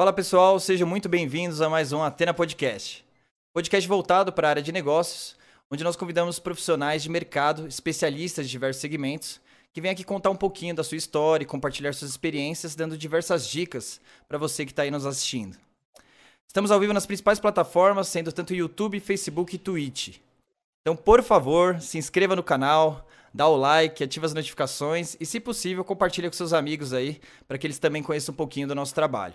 Fala pessoal, sejam muito bem-vindos a mais um Atena Podcast. Podcast voltado para a área de negócios, onde nós convidamos profissionais de mercado, especialistas de diversos segmentos, que vêm aqui contar um pouquinho da sua história e compartilhar suas experiências, dando diversas dicas para você que está aí nos assistindo. Estamos ao vivo nas principais plataformas, sendo tanto YouTube, Facebook e Twitch. Então, por favor, se inscreva no canal, dá o like, ativa as notificações e, se possível, compartilhe com seus amigos aí, para que eles também conheçam um pouquinho do nosso trabalho.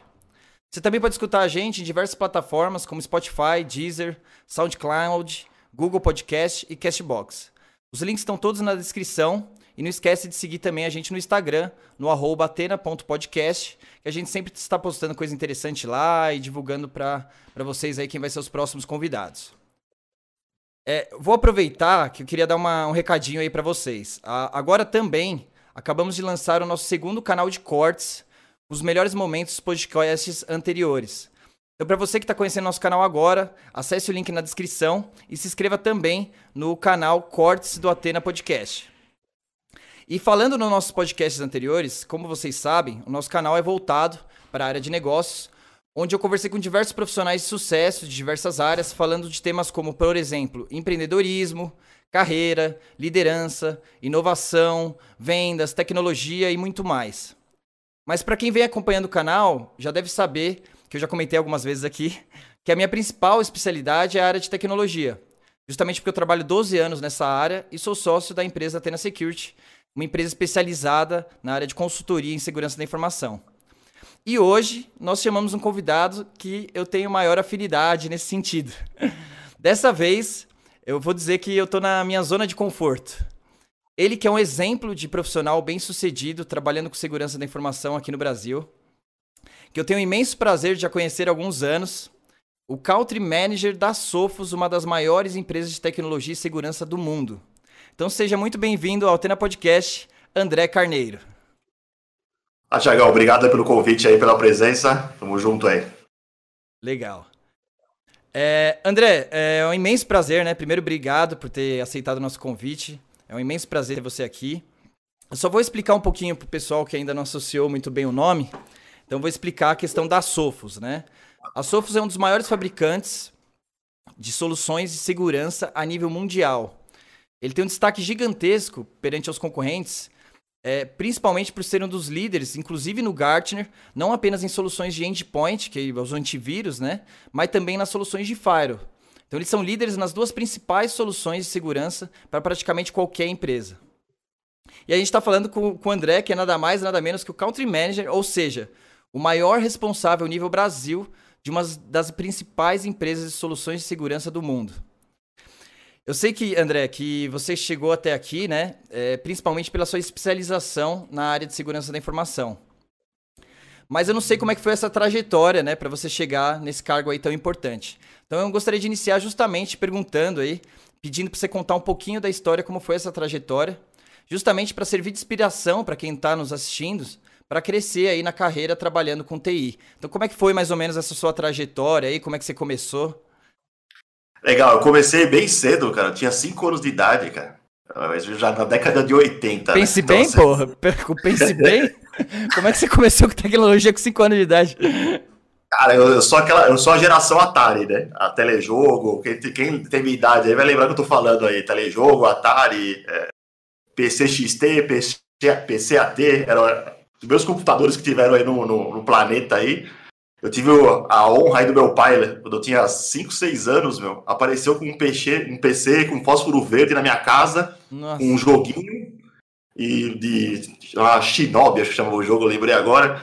Você também pode escutar a gente em diversas plataformas como Spotify, Deezer, SoundCloud, Google Podcast e Castbox. Os links estão todos na descrição e não esquece de seguir também a gente no Instagram, no atena.podcast, que a gente sempre está postando coisa interessante lá e divulgando para vocês aí quem vai ser os próximos convidados. É, vou aproveitar que eu queria dar uma, um recadinho aí para vocês. A, agora também acabamos de lançar o nosso segundo canal de cortes os melhores momentos dos podcasts anteriores. Então, para você que está conhecendo nosso canal agora, acesse o link na descrição e se inscreva também no canal Cortes do Atena Podcast. E falando nos nossos podcasts anteriores, como vocês sabem, o nosso canal é voltado para a área de negócios, onde eu conversei com diversos profissionais de sucesso de diversas áreas, falando de temas como, por exemplo, empreendedorismo, carreira, liderança, inovação, vendas, tecnologia e muito mais. Mas para quem vem acompanhando o canal, já deve saber, que eu já comentei algumas vezes aqui, que a minha principal especialidade é a área de tecnologia. Justamente porque eu trabalho 12 anos nessa área e sou sócio da empresa Athena Security, uma empresa especializada na área de consultoria em segurança da informação. E hoje nós chamamos um convidado que eu tenho maior afinidade nesse sentido. Dessa vez, eu vou dizer que eu estou na minha zona de conforto. Ele que é um exemplo de profissional bem sucedido trabalhando com segurança da informação aqui no Brasil, que eu tenho imenso prazer de já conhecer há alguns anos, o Country Manager da Sofos, uma das maiores empresas de tecnologia e segurança do mundo. Então seja muito bem-vindo ao Tena Podcast, André Carneiro. Ah, Tiagão, obrigado pelo convite aí, pela presença. Tamo junto aí. Legal. É, André, é um imenso prazer, né? Primeiro, obrigado por ter aceitado o nosso convite. É um imenso prazer ter você aqui. Eu só vou explicar um pouquinho para o pessoal que ainda não associou muito bem o nome. Então, vou explicar a questão da Sofos, né? A Sofos é um dos maiores fabricantes de soluções de segurança a nível mundial. Ele tem um destaque gigantesco perante aos concorrentes, é, principalmente por ser um dos líderes, inclusive no Gartner, não apenas em soluções de endpoint, que é os antivírus, né? Mas também nas soluções de firewall. Então eles são líderes nas duas principais soluções de segurança para praticamente qualquer empresa. E a gente está falando com, com o André, que é nada mais nada menos que o Country Manager, ou seja, o maior responsável nível Brasil de uma das principais empresas de soluções de segurança do mundo. Eu sei que, André, que você chegou até aqui, né, é, principalmente pela sua especialização na área de segurança da informação. Mas eu não sei como é que foi essa trajetória, né, para você chegar nesse cargo aí tão importante. Então eu gostaria de iniciar justamente perguntando aí, pedindo para você contar um pouquinho da história, como foi essa trajetória, justamente para servir de inspiração para quem está nos assistindo, para crescer aí na carreira trabalhando com TI. Então como é que foi mais ou menos essa sua trajetória aí, como é que você começou? Legal, eu comecei bem cedo, cara, eu tinha 5 anos de idade, cara. Já na década de 80. Né? Pense né? bem, então, porra. Pense bem. Como é que você começou com tecnologia com 5 anos de idade? Cara, eu, sou aquela, eu sou a geração Atari, né? A telejogo, quem, quem minha idade aí vai lembrar que eu tô falando aí, telejogo, Atari, é, PCXT, PC, PCAT, eram os meus computadores que tiveram aí no, no, no, planeta aí. Eu tive a honra aí do meu pai, né? quando eu tinha 5, 6 anos, meu, apareceu com um PC, um PC com fósforo verde na minha casa, Nossa. um joguinho e de uma Shinobi, acho que chamava o jogo, eu lembrei agora,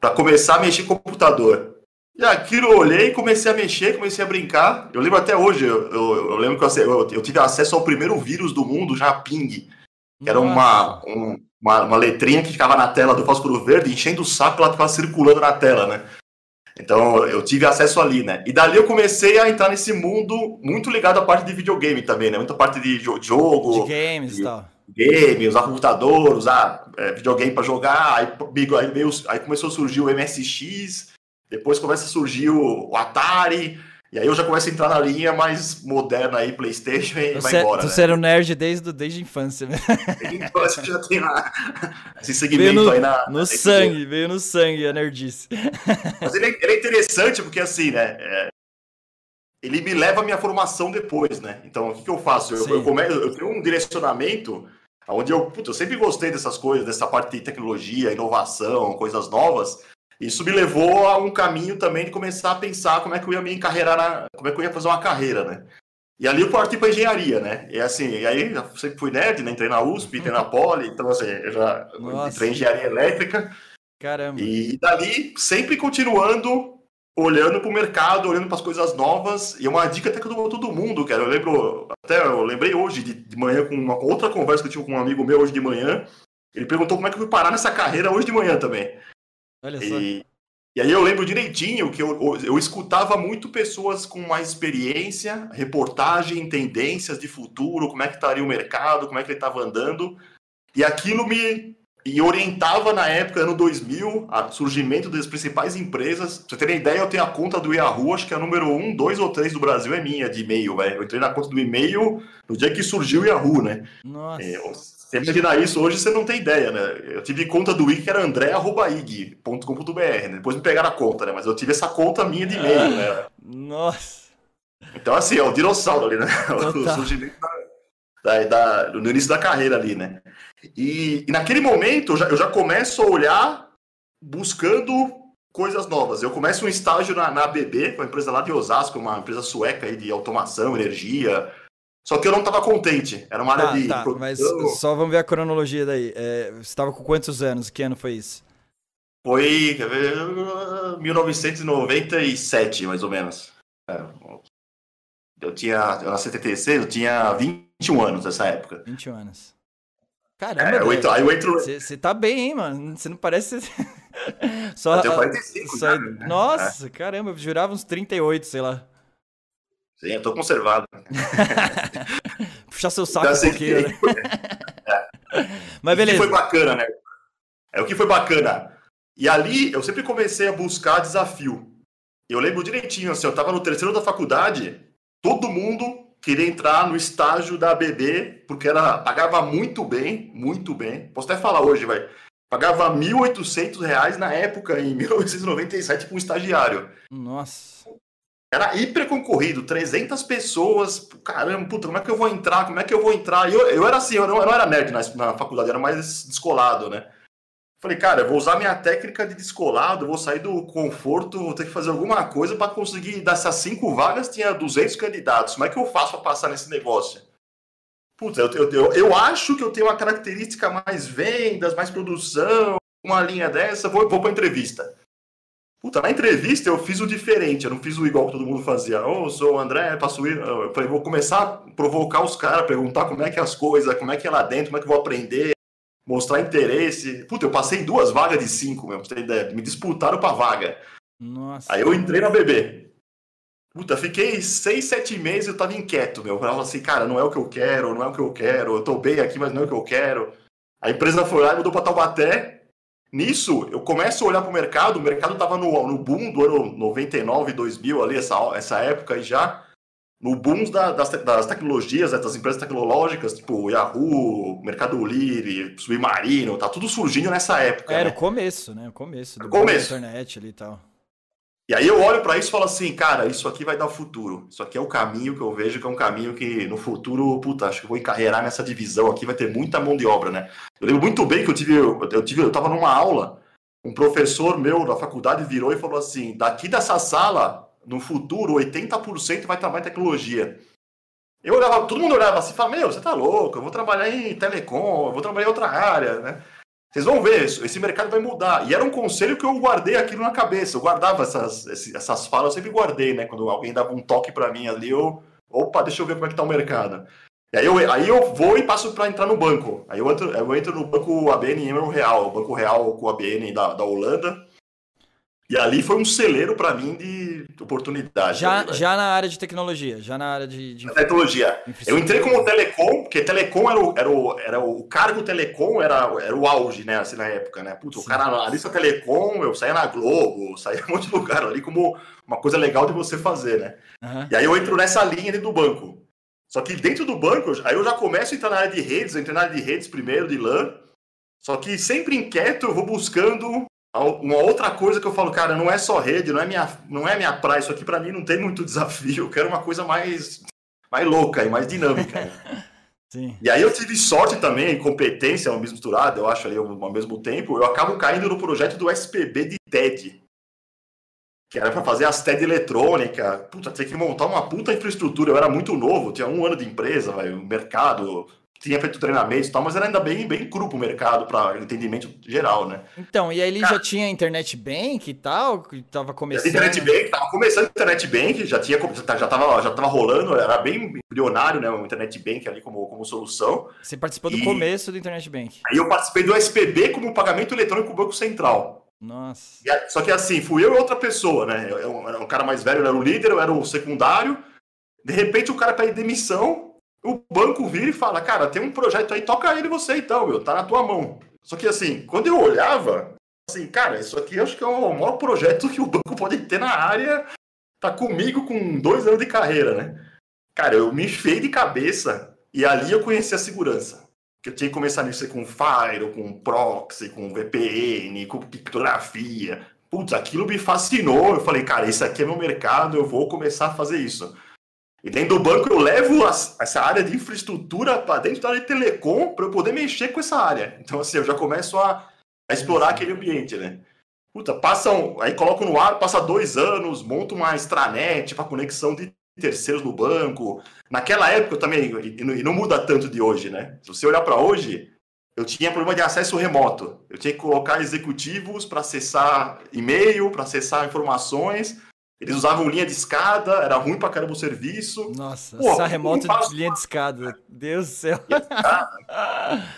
para começar a mexer com o computador. E aquilo eu olhei, comecei a mexer, comecei a brincar. Eu lembro até hoje, eu, eu, eu lembro que eu, eu, tive acesso ao primeiro vírus do mundo, já Ping. Que era uma, um, uma, uma, letrinha que ficava na tela do fósforo verde, enchendo o saco, ela ficava circulando na tela, né? Então eu tive acesso ali, né? E dali eu comecei a entrar nesse mundo muito ligado à parte de videogame também, né? Muita parte de jogo. De games e tal. Game, usar computador, usar é, videogame para jogar. Aí, aí, aí começou a surgir o MSX depois começa a surgir o, Atari, E aí eu já começo a entrar na linha mais moderna aí, Playstation, e você, vai embora. Você né? era um nerd desde, desde a infância. Né? Desde a infância já tem lá, esse segmento no, aí na... No sangue, veio no sangue a nerdice. Mas ele é, ele é interessante porque assim, né, é, ele me leva à minha formação depois, né? Então, o que, que eu faço? Eu, eu, come... eu tenho um direcionamento onde eu, puta, eu sempre gostei dessas coisas, dessa parte de tecnologia, inovação, coisas novas. Isso me levou a um caminho também de começar a pensar como é que eu ia me encarreirar, na... como é que eu ia fazer uma carreira, né? E ali eu parti para engenharia, né? E assim, e aí eu sempre fui nerd, né? Entrei na USP, entrei na Poli, então assim, eu já Nossa. entrei em engenharia elétrica. Caramba. E dali, sempre continuando olhando para o mercado, olhando para as coisas novas, e é uma dica até que eu dou todo mundo, cara. Eu lembro, até eu lembrei hoje de, de manhã com uma outra conversa que eu tive com um amigo meu hoje de manhã. Ele perguntou como é que eu fui parar nessa carreira hoje de manhã também. Olha só. E, e aí eu lembro direitinho que eu, eu, eu escutava muito pessoas com mais experiência, reportagem, tendências de futuro, como é que estaria o mercado, como é que ele estava andando. E aquilo me, e orientava na época, ano 2000, o surgimento das principais empresas. Pra você ter ideia, eu tenho a conta do Yahoo, acho que é a número 1, 2 ou 3 do Brasil, é minha, de e-mail, velho. Eu entrei na conta do e-mail no dia que surgiu o Yahoo, né? Nossa. É, você imaginar isso hoje, você não tem ideia, né? Eu tive conta do Wiki que era andré.ig.com.br, né? Depois me pegaram a conta, né? Mas eu tive essa conta minha de e-mail, né? Nossa. Então, assim, é o dinossauro ali, né? Total. O surgimento da, da, no início da carreira ali, né? E, e naquele momento eu já, eu já, começo a olhar buscando coisas novas. Eu começo um estágio na, na ABB, uma empresa lá de Osasco, uma empresa sueca aí de automação, energia. Só que eu não estava contente. Era uma área tá, de. Tá, mas só vamos ver a cronologia daí. É, você estava com quantos anos? Que ano foi isso? Foi, quer ver, 1997, mais ou menos. É, eu tinha, eu em 76, eu tinha 21 anos nessa época. 21 anos. Caramba, é, eu entro, aí eu entro. Você tá bem, hein, mano? Você não parece. só, eu tenho 45, só... né? Nossa, é. caramba, eu jurava uns 38, sei lá. Sim, eu tô conservado. Puxar seu saco então, assim, um pouquinho, né? é. Mas beleza. O que foi bacana, né? É o que foi bacana. E ali eu sempre comecei a buscar desafio. Eu lembro direitinho, assim, eu tava no terceiro da faculdade, todo mundo queria entrar no estágio da ABB, porque ela pagava muito bem, muito bem. Posso até falar hoje, vai. Pagava R$ 1.800 na época, em 1997, para um estagiário. Nossa. Era hiper concorrido, 300 pessoas. Caramba, puta, como é que eu vou entrar? Como é que eu vou entrar? Eu, eu era assim, eu não, eu não era nerd na, na faculdade, era mais descolado, né? Falei, cara, eu vou usar minha técnica de descolado, vou sair do conforto, vou ter que fazer alguma coisa para conseguir. Dessas cinco vagas, tinha 200 candidatos. Como é que eu faço para passar nesse negócio? Putz, eu, eu, eu, eu, acho que eu tenho uma característica mais vendas, mais produção, uma linha dessa, vou, vou para entrevista. Puta, na entrevista eu fiz o diferente, eu não fiz o igual que todo mundo fazia. Ô, sou o André, passo ir. Eu falei, vou começar a provocar os caras, perguntar como é que é as coisas, como é que é lá dentro, como é que eu vou aprender mostrar interesse. Puta, eu passei duas vagas de cinco, meu, pra você ter ideia. Me disputaram pra vaga. Nossa. Aí eu entrei na BB. Puta, fiquei seis, sete meses eu tava inquieto, meu. Eu falava assim, cara, não é o que eu quero, não é o que eu quero, eu tô bem aqui, mas não é o que eu quero. A empresa foi lá e mudou pra Taubaté. Nisso, eu começo a olhar pro mercado, o mercado tava no, no boom do ano 99, 2000 ali, essa, essa época aí já no boom da, das, das, tecnologias, né, das empresas tecnológicas, tipo Yahoo, Mercado Livre, Submarino, tá tudo surgindo nessa época. Era né? o começo, né? O começo do começo. internet ali e tal. E aí eu olho para isso e falo assim, cara, isso aqui vai dar futuro. Isso aqui é o caminho que eu vejo que é um caminho que no futuro, puta, acho que eu vou encarreirar nessa divisão aqui, vai ter muita mão de obra, né? Eu lembro muito bem que eu tive, eu tive, eu tava numa aula, um professor meu da faculdade virou e falou assim, daqui dessa sala no futuro, 80% vai trabalhar em tecnologia. Eu olhava, todo mundo olhava assim e falava, meu, você tá louco, eu vou trabalhar em telecom, eu vou trabalhar em outra área, né? Vocês vão ver, esse mercado vai mudar. E era um conselho que eu guardei aquilo na cabeça. Eu guardava essas, essas falas, eu sempre guardei, né? Quando alguém dava um toque para mim ali, eu, opa, deixa eu ver como é que tá o mercado. E aí eu, aí eu vou e passo para entrar no banco. Aí eu entro, eu entro no banco ABN Emerald Real, o Banco Real com o ABN da, da Holanda. E ali foi um celeiro para mim de oportunidade. Já, ali, já na área de tecnologia, já na área de, de... tecnologia. Eu entrei como telecom, porque telecom era o, era o, era o cargo telecom era, era o auge, né, assim, na época, né? Puta, o cara na lista telecom, eu saía na Globo, saía em um monte de lugar ali como uma coisa legal de você fazer, né? Uhum. E aí eu entro nessa linha dentro do banco. Só que dentro do banco, aí eu já começo a entrar na área de redes, eu entrei na área de redes primeiro, de LAN, só que sempre inquieto eu vou buscando uma outra coisa que eu falo, cara, não é só rede, não é minha, não é minha praia, isso aqui para mim não tem muito desafio, eu quero uma coisa mais, mais louca e mais dinâmica. Sim. E aí eu tive sorte também, competência misturada, eu acho ali ao mesmo tempo, eu acabo caindo no projeto do SPB de TED, que era para fazer as TED eletrônica, puta, tinha que montar uma puta infraestrutura, eu era muito novo, tinha um ano de empresa, o mercado, tinha feito treinamento e tal, mas era ainda bem, bem cru pro mercado, para entendimento geral, né? Então, e aí ele Cara, já tinha internet bank e tal, que tava começando. Internet bank, tava começando internet bank, já tinha já tava, já tava rolando, era bem embrionário, né, o internet bank ali como, como solução. Você participou do começo do internet bank. Aí eu participei do SPB como pagamento eletrônico do Banco Central. Nossa. E, só que assim, fui eu e outra pessoa, né? Eu, era um cara mais velho, eu era o líder, eu era o secundário. De repente o cara pede demissão, o banco vira e fala, cara, tem um projeto aí, toca ele você então, meu, tá na tua mão. Só que assim, quando eu olhava, assim, cara, isso aqui acho que é o maior projeto que o banco pode ter na área, tá comigo com dois anos de carreira, né? Cara, eu me enfiei de cabeça e ali eu conheci a segurança. Que eu tinha que começar a mexer com Fire, com Proxy, com VPN, com criptografia. Putz, aquilo me fascinou. Eu falei, cara, esse aqui é meu mercado, eu vou começar a fazer isso. E dentro do banco eu levo essa área de infraestrutura para dentro da área de telecom para eu poder mexer com essa área. Então, assim, eu já começo a, a explorar aquele ambiente, né? Puta, passam, aí coloco no ar, passa dois anos, monto uma extranet para conexão de terceiros no banco. Naquela época também, e não muda tanto de hoje, né? Se você olhar para hoje, eu tinha problema de acesso remoto. Eu tinha que colocar executivos para acessar e-mail, para acessar informações eles usavam linha de escada, era ruim pra caramba o serviço. Nossa, Pô, essa remota de linha de escada. Deus do céu.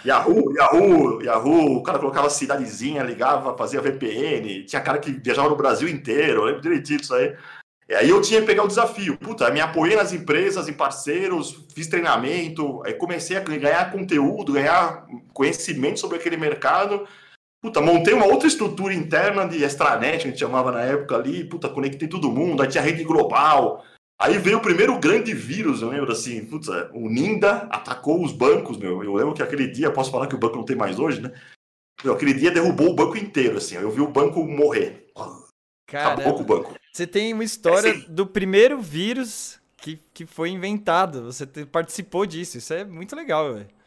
Yahoo, Yahoo, Yahoo. O cara colocava cidadezinha, ligava, fazia VPN. Tinha cara que viajava no Brasil inteiro. Eu lembro direitinho disso aí. E aí eu tinha que pegar o desafio. Puta, me apoiei nas empresas, em parceiros, fiz treinamento. Aí comecei a ganhar conteúdo, ganhar conhecimento sobre aquele mercado Puta, montei uma outra estrutura interna de extranet, que a gente chamava na época ali, puta, conectei todo mundo, aí tinha rede global. Aí veio o primeiro grande vírus, eu lembro assim, puta, o Ninda atacou os bancos, meu. Eu lembro que aquele dia, posso falar que o banco não tem mais hoje, né? Meu, aquele dia derrubou o banco inteiro, assim, eu vi o banco morrer. Cara, Acabou com o banco. Você tem uma história é, do primeiro vírus que, que foi inventado, você participou disso, isso é muito legal, velho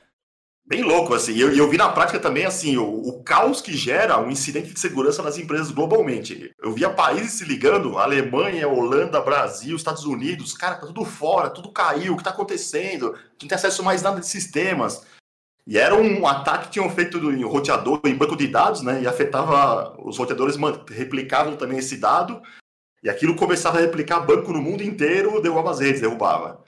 bem louco, assim. E eu, eu, vi na prática também, assim, o, o, caos que gera um incidente de segurança nas empresas globalmente. Eu via países se ligando, Alemanha, Holanda, Brasil, Estados Unidos, cara, tá tudo fora, tudo caiu, o que tá acontecendo? Não tem acesso mais nada de sistemas. E era um ataque que tinham feito em roteador, em banco de dados, né? E afetava, os roteadores replicavam também esse dado, e aquilo começava a replicar banco no mundo inteiro, derrubava as redes, derrubava.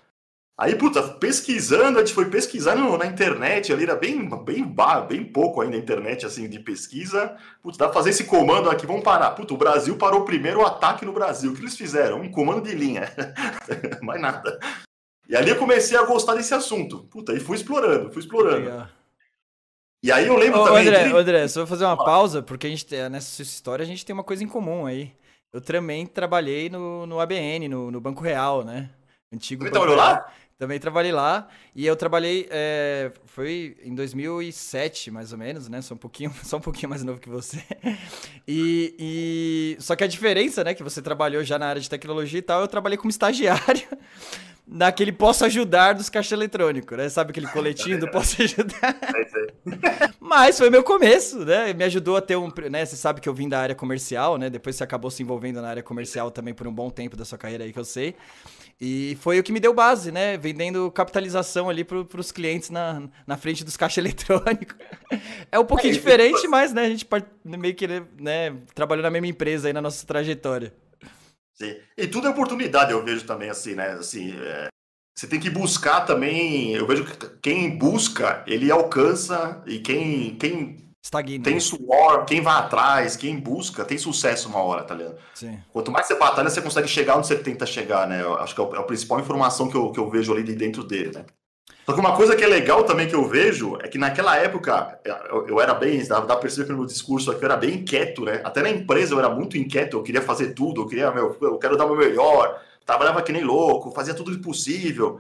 Aí, puta, pesquisando, a gente foi pesquisando na internet, ali era bem, bem, bem pouco ainda a internet, assim, de pesquisa. Puta, dá pra fazer esse comando aqui, vamos parar. Puta, o Brasil parou primeiro o ataque no Brasil. O que eles fizeram? Um comando de linha. Mais nada. E ali eu comecei a gostar desse assunto. Puta, e fui explorando, fui explorando. Legal. E aí eu lembro Ô, também. André, que... André, só vou fazer uma pausa, porque a gente, nessa história a gente tem uma coisa em comum aí. Eu também trabalhei no, no ABN, no, no Banco Real, né? Antigo Você trabalhou lá? Também trabalhei lá. E eu trabalhei. É, foi em 2007, mais ou menos, né? Só um pouquinho, só um pouquinho mais novo que você. E, e. Só que a diferença, né? Que você trabalhou já na área de tecnologia e tal, eu trabalhei como estagiário naquele Posso Ajudar dos caixas eletrônicos, né? Sabe aquele coletinho do Posso Ajudar? Mas foi meu começo, né? Me ajudou a ter um. Né? Você sabe que eu vim da área comercial, né? Depois você acabou se envolvendo na área comercial também por um bom tempo da sua carreira aí que eu sei. E foi o que me deu base, né? Vendendo capitalização ali para os clientes na, na frente dos caixas eletrônicos. É um pouquinho é, diferente, mas né, a gente meio que né, trabalhou na mesma empresa aí na nossa trajetória. Sim. E tudo é oportunidade, eu vejo também assim, né? Assim, é, você tem que buscar também. Eu vejo que quem busca, ele alcança, e quem, quem Estagna. Tem suor, quem vai atrás, quem busca, tem sucesso uma hora, tá ligado? Sim. Quanto mais você batalha, você consegue chegar onde você tenta chegar, né? Eu acho que é, é a principal informação que eu, que eu vejo ali de dentro dele, né? Só que uma coisa que é legal também que eu vejo é que naquela época eu, eu era bem, dá, dá pra perceber pelo meu discurso aqui, eu era bem inquieto, né? Até na empresa eu era muito inquieto, eu queria fazer tudo, eu queria, meu, eu quero dar o meu melhor, trabalhava que nem louco, fazia tudo possível.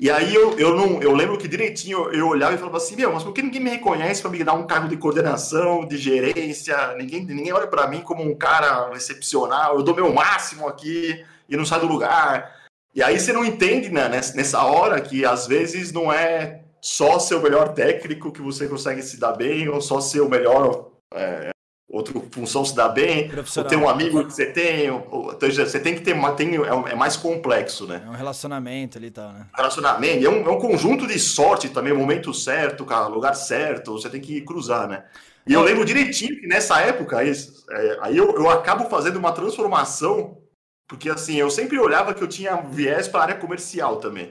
E aí eu, eu não eu lembro que direitinho eu olhava e falava assim, meu, mas por que ninguém me reconhece para me dar um cargo de coordenação, de gerência? Ninguém, ninguém olha para mim como um cara excepcional, eu dou meu máximo aqui e não sai do lugar. E aí você não entende, né, nessa hora que às vezes não é só ser o melhor técnico que você consegue se dar bem, ou só ser o melhor é, outra função se dá bem, ou ter um amigo que você tem, ou, então, você tem que ter tem, é, é, mais complexo, né? É um relacionamento ali e tal, né? Relacionamento, é um, é um conjunto de sorte também, momento certo, lugar certo, você tem que cruzar, né? E eu lembro direitinho que nessa época, aí, é, aí eu, eu acabo fazendo uma transformação, porque assim, eu sempre olhava que eu tinha viés para a área comercial também.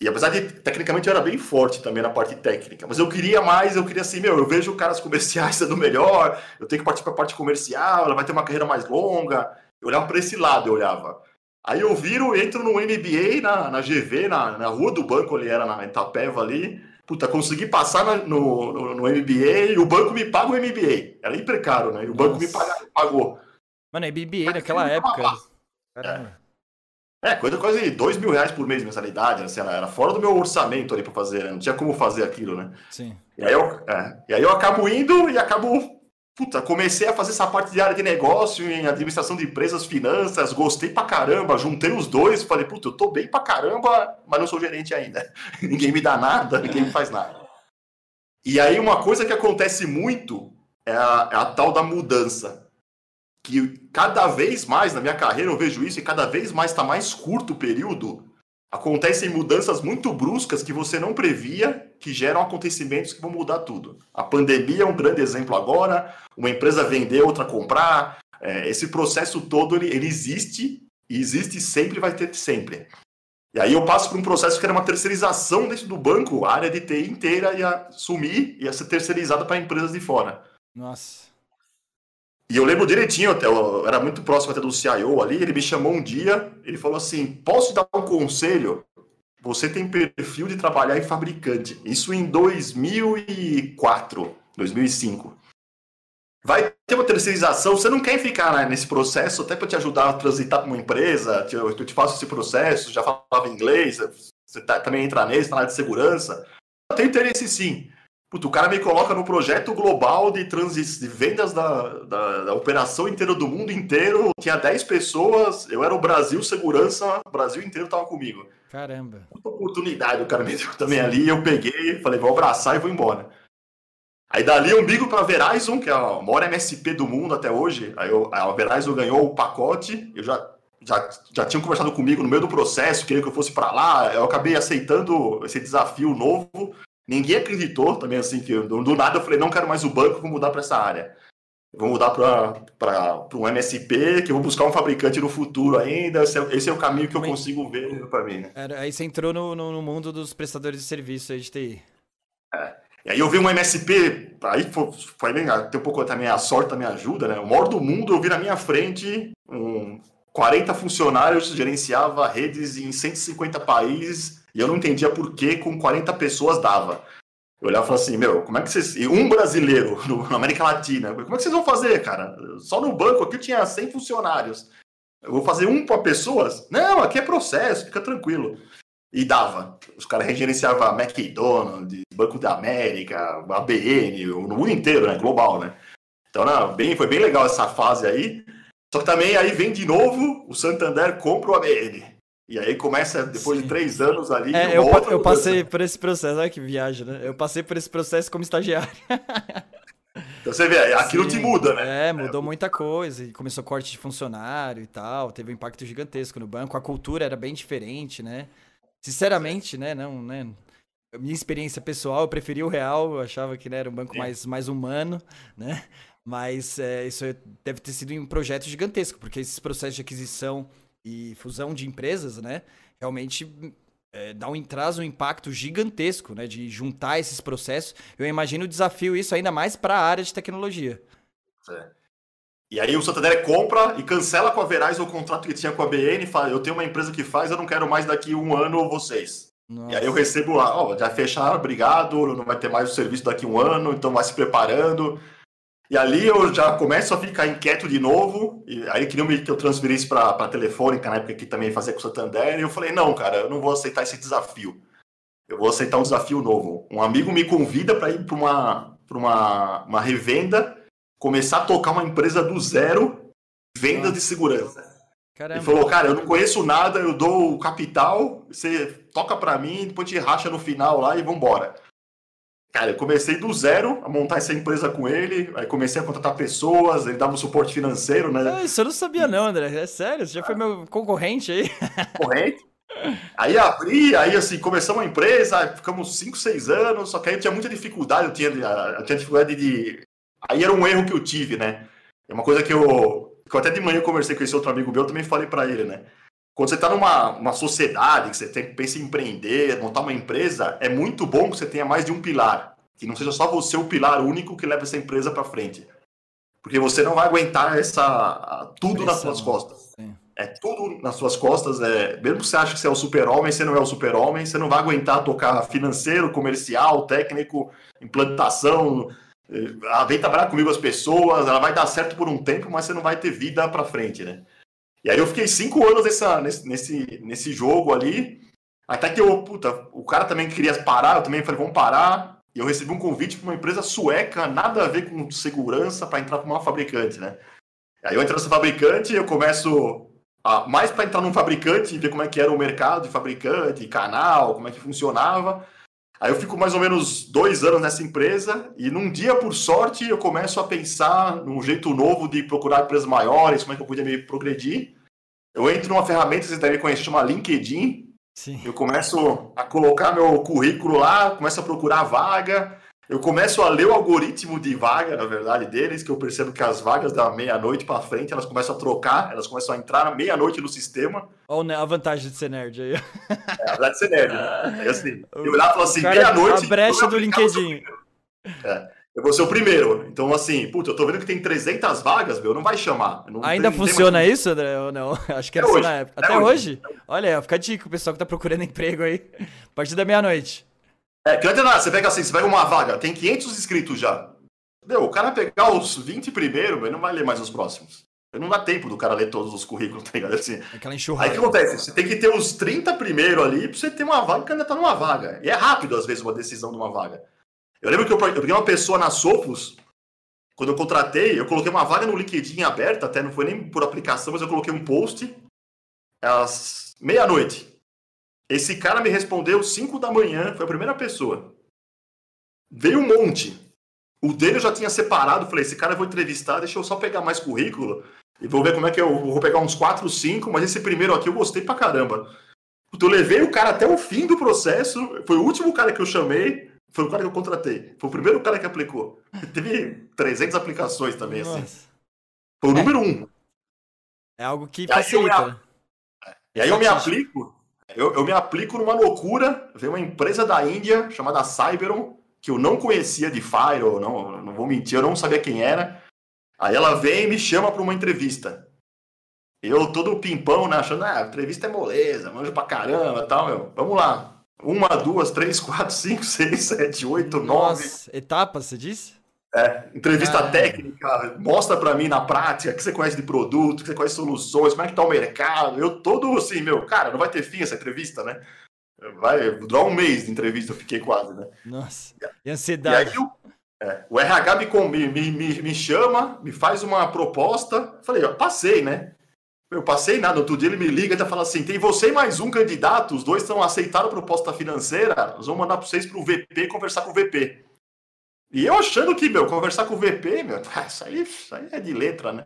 E apesar de, tecnicamente, eu era bem forte também na parte técnica, mas eu queria mais, eu queria assim, meu, eu vejo caras comerciais sendo melhor, eu tenho que partir para a parte comercial, ela vai ter uma carreira mais longa. Eu olhava para esse lado, eu olhava. Aí eu viro, entro no MBA, na, na GV, na, na rua do banco, ali era na Itapeva ali. Puta, consegui passar no, no, no, MBA e o banco me paga o MBA. Era hiper caro, né? E o Nossa. banco me pagou. Mano, MBA naquela época. Caramba. É. É, coisa quase dois mil reais por mês de mensalidade, assim, era fora do meu orçamento ali para fazer, né? não tinha como fazer aquilo, né? Sim. E aí, eu, é, e aí eu acabo indo e acabo, puta, comecei a fazer essa parte de área de negócio, em administração de empresas, finanças, gostei pra caramba, juntei os dois, falei, puta, eu tô bem pra caramba, mas não sou gerente ainda. ninguém me dá nada, ninguém me faz nada. E aí uma coisa que acontece muito é a, é a tal da mudança que cada vez mais na minha carreira eu vejo isso e cada vez mais está mais curto o período. Acontecem mudanças muito bruscas que você não previa, que geram acontecimentos que vão mudar tudo. A pandemia é um grande exemplo agora, uma empresa vender, outra comprar. É, esse processo todo ele, ele existe e existe sempre vai ter sempre. E aí eu passo por um processo que era uma terceirização dentro do banco, a área de TI inteira ia sumir, ia ser terceirizada para empresas de fora. Nossa. E eu lembro direitinho, até, eu era muito próximo até do CIO ali, ele me chamou um dia, ele falou assim, posso dar um conselho? Você tem perfil de trabalhar em fabricante. Isso em 2004, 2005. Vai ter uma terceirização, você não quer ficar né, nesse processo, até para te ajudar a transitar para uma empresa, eu te faço esse processo, já falava inglês, você tá, também entra nesse, na área de segurança. Eu tenho interesse sim. Puta, o cara me coloca no projeto global de, transi de vendas da, da, da, operação inteira do mundo inteiro. Tinha 10 pessoas, eu era o Brasil segurança, o Brasil inteiro tava comigo. Caramba. Puta oportunidade, o cara me deu também Sim. ali, eu peguei, falei, vou abraçar e vou embora. Aí dali eu migo para a Verizon, que é a maior MSP do mundo até hoje. Aí eu, a Verizon ganhou o pacote, eu já, já, já tinham conversado comigo no meio do processo, queria que eu fosse para lá. Eu acabei aceitando esse desafio novo. Ninguém acreditou também, assim, que do, do nada eu falei, não quero mais o banco, vou mudar para essa área. vou mudar para um MSP, que eu vou buscar um fabricante no futuro ainda. Esse é, esse é o caminho que eu consigo ver para mim. Né? Era, aí você entrou no, no, no, mundo dos prestadores de serviço aí de TI. É. E aí eu vi um MSP, aí foi, foi bem, tem um pouco também a sorte também ajuda, né? O maior do mundo, eu vi na minha frente um 40 funcionários, gerenciava redes em 150 países, e eu não entendia por que com 40 pessoas dava. Eu olhava e falava assim, meu, como é que vocês. E um brasileiro no, na América Latina, como é que vocês vão fazer, cara? Só no banco aqui tinha 100 funcionários. Eu vou fazer um para pessoas? Não, aqui é processo, fica tranquilo. E dava. Os caras regerenciavam McDonald's, Banco da América, ABN, no mundo inteiro, né? Global, né? Então, não, bem, foi bem legal essa fase aí. Só que também aí vem de novo o Santander compra o ABN. E aí começa, depois Sim. de três anos ali. É, eu, eu passei por esse processo, olha que viagem, né? Eu passei por esse processo como estagiário. Então você vê, aquilo Sim. te muda, né? É, mudou é. muita coisa. E começou corte de funcionário e tal. Teve um impacto gigantesco no banco. A cultura era bem diferente, né? Sinceramente, né? Não, né? Minha experiência pessoal, eu preferi o real. Eu achava que né, era um banco mais, mais humano, né? Mas é, isso deve ter sido um projeto gigantesco, porque esses processos de aquisição e fusão de empresas, né? Realmente é, dá um, traz um impacto gigantesco, né? De juntar esses processos. Eu imagino o desafio isso ainda mais para a área de tecnologia. É. E aí o Santander compra e cancela com a Verais o contrato que tinha com a BN e fala, eu tenho uma empresa que faz, eu não quero mais daqui um ano vocês. Nossa. E aí eu recebo lá, ó, já fecharam, obrigado, não vai ter mais o serviço daqui um ano, então vai se preparando. E ali eu já começo a ficar inquieto de novo, e aí queriam que eu transferisse para a Telefônica, na época que também fazia com o Santander, e eu falei, não, cara, eu não vou aceitar esse desafio. Eu vou aceitar um desafio novo. Um amigo me convida para ir para uma, uma, uma revenda começar a tocar uma empresa do zero, venda de segurança. Caramba. Ele falou, cara, eu não conheço nada, eu dou o capital, você toca para mim, depois te racha no final lá e vambora. Cara, eu comecei do zero a montar essa empresa com ele, aí comecei a contratar pessoas, ele dava um suporte financeiro, né? Isso eu não sabia não, André, é sério, você já foi meu concorrente aí. Concorrente. Aí abri, aí assim, começamos a empresa, ficamos 5, 6 anos, só que aí eu tinha muita dificuldade, eu tinha, eu tinha dificuldade de Aí era um erro que eu tive, né? É uma coisa que eu, que eu até de manhã eu conversei com esse outro amigo meu, eu também falei para ele, né? Quando você está numa uma sociedade, que você tem, pensa em empreender, montar uma empresa, é muito bom que você tenha mais de um pilar. Que não seja só você o pilar único que leva essa empresa para frente. Porque você não vai aguentar essa tudo nas suas costas. Sim. É tudo nas suas costas. É, mesmo que você ache que você é o super-homem, você não é o super-homem, você não vai aguentar tocar financeiro, comercial, técnico, implantação, ela vem trabalhar comigo as pessoas, ela vai dar certo por um tempo, mas você não vai ter vida para frente, né? E aí eu fiquei cinco anos nessa, nesse, nesse, nesse jogo ali, até que eu, puta, o cara também queria parar, eu também falei, vamos parar, e eu recebi um convite para uma empresa sueca, nada a ver com segurança, para entrar para uma fabricante, né? Aí eu entro nessa fabricante, eu começo a, mais para entrar num fabricante e ver como é que era o mercado de fabricante, canal, como é que funcionava, Aí eu fico mais ou menos dois anos nessa empresa e num dia, por sorte, eu começo a pensar num jeito novo de procurar empresas maiores, como é que eu podia me progredir. Eu entro numa ferramenta que você deve conhecer, chama LinkedIn. Sim. Eu começo a colocar meu currículo lá, começo a procurar vaga. Eu começo a ler o algoritmo de vaga, na verdade, deles, que eu percebo que as vagas da meia-noite para frente, elas começam a trocar, elas começam a entrar meia-noite no sistema. Olha a vantagem de ser nerd aí. É, a vantagem de ser nerd. Né? É assim, eu olhava e falava assim, meia-noite... A brecha do LinkedIn. É, eu vou ser o primeiro. Então, assim, puta, eu tô vendo que tem 300 vagas, meu, não vai chamar. Não Ainda tem, funciona mais... isso, André? Ou não? Acho que era assim na época. Até, Até hoje? hoje? Olha, fica a dica, o pessoal que tá procurando emprego aí. A partir da meia-noite. É, que não adianta nada, você pega assim, você pega uma vaga, tem 500 inscritos já. Entendeu? O cara pegar os 20 primeiro, ele não vai ler mais os próximos. Não dá tempo do cara ler todos os currículos, tá ligado? Assim, Aquela enxurrada. Aí o que acontece? Você tem que ter os 30 primeiro ali pra você ter uma vaga que ainda tá numa vaga. E é rápido, às vezes, uma decisão de uma vaga. Eu lembro que eu, eu peguei uma pessoa na Sofos, quando eu contratei, eu coloquei uma vaga no LinkedIn aberta, até não foi nem por aplicação, mas eu coloquei um post às meia-noite. Esse cara me respondeu 5 da manhã, foi a primeira pessoa. Veio um monte. O dele eu já tinha separado, falei, esse cara eu vou entrevistar, deixa eu só pegar mais currículo e vou ver como é que eu vou pegar uns 4, 5, mas esse primeiro aqui eu gostei pra caramba. Eu levei o cara até o fim do processo, foi o último cara que eu chamei, foi o cara que eu contratei. Foi o primeiro cara que aplicou. Teve 300 aplicações também, assim. Nossa. assim. Foi o número um. É algo que facilita. E aí eu me aplico, eu, eu me aplico numa loucura. Veio uma empresa da Índia chamada Cyberon, que eu não conhecia de Fire, não, não vou mentir, eu não sabia quem era. Aí ela vem e me chama para uma entrevista. Eu todo pimpão, né? Achando, ah, a entrevista é moleza, manjo pra caramba tal, meu. Vamos lá. Uma, duas, três, quatro, cinco, seis, sete, oito, nove. Etapas, você disse? É, entrevista ah. técnica, mostra para mim na prática o que você conhece de produto, o que você conhece de soluções, como é que tá o mercado. Eu todo assim, meu, cara, não vai ter fim essa entrevista, né? Vai durar um mês de entrevista, eu fiquei quase, né? Nossa, e ansiedade. E aí, é, o RH me, me, me, me chama, me faz uma proposta. Falei, ó, passei, né? Eu passei nada. Outro dia ele me liga e fala assim: tem você e mais um candidato, os dois estão aceitaram a proposta financeira, nós vamos mandar para vocês para o VP conversar com o VP. E eu achando que, meu, conversar com o VP, meu, isso aí, isso aí é de letra, né?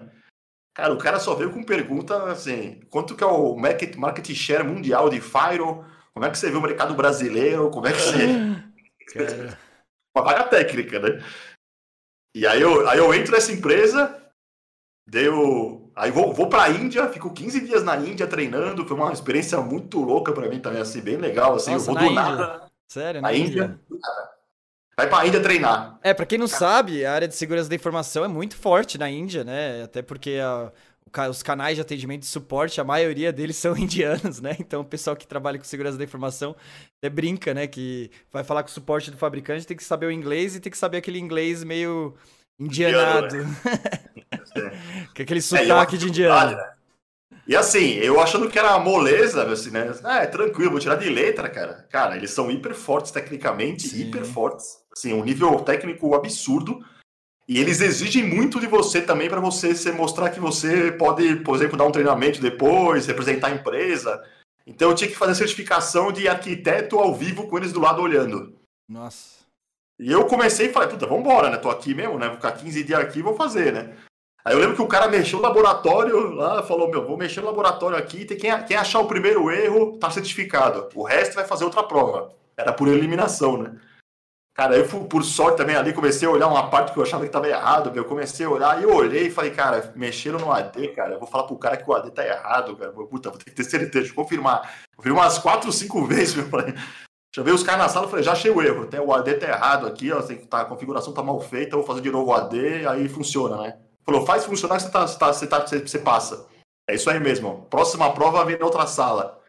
Cara, o cara só veio com pergunta assim: quanto que é o market, market share mundial de Fire? Como é que você vê o mercado brasileiro? Como é que você. Uma vaga técnica, né? E aí eu, aí eu entro nessa empresa, deu. Aí vou, vou pra Índia, fico 15 dias na Índia treinando. Foi uma experiência muito louca para mim também, assim, bem legal. Assim, Nossa, eu vou do Índia? nada. Sério, na, Índia? Índia? Vai pra Índia treinar. É, pra quem não sabe, a área de segurança da informação é muito forte na Índia, né? Até porque a, os canais de atendimento e suporte, a maioria deles são indianos, né? Então o pessoal que trabalha com segurança da informação até brinca, né? Que vai falar com o suporte do fabricante, tem que saber o inglês e tem que saber aquele inglês meio indianado. Indiano, né? que é aquele é, sotaque é, de indiano. Né? E assim, eu achando que era moleza, assim, né? Ah, é tranquilo, vou tirar de letra, cara. Cara, eles são hiper fortes tecnicamente, Sim. hiper fortes. Assim, um nível técnico absurdo. E eles exigem muito de você também para você se mostrar que você pode, por exemplo, dar um treinamento depois, representar a empresa. Então eu tinha que fazer certificação de arquiteto ao vivo com eles do lado olhando. Nossa. E eu comecei e falei, puta, vambora, né? Tô aqui mesmo, né? Vou ficar 15 dias aqui vou fazer, né? Aí eu lembro que o cara mexeu no laboratório lá, falou, meu, vou mexer no laboratório aqui, tem quem, quem achar o primeiro erro, tá certificado. O resto vai fazer outra prova. Era por eliminação, né? Cara, eu por sorte também ali comecei a olhar uma parte que eu achava que estava errado, meu. Eu comecei a olhar e olhei e falei, cara, mexeram no AD, cara. Eu vou falar pro cara que o AD tá errado, cara. Puta, vou ter que ter certeza, deixa eu confirmar. Confirmei umas quatro, cinco vezes, meu. Já veio os caras na sala e falei, já achei o erro. Tem, o AD tá errado aqui, ó. Tem tá, a configuração tá mal feita, vou fazer de novo o AD, aí funciona, né? Falou, faz funcionar que você, tá, você, tá, você, tá, você, passa. É isso aí mesmo. Próxima prova vem na outra sala.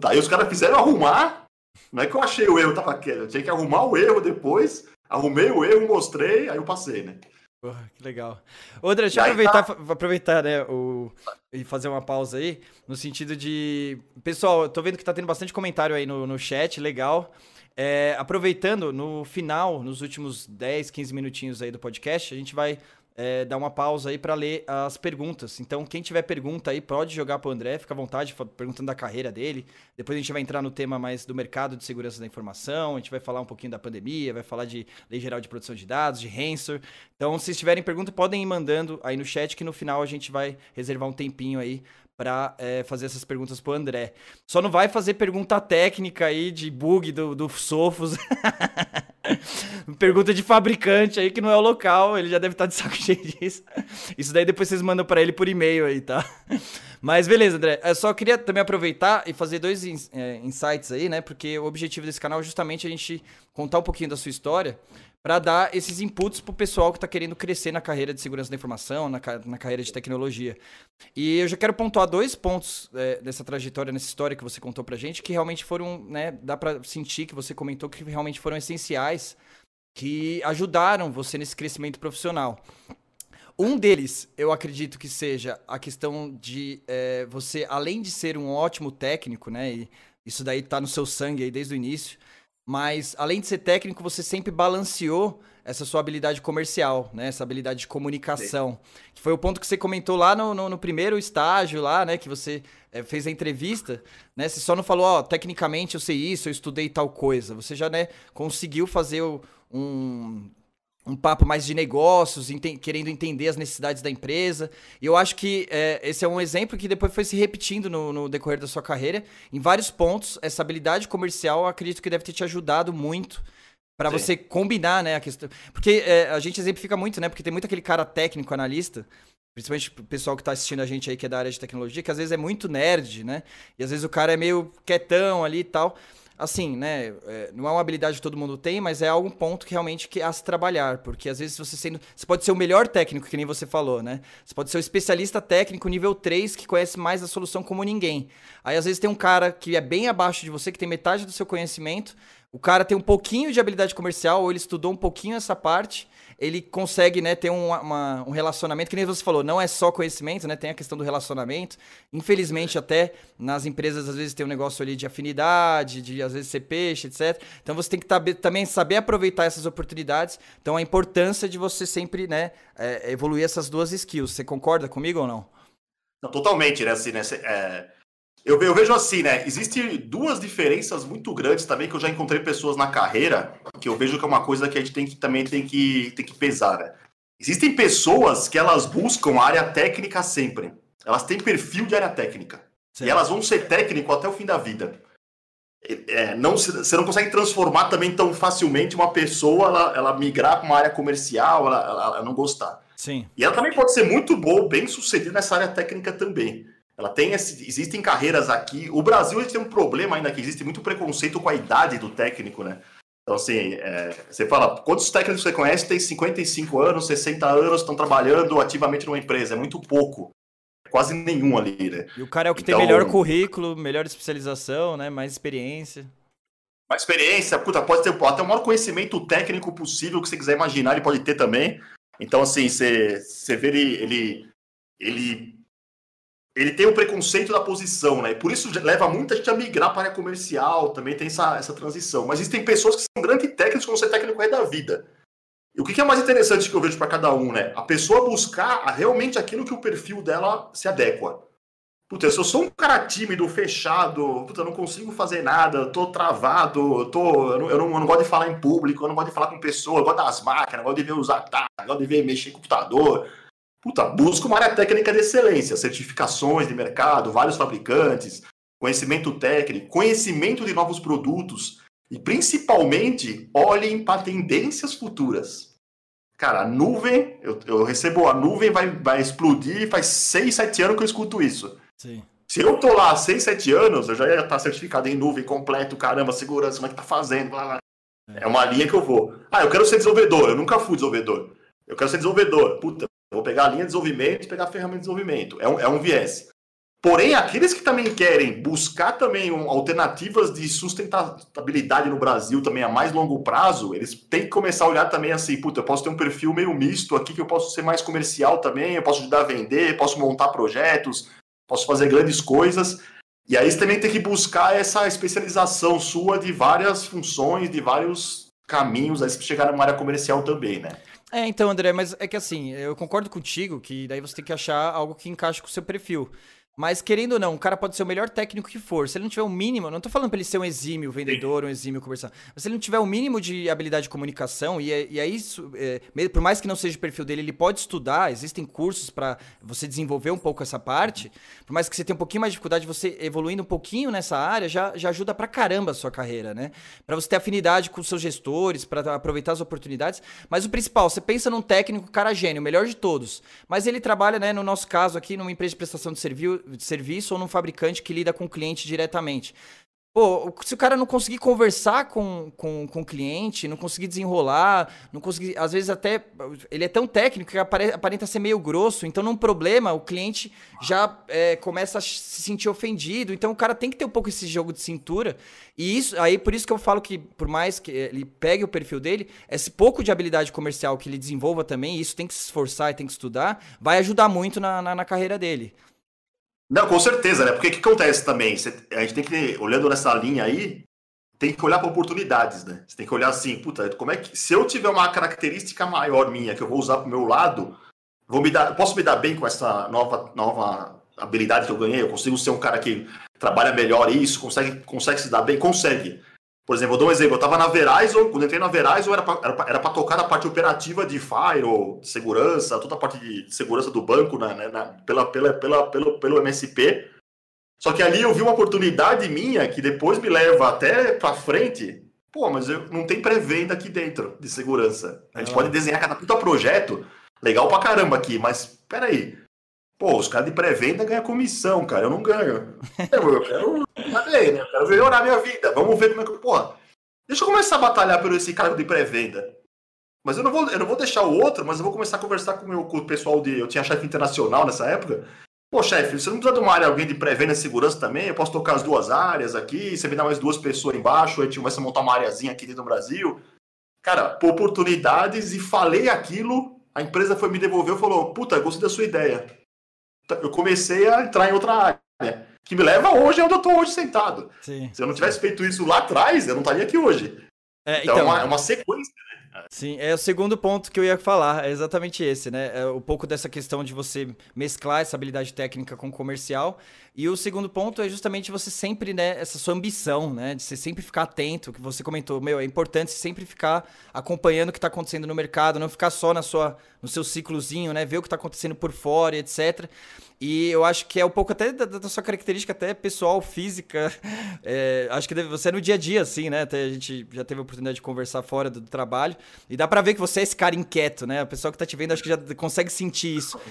Tá, aí os caras fizeram arrumar não é que eu achei o erro, tava quieto. Eu tinha que arrumar o erro depois. Arrumei o erro, mostrei, aí eu passei, né? Porra, que legal. André, deixa eu aproveitar, tá... aproveitar né, o, e fazer uma pausa aí, no sentido de. Pessoal, eu tô vendo que tá tendo bastante comentário aí no, no chat, legal. É, aproveitando, no final, nos últimos 10, 15 minutinhos aí do podcast, a gente vai é, dar uma pausa aí para ler as perguntas. Então, quem tiver pergunta aí, pode jogar para o André, fica à vontade, perguntando da carreira dele. Depois a gente vai entrar no tema mais do mercado de segurança da informação, a gente vai falar um pouquinho da pandemia, vai falar de lei geral de proteção de dados, de Hansor. Então, se tiverem pergunta, podem ir mandando aí no chat, que no final a gente vai reservar um tempinho aí para é, fazer essas perguntas pro André. Só não vai fazer pergunta técnica aí de bug do, do Sofos. pergunta de fabricante aí que não é o local, ele já deve estar tá de saco cheio disso. Isso daí depois vocês mandam para ele por e-mail aí, tá? Mas beleza, André. Eu só queria também aproveitar e fazer dois é, insights aí, né? Porque o objetivo desse canal é justamente a gente contar um pouquinho da sua história para dar esses inputs pro pessoal que está querendo crescer na carreira de segurança da informação, na, na carreira de tecnologia. E eu já quero pontuar dois pontos é, dessa trajetória, nessa história que você contou pra gente, que realmente foram, né, dá para sentir que você comentou que realmente foram essenciais, que ajudaram você nesse crescimento profissional. Um deles, eu acredito que seja a questão de é, você, além de ser um ótimo técnico, né, e isso daí tá no seu sangue aí desde o início, mas além de ser técnico, você sempre balanceou essa sua habilidade comercial, né? Essa habilidade de comunicação. Que foi o ponto que você comentou lá no, no, no primeiro estágio, lá, né? Que você é, fez a entrevista, né? Você só não falou, ó, tecnicamente eu sei isso, eu estudei tal coisa. Você já, né, conseguiu fazer um um papo mais de negócios, ente querendo entender as necessidades da empresa. E eu acho que é, esse é um exemplo que depois foi se repetindo no, no, decorrer da sua carreira. Em vários pontos, essa habilidade comercial, acredito que deve ter te ajudado muito para você combinar, né, a questão. Porque é, a gente exemplifica muito, né? Porque tem muito aquele cara técnico, analista, principalmente o pessoal que está assistindo a gente aí que é da área de tecnologia, que às vezes é muito nerd, né? E às vezes o cara é meio quietão ali e tal assim, né? É, não é uma habilidade que todo mundo tem, mas é algum ponto que realmente que há se trabalhar. Porque às vezes você sendo. Você pode ser o melhor técnico, que nem você falou, né? Você pode ser o especialista técnico nível 3 que conhece mais a solução como ninguém. Aí às vezes tem um cara que é bem abaixo de você, que tem metade do seu conhecimento. O cara tem um pouquinho de habilidade comercial, ou ele estudou um pouquinho essa parte ele consegue né, ter um, uma, um relacionamento, que nem você falou, não é só conhecimento, né? Tem a questão do relacionamento. Infelizmente, até nas empresas, às vezes, tem um negócio ali de afinidade, de às vezes ser peixe, etc. Então você tem que também saber aproveitar essas oportunidades. Então a importância de você sempre né, é, evoluir essas duas skills. Você concorda comigo ou não? Não, totalmente, né? Assim, né? É eu, eu, vejo assim, né? Existem duas diferenças muito grandes também que eu já encontrei pessoas na carreira que eu vejo que é uma coisa que a gente tem que também tem que, tem que pesar, né? Existem pessoas que elas buscam a área técnica sempre. Elas têm perfil de área técnica. Certo. E elas vão ser técnico até o fim da vida. É, não, você não consegue transformar também tão facilmente uma pessoa ela, ela migrar para uma área comercial, ela, ela, ela não gostar. Sim. E ela também pode ser muito boa, bem sucedida nessa área técnica também. Ela tem esse, existem carreiras aqui. O Brasil tem um problema ainda que existe muito preconceito com a idade do técnico, né? Então, assim, é, você fala, quantos técnicos você conhece tem 55 anos, 60 anos, estão trabalhando ativamente numa empresa? É muito pouco. É quase nenhum ali, né? E o cara é o que então, tem melhor currículo, melhor especialização, né? Mais experiência. Mais experiência, puta, pode ter até o maior conhecimento técnico possível que você quiser imaginar, ele pode ter também. Então, assim, você, você vê ele, ele, ele ele tem o preconceito da posição, né? E por isso leva muita gente a migrar para a área comercial, também tem essa, essa transição. Mas existem pessoas que são grandes técnicos, como ser técnico é da vida. E o que é mais interessante que eu vejo para cada um, né? A pessoa buscar realmente aquilo que o perfil dela se adequa. Puta, se eu sou um cara tímido, fechado, puta, eu não consigo fazer nada, eu tô travado, eu, tô, eu, não, eu, não, eu não gosto de falar em público, eu não gosto de falar com pessoas, eu gosto das máquinas, eu gosto de ver os ataques, eu gosto de ver mexer em computador, Puta, busca uma área técnica de excelência, certificações de mercado, vários fabricantes, conhecimento técnico, conhecimento de novos produtos e principalmente olhem para tendências futuras. Cara, a nuvem, eu, eu, recebo a nuvem vai, vai explodir faz 6, 7 anos que eu escuto isso. Sim. Se eu tô lá 6, 7 anos, eu já ia estar certificado em nuvem completo, caramba, segurança, como é que tá fazendo, blá, blá. É. é uma linha que eu vou. Ah, eu quero ser desenvolvedor, eu nunca fui desenvolvedor. Eu quero ser desenvolvedor. Puta, vou pegar a linha de desenvolvimento pegar a ferramenta de desenvolvimento. É um, é um viés. Porém, aqueles que também querem buscar também um, alternativas de sustentabilidade no Brasil também a mais longo prazo, eles têm que começar a olhar também assim, puta, eu posso ter um perfil meio misto aqui, que eu posso ser mais comercial também, eu posso ajudar a vender, posso montar projetos, posso fazer grandes coisas. E aí você também tem que buscar essa especialização sua de várias funções, de vários caminhos, aí você chegar numa área comercial também, né? É, então, André, mas é que assim, eu concordo contigo que daí você tem que achar algo que encaixe com o seu perfil. Mas querendo ou não, o cara pode ser o melhor técnico que for. Se ele não tiver o um mínimo, não tô falando pra ele ser um exímio vendedor, um exímio conversando. Mas se ele não tiver o um mínimo de habilidade de comunicação, e, é, e é isso, é, por mais que não seja o perfil dele, ele pode estudar, existem cursos para você desenvolver um pouco essa parte. Por mais que você tenha um pouquinho mais de dificuldade, você evoluindo um pouquinho nessa área, já, já ajuda pra caramba a sua carreira, né? Pra você ter afinidade com os seus gestores, para aproveitar as oportunidades. Mas o principal, você pensa num técnico, cara gênio, o melhor de todos. Mas ele trabalha, né, no nosso caso aqui, numa empresa de prestação de serviço serviço ou num fabricante que lida com o cliente diretamente. Pô, se o cara não conseguir conversar com, com, com o cliente, não conseguir desenrolar, não conseguir. Às vezes até. Ele é tão técnico que aparenta ser meio grosso. Então, num problema, o cliente já é, começa a se sentir ofendido. Então, o cara tem que ter um pouco esse jogo de cintura. E isso, aí por isso que eu falo que, por mais que ele pegue o perfil dele, esse pouco de habilidade comercial que ele desenvolva também, isso tem que se esforçar e tem que estudar, vai ajudar muito na, na, na carreira dele. Não, com certeza, né? Porque o que acontece também? a gente tem que, olhando nessa linha aí, tem que olhar para oportunidades, né? Você tem que olhar assim, puta, como é que. Se eu tiver uma característica maior minha que eu vou usar para o meu lado, vou me dar, posso me dar bem com essa nova, nova habilidade que eu ganhei? Eu consigo ser um cara que trabalha melhor isso, consegue, consegue se dar bem? Consegue. Por exemplo, eu dou um exemplo. Eu estava na Verizon, quando entrei na Verizon, era para tocar a parte operativa de Fire, de segurança, toda a parte de segurança do banco na, né, na, pela, pela, pela, pelo, pelo MSP. Só que ali eu vi uma oportunidade minha que depois me leva até para frente. Pô, mas eu, não tem pré-venda aqui dentro de segurança. A gente ah. pode desenhar cada puta projeto, legal pra caramba aqui, mas peraí. Pô, os caras de pré-venda ganham comissão, cara. Eu não ganho. Eu, quero. Cadê, né? Eu quero melhorar minha vida. Vamos ver como é que. Porra, deixa eu começar a batalhar por esse cargo de pré-venda. Mas eu não, vou, eu não vou deixar o outro, mas eu vou começar a conversar com, meu, com o pessoal de. Eu tinha chefe internacional nessa época. Pô, chefe, você não precisa de uma área, alguém de pré-venda e segurança também? Eu posso tocar as duas áreas aqui, você me dá mais duas pessoas embaixo, a gente começa a montar uma areazinha aqui dentro do Brasil. Cara, por oportunidades e falei aquilo, a empresa foi me devolver e falou: Puta, gostei da sua ideia eu comecei a entrar em outra área. Que me leva hoje onde eu estou hoje sentado. Sim. Se eu não tivesse feito isso lá atrás, eu não estaria aqui hoje. É, então, então, é uma, é uma sequência, né? Sim, é o segundo ponto que eu ia falar, é exatamente esse, né? É um pouco dessa questão de você mesclar essa habilidade técnica com comercial. E o segundo ponto é justamente você sempre, né, essa sua ambição, né? De você sempre ficar atento, que você comentou, meu, é importante sempre ficar acompanhando o que está acontecendo no mercado, não ficar só na sua, no seu ciclozinho, né? Ver o que está acontecendo por fora, etc. E eu acho que é um pouco até da, da sua característica até pessoal, física. É, acho que deve, você é no dia a dia, assim, né? Até a gente já teve a oportunidade de conversar fora do, do trabalho. E dá pra ver que você é esse cara inquieto, né? A pessoa que tá te vendo acho que já consegue sentir isso.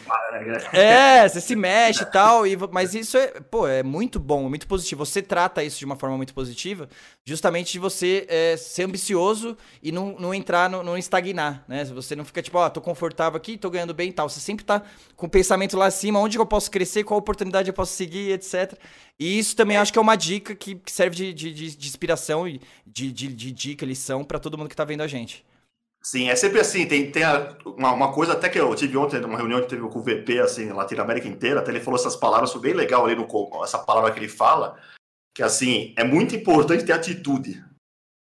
É, você se mexe e tal, e, mas isso é, pô, é muito bom, muito positivo. Você trata isso de uma forma muito positiva, justamente de você é, ser ambicioso e não, não entrar, no, não estagnar, né? Você não fica tipo, ó, oh, tô confortável aqui, tô ganhando bem e tal. Você sempre tá com o pensamento lá acima, onde eu posso crescer, qual oportunidade eu posso seguir, etc. E isso também acho que é uma dica que, serve de, de, de, inspiração e de, de, de dica, lição para todo mundo que tá vendo a gente. Sim, é sempre assim, tem, tem uma, uma, coisa até que eu tive ontem, numa reunião que teve com o VP, assim, Latinoamérica inteira, até ele falou essas palavras, foi bem legal ali no essa palavra que ele fala, que assim, é muito importante ter atitude.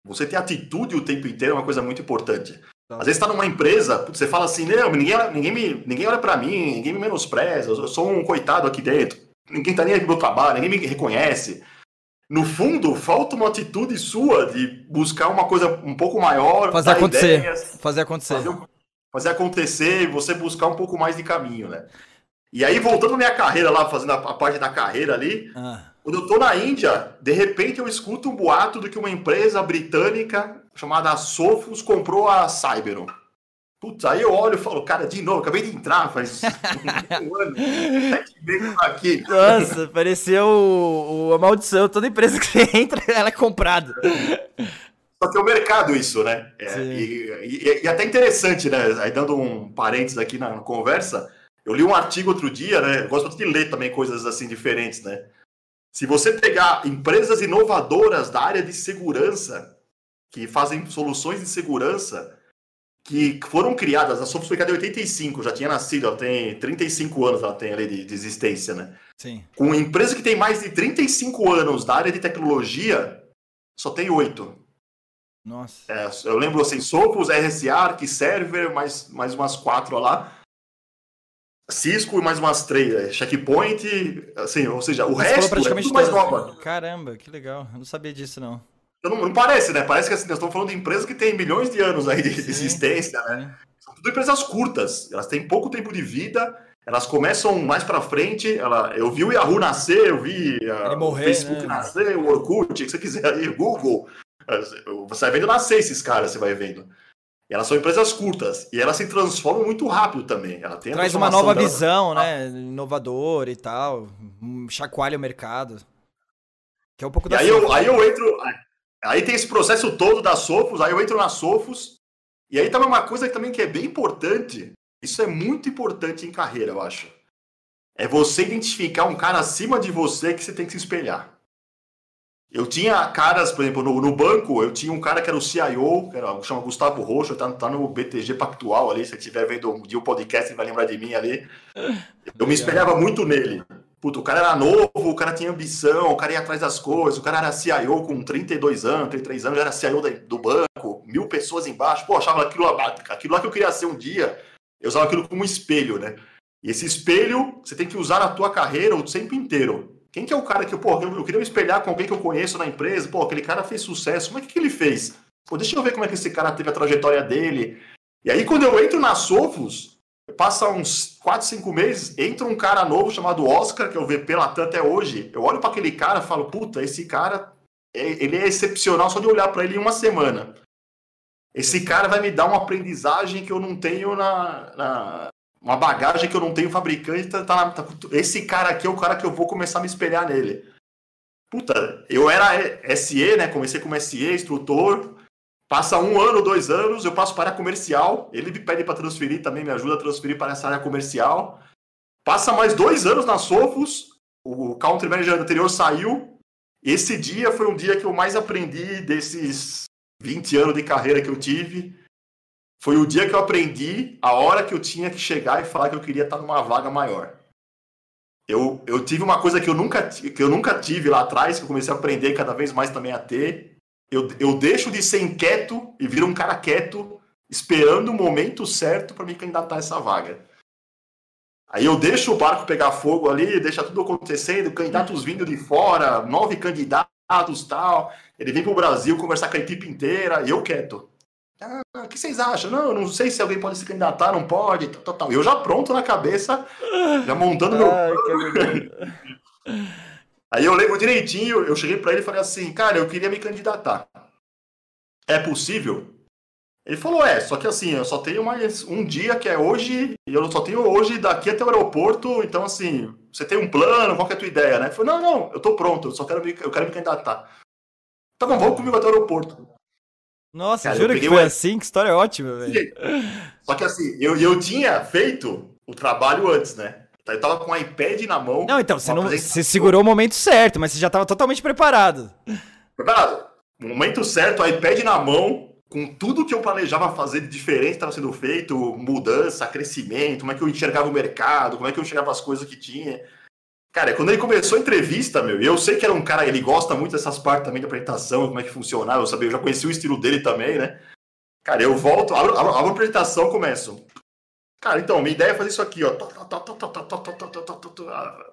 Você ter atitude o tempo inteiro é uma coisa muito importante. Às vezes está numa empresa, você fala assim, não, ninguém, ninguém, me, ninguém olha para mim, ninguém me menospreza, eu sou um coitado aqui dentro, ninguém tá nem aí pro meu trabalho, ninguém me reconhece no fundo, falta uma atitude sua de buscar uma coisa um pouco maior. Fazer acontecer. Ideias, fazer acontecer. Fazer, fazer acontecer e você buscar um pouco mais de caminho, né? E aí, voltando à minha carreira lá, fazendo a, a parte da carreira ali, ah. quando eu tô na Índia, de repente eu escuto um boato de que uma empresa britânica chamada Sophos comprou a Cyberon. Putz, aí eu olho e falo, cara, de novo, acabei de entrar, faz um ano, sete meses aqui. Nossa, pareceu o, o, a maldição. Toda empresa que você entra, ela é comprada. Só que é o mercado isso, né? É, e, e, e, até interessante, né? Aí dando um parênteses aqui na, na, conversa, eu li um artigo outro dia, né? Eu gosto de ler também coisas assim diferentes, né? Se você pegar empresas inovadoras da área de segurança, que fazem soluções de segurança, que foram criadas, a Sophos foi criada em 85, já tinha nascido, ela tem 35 anos, ela tem ali de, de existência, né? Sim. Com uma empresa que tem mais de 35 anos da área de tecnologia, só tem oito. Nossa. É, eu lembro assim, Sophos, RSA, Arc Server, mais, mais umas quatro lá. Cisco e mais umas três, é, Checkpoint, assim, ou seja, o Mas resto é tudo mais nova. Caramba, que legal, eu não sabia disso não. Não, não, parece, né? Parece que assim, nós estamos falando de empresas que têm milhões de anos aí de sim, existência, né? São tudo empresas curtas, elas têm pouco tempo de vida, elas começam mais para frente. Ela, eu vi o Yahoo nascer, eu vi a, morrer, o Facebook né? nascer, o Orkut, o que você quiser aí, o Google. Você vai vendo nascer esses caras, você vai vendo. E elas são empresas curtas e elas se transformam muito rápido também. Ela tem Traz uma nova dela. visão, né? Inovadora e tal, chacoalha o mercado. Que é um pouco e da aí eu, aí eu entro. Aí tem esse processo todo da Sofos, aí eu entro na Sofos, e aí também uma coisa também que é bem importante, isso é muito importante em carreira, eu acho. É você identificar um cara acima de você que você tem que se espelhar. Eu tinha caras, por exemplo, no, no banco, eu tinha um cara que era o CIO, que era, chama Gustavo Roxo, tá, tá no BTG Pactual ali, se você estiver vendo um dia o podcast, vai lembrar de mim ali. Eu me espelhava muito nele. Puta, o cara era novo, o cara tinha ambição, o cara ia atrás das coisas, o cara era CIO com 32 anos, 33 anos, era CIO do banco, mil pessoas embaixo, pô, achava aquilo, aquilo lá que eu queria ser um dia, eu usava aquilo como espelho, né? E esse espelho você tem que usar na tua carreira o tempo inteiro. Quem que é o cara que, pô, eu, queria me espelhar com alguém que eu conheço na empresa, pô, aquele cara fez sucesso, como é que, que ele fez? Pô, deixa eu ver como é que esse cara teve a trajetória dele. E aí, quando eu entro na Sofos, Passa uns 4, 5 meses, entra um cara novo chamado Oscar, que o VP Latam até hoje. Eu olho para aquele cara e falo, puta, esse cara, é, ele é excepcional só de olhar para ele em uma semana. Esse cara vai me dar uma aprendizagem que eu não tenho na, na uma bagagem que eu não tenho fabricante. Tá, tá, tá, esse cara aqui é o cara que eu vou começar a me espelhar nele. Puta, eu era SE, né? Comecei como SE, instrutor. Passa um ano, dois anos, eu passo para a área comercial. Ele me pede para transferir, também me ajuda a transferir para essa área comercial. Passa mais dois anos na Sofos. O country manager anterior saiu. Esse dia foi um dia que eu mais aprendi desses 20 anos de carreira que eu tive. Foi o dia que eu aprendi a hora que eu tinha que chegar e falar que eu queria estar numa vaga maior. Eu, eu tive uma coisa que eu, nunca, que eu nunca tive lá atrás, que eu comecei a aprender cada vez mais também a ter, eu, eu deixo de ser inquieto e viro um cara quieto, esperando o momento certo para me candidatar a essa vaga. Aí eu deixo o barco pegar fogo ali, deixa tudo acontecendo, candidatos vindo de fora, nove candidatos tal. Ele vem para o Brasil conversar com a equipe inteira, e eu quieto. Ah, o que vocês acham? Não, não sei se alguém pode se candidatar, não pode, tal, tal, Eu já pronto na cabeça, já montando meu. Aí eu lembro direitinho, eu cheguei para ele e falei assim, cara, eu queria me candidatar. É possível? Ele falou, é, só que assim, eu só tenho mais um dia que é hoje, e eu só tenho hoje daqui até o aeroporto, então assim, você tem um plano, qual que é a tua ideia, né? Ele falou, não, não, eu tô pronto, eu só quero me, eu quero me candidatar. Tá bom, vamos comigo até o aeroporto. Nossa, Cara, juro que foi uma... assim, que história ótima, velho. Só que assim, eu, eu tinha feito o trabalho antes, né? Eu tava com o iPad na mão. Não, então, você, não, você segurou o momento certo, mas você já tava totalmente preparado. Preparado. Momento certo, iPad na mão, com tudo que eu planejava fazer de diferente estava sendo feito, mudança, crescimento, como é que eu enxergava o mercado, como é que eu enxergava as coisas que tinha. Cara, quando ele começou a entrevista, meu, e eu sei que era um cara, ele gosta muito dessas partes também de apresentação, como é que funcionava, eu sabia, eu já conheci o estilo dele também, né? Cara, eu volto, abro, abro, abro a apresentação, começo. Cara, então, minha ideia é fazer isso aqui, ó.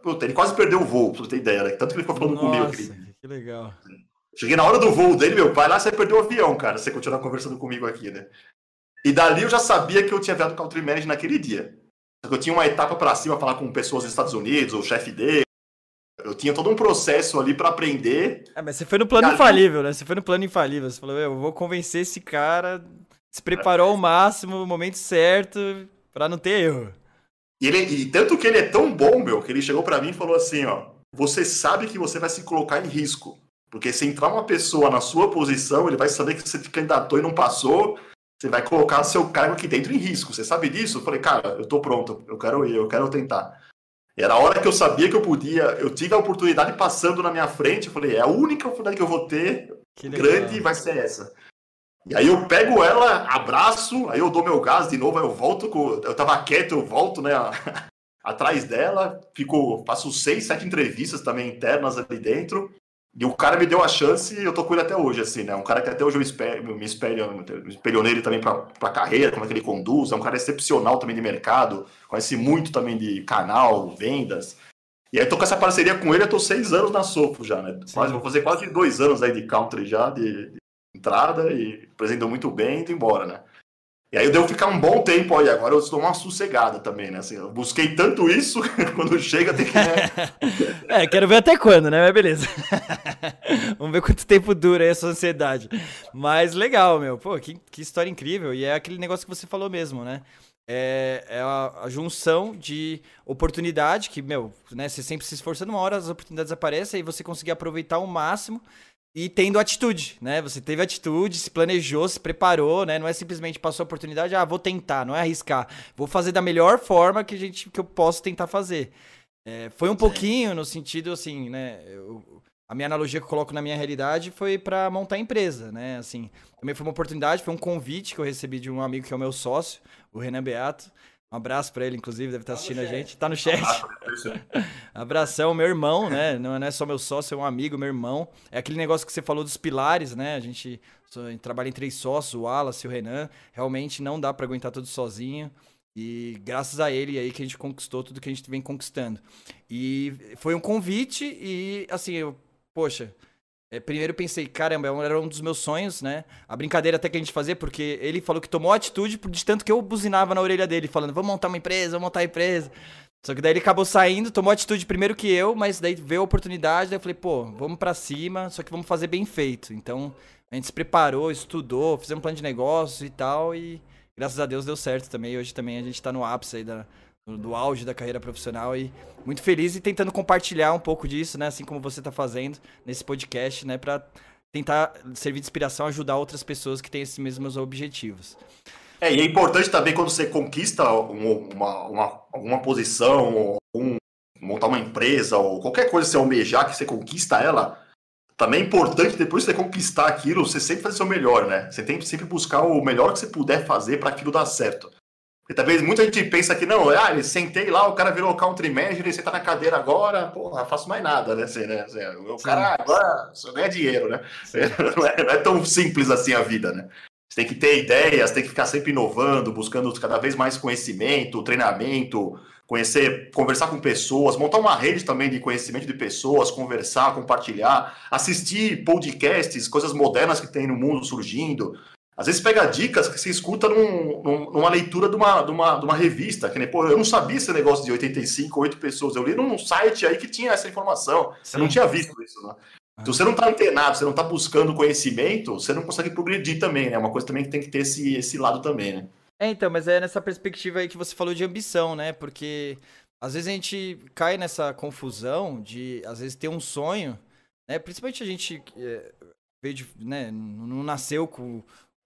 Puta, ele quase perdeu o voo, pra você ter ideia, né? Tanto que ele ficou falando Nossa, comigo. Que, que legal. Cheguei na hora do voo dele, meu pai, lá você perdeu o avião, cara, você continuar conversando comigo aqui, né? E dali eu já sabia que eu tinha virado country manager naquele dia. Eu tinha uma etapa para cima, falar com pessoas dos Estados Unidos, o chefe dele. Eu tinha todo um processo ali para aprender. É, mas você foi no plano infalível, né? Você foi no plano infalível. Você falou, eu vou convencer esse cara, se preparou ao máximo, no momento certo, para não ter erro. E, ele, e tanto que ele é tão bom, meu, que ele chegou para mim e falou assim, ó, você sabe que você vai se colocar em risco. Porque se entrar uma pessoa na sua posição, ele vai saber que você se candidatou e não passou, você vai colocar seu cargo aqui dentro em risco. Você sabe disso? Eu falei, cara, eu tô pronto, eu quero ir, eu quero tentar. Era a hora que eu sabia que eu podia, eu tive a oportunidade passando na minha frente, eu falei, é a única oportunidade que eu vou ter, grande vai ser essa. E aí eu pego ela, abraço, aí eu dou meu gás de novo, aí eu volto, com, eu tava quieto, eu volto, né, atrás dela, fico, faço seis, sete entrevistas também internas ali dentro, e o cara me deu a chance e eu tô com ele até hoje, assim, né? Um cara que até hoje eu espelho, me espelho, me espelho nele também pra, pra carreira, como é que ele conduz. É um cara excepcional também de mercado, conhece muito também de canal, vendas. E aí tô com essa parceria com ele, eu tô seis anos na Sofo já, né? Quase, vou fazer quase dois anos aí de country já, de, de entrada, e apresentou muito bem e indo embora, né? E aí eu devo ficar um bom tempo aí, agora eu estou uma sossegada também, né? Assim, eu busquei tanto isso, quando chega tem que. Né? é, quero ver até quando, né? Mas beleza. Vamos ver quanto tempo dura essa ansiedade. Mas legal, meu. Pô, que, que história incrível. E é aquele negócio que você falou mesmo, né? É, é a, a, junção de oportunidade, que, meu, né? Você sempre se esforçando, uma hora as oportunidades aparecem e você conseguir aproveitar o máximo e tendo atitude, né? Você teve atitude, se planejou, se preparou, né? Não é simplesmente passou a oportunidade, ah, vou tentar, não é arriscar. Vou fazer da melhor forma que, a gente, que eu posso tentar fazer. É, foi um pouquinho no sentido, assim, né? Eu, a minha analogia que eu coloco na minha realidade foi para montar a empresa, né? Assim, também foi uma oportunidade, foi um convite que eu recebi de um amigo que é o meu sócio, o Renan Beato. Um abraço para ele, inclusive, deve estar tá assistindo a gente. Tá no chat. Abração, meu irmão, né? Não é só meu sócio, é um amigo, meu irmão. É aquele negócio que você falou dos pilares, né? A gente, a gente trabalha em três sócios, o Wallace e o Renan. Realmente não dá para aguentar tudo sozinho. E graças a ele aí que a gente conquistou tudo que a gente vem conquistando. E foi um convite e, assim, eu, poxa, é, primeiro pensei, caramba, é era um dos meus sonhos, né? A brincadeira até que a gente fazia, porque ele falou que tomou atitude de tanto que eu buzinava na orelha dele, falando, vamos montar uma empresa, vamos montar uma empresa. Só que daí ele acabou saindo, tomou atitude primeiro que eu, mas daí veio a oportunidade, daí eu falei, pô, vamos para cima, só que vamos fazer bem feito. Então, a gente se preparou, estudou, fizemos um plano de negócios e tal, e graças a Deus deu certo também. Hoje também a gente tá no ápice aí da, do auge da carreira profissional e muito feliz e tentando compartilhar um pouco disso, né, assim como você está fazendo nesse podcast, né, para tentar servir de inspiração, ajudar outras pessoas que têm esses mesmos objetivos. É, e é importante também quando você conquista uma, uma, uma posição, ou um, montar uma empresa, ou qualquer coisa que você almejar, que você conquista ela, também é importante, depois de você conquistar aquilo, você sempre fazer o seu melhor, né? Você tem que sempre buscar o melhor que você puder fazer para aquilo dar certo. E talvez muita gente pensa que não, ah, ele sentei lá, o cara virou country manager, ele senta na cadeira agora, porra, faço mais nada, né? Assim, né? Assim, o cara agora só ganha dinheiro, né? Não é, não é, tão simples assim a vida, né? Você tem que ter ideias, tem que ficar sempre inovando, buscando cada vez mais conhecimento, treinamento, conhecer, conversar com pessoas, montar uma rede também de conhecimento de pessoas, conversar, compartilhar, assistir podcasts, coisas modernas que tem no mundo surgindo, às vezes pega dicas que você escuta num, num, numa leitura de uma, de, uma, de uma revista, que nem, pô, eu não sabia esse negócio de 85, 8 pessoas. Eu li num site aí que tinha essa informação. Sim. Eu não tinha visto isso, né? Se você não está antenado, você não está buscando conhecimento, você não consegue progredir também, né? É uma coisa também que tem que ter esse, esse lado também, né? É, então, mas é nessa perspectiva aí que você falou de ambição, né? Porque às vezes a gente cai nessa confusão de, às vezes, ter um sonho, né? Principalmente a gente é, veio de, né, não nasceu com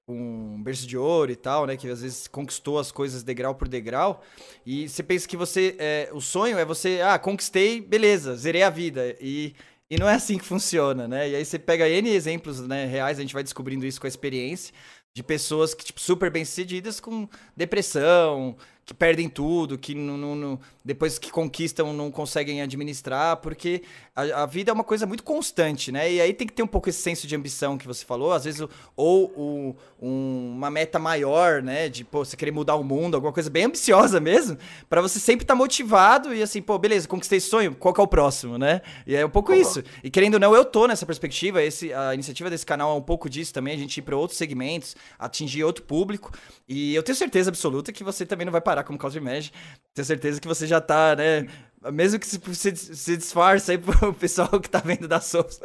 um berço de ouro e tal, né? Que às vezes conquistou as coisas degrau por degrau. E você pensa que você. É, o sonho é você, ah, conquistei, beleza, zerei a vida. E e não é assim que funciona, né? E aí você pega N exemplos né, reais, a gente vai descobrindo isso com a experiência, de pessoas que, tipo, super bem-sucedidas com depressão, que perdem tudo, que não, não, depois que conquistam não conseguem administrar, porque a, a, vida é uma coisa muito constante, né? E aí tem que ter um pouco esse senso de ambição que você falou, às vezes, ou, ou um, uma meta maior, né? De, pô, você querer mudar o mundo, alguma coisa bem ambiciosa mesmo, para você sempre estar tá motivado e assim, pô, beleza, conquistei esse sonho, qual que é o próximo, né? E é um pouco isso. E querendo ou não, eu tô nessa perspectiva, esse, a iniciativa desse canal é um pouco disso também, a gente ir para outros segmentos, atingir outro público, e eu tenho certeza absoluta que você também não vai parar como Couch Image, tenho certeza que você já tá, né? Mesmo que se, se, disfarce aí pro pessoal que tá vendo da Souls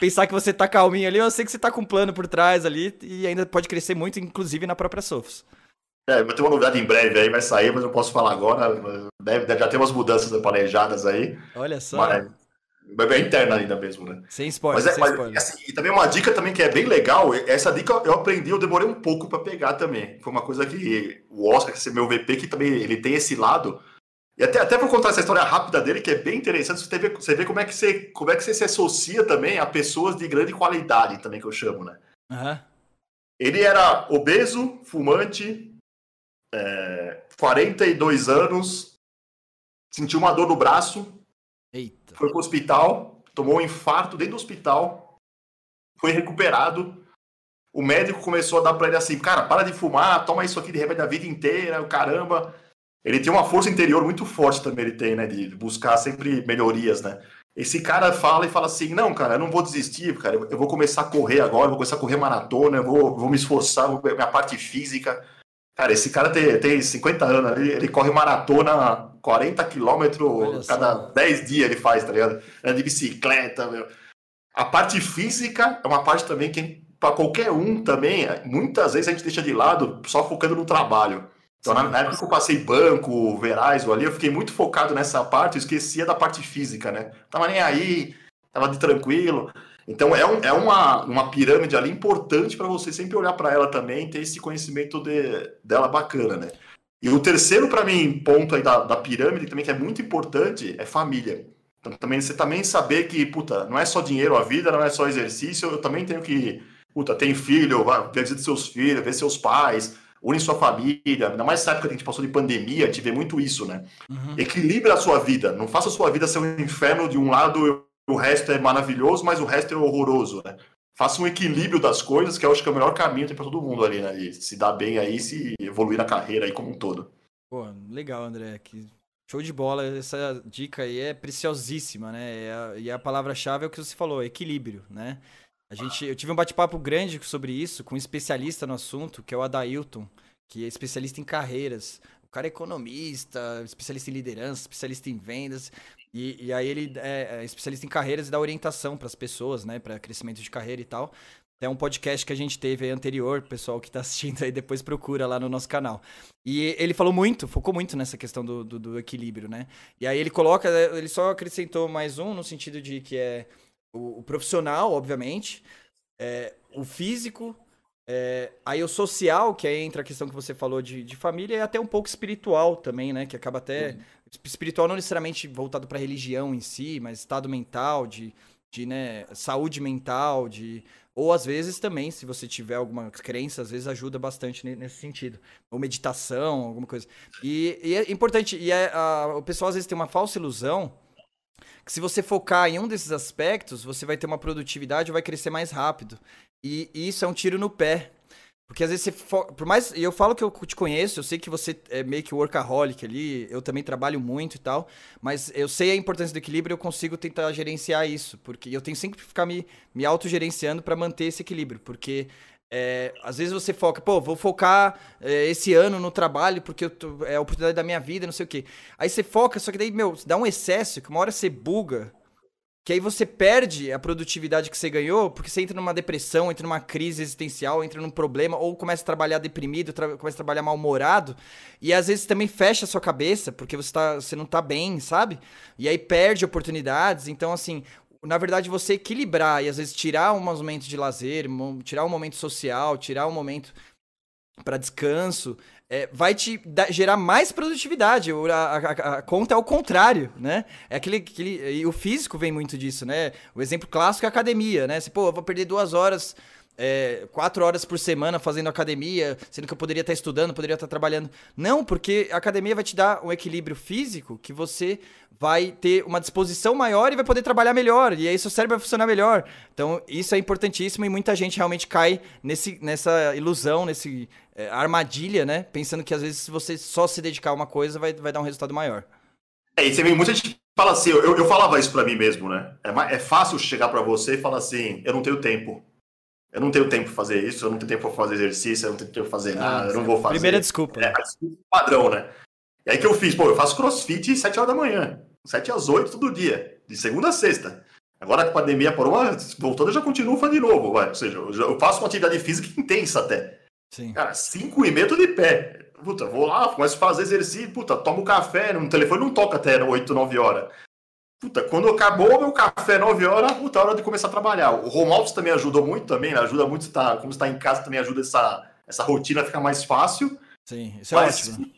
pensar que você tá calminho ali, eu sei que você tá com um plano por trás ali e ainda pode crescer muito, inclusive na própria Souls. É, vai ter uma novidade em breve aí, vai sair, mas eu posso falar agora. Deve, já ter umas mudanças planejadas aí. Olha só. Mas, mas é interna ainda mesmo, né? Sem spoiler, mas, é, mas, spoiler. Assim, e também uma dica também que é bem legal, essa dica eu aprendi, eu demorei um pouco para pegar também. Foi uma coisa que o Oscar, que é meu VP, que também ele tem esse lado e até, até vou contar essa história rápida dele, que é bem interessante, você vê, você vê como, é que você, como é que você se associa também a pessoas de grande qualidade, também que eu chamo, né? Uhum. Ele era obeso, fumante, é, 42 anos, sentiu uma dor no braço, Eita. foi pro hospital, tomou um infarto dentro do hospital, foi recuperado. O médico começou a dar para ele assim, cara, para de fumar, toma isso aqui de remédio a vida inteira, o caramba ele tem uma força interior muito forte também, ele tem, né? De buscar sempre melhorias, né? Esse cara fala e fala assim: não, cara, eu não vou desistir, cara, eu vou começar a correr agora, eu vou começar a correr maratona, eu vou, vou me esforçar, vou, minha parte física. Cara, esse cara tem, tem 50 anos, ele, ele corre maratona 40 quilômetros cada 10 dias ele faz, tá ligado? Anda de bicicleta, meu. A parte física é uma parte também que, para qualquer um também, muitas vezes a gente deixa de lado só focando no trabalho. Então, na, na, época que eu passei banco, Verizon ali, eu fiquei muito focado nessa parte, eu esquecia da parte física, né? Tava nem aí, tava de tranquilo. Então, é, um, é uma, uma pirâmide ali importante para você sempre olhar para ela também, ter esse conhecimento de, dela bacana, né? E o terceiro, para mim, ponto aí da, da pirâmide também, que é muito importante, é família. Então, também, você também saber que, puta, não é só dinheiro a vida, não é só exercício, eu também tenho que, puta, tem filho, vai, visita seus filhos, ver seus pais, une sua família, ainda mais nessa época que a gente passou de pandemia, a gente vê muito isso, né? Uhum. Equilibre a sua vida, não faça a sua vida ser um inferno de um lado o resto é maravilhoso, mas o resto é horroroso, né? Faça um equilíbrio das coisas, que eu acho que é o melhor caminho para todo mundo ali, né? E se dar bem aí, se evoluir na carreira aí como um todo. Pô, legal, André. Que show de bola. Essa dica aí é preciosíssima, né? E a, e a palavra-chave é o que você falou, equilíbrio, né? A gente, eu tive um bate-papo grande sobre isso com um especialista no assunto, que é o Adailton, que é especialista em carreiras. O cara é economista, especialista em liderança, especialista em vendas. E, e aí ele é, é especialista em carreiras e dá orientação para as pessoas, né? Para crescimento de carreira e tal. É um podcast que a gente teve aí anterior, pessoal que está assistindo aí depois procura lá no nosso canal. E ele falou muito, focou muito nessa questão do, do, do equilíbrio, né? E aí ele coloca, ele só acrescentou mais um no sentido de que é o, o profissional, obviamente, é, o físico, é, aí o social, que aí entra a questão que você falou de, de família, e até um pouco espiritual também, né? Que acaba até. Uhum. Espiritual não necessariamente voltado para religião em si, mas estado mental, de, de né, saúde mental, de. Ou às vezes também, se você tiver alguma crença, às vezes ajuda bastante nesse sentido. Ou meditação, alguma coisa. E, e é importante, e é, a, o pessoal às vezes tem uma falsa ilusão que se você focar em um desses aspectos, você vai ter uma produtividade vai crescer mais rápido. E, e isso é um tiro no pé. Porque às vezes você. Fo... Por mais. E eu falo que eu te conheço, eu sei que você é meio que workaholic ali, eu também trabalho muito e tal. Mas eu sei a importância do equilíbrio e eu consigo tentar gerenciar isso. Porque eu tenho sempre que ficar me, me autogerenciando para manter esse equilíbrio. Porque é, às vezes você foca, pô, vou focar é, esse ano no trabalho porque tô, é a oportunidade da minha vida, não sei o quê. Aí você foca, só que daí, meu, dá um excesso que uma hora você buga que aí você perde a produtividade que você ganhou, porque você entra numa depressão, entra numa crise existencial, entra num problema, ou começa a trabalhar deprimido, tra começa a trabalhar mal-humorado, e às vezes também fecha a sua cabeça, porque você, tá, você não tá bem, sabe? E aí perde oportunidades. Então, assim, na verdade, você equilibrar e às vezes tirar um momento de lazer, tirar um momento social, tirar um momento para descanso, é, vai te gerar mais produtividade. A, a, a, conta é o contrário, né? É aquele, aquele. E o físico vem muito disso, né? O exemplo clássico é a academia, né? Você, pô, eu vou perder duas horas. É, quatro horas por semana fazendo academia, sendo que eu poderia estar estudando, poderia estar trabalhando. Não, porque a academia vai te dar um equilíbrio físico que você vai ter uma disposição maior e vai poder trabalhar melhor. E aí seu cérebro vai funcionar melhor. Então, isso é importantíssimo e muita gente realmente cai nesse, nessa ilusão, nesse é, armadilha, né? Pensando que às vezes se você só se dedicar a uma coisa, vai, vai dar um resultado maior. É, e você vê muita gente fala assim, eu, eu falava isso para mim mesmo, né? É, é fácil chegar para você e falar assim, eu não tenho tempo. Eu não tenho tempo para fazer isso, eu não tenho tempo para fazer exercício, eu não tenho tempo para fazer ah, nada, eu não vou fazer. Primeira desculpa. É, padrão, né? E aí que eu fiz, pô, eu faço crossfit 7 horas da manhã. 7 às 8 todo dia, de segunda a sexta. Agora que a pandemia parou, voltando, eu já continuo fazendo de novo, vai. Ou seja, eu faço uma atividade física intensa até. Sim. Cara, 5 e meia tô de pé. Puta, vou lá, começo a fazer exercício, puta, tomo café, no telefone não toca até 8, 9 horas. Puta, quando acabou o meu café 9 horas, puta, hora de começar a trabalhar. O home office também ajudou muito também, né? ajuda muito, tá, como está em casa também ajuda essa, essa rotina a ficar mais fácil. Sim, isso é mas, ótimo.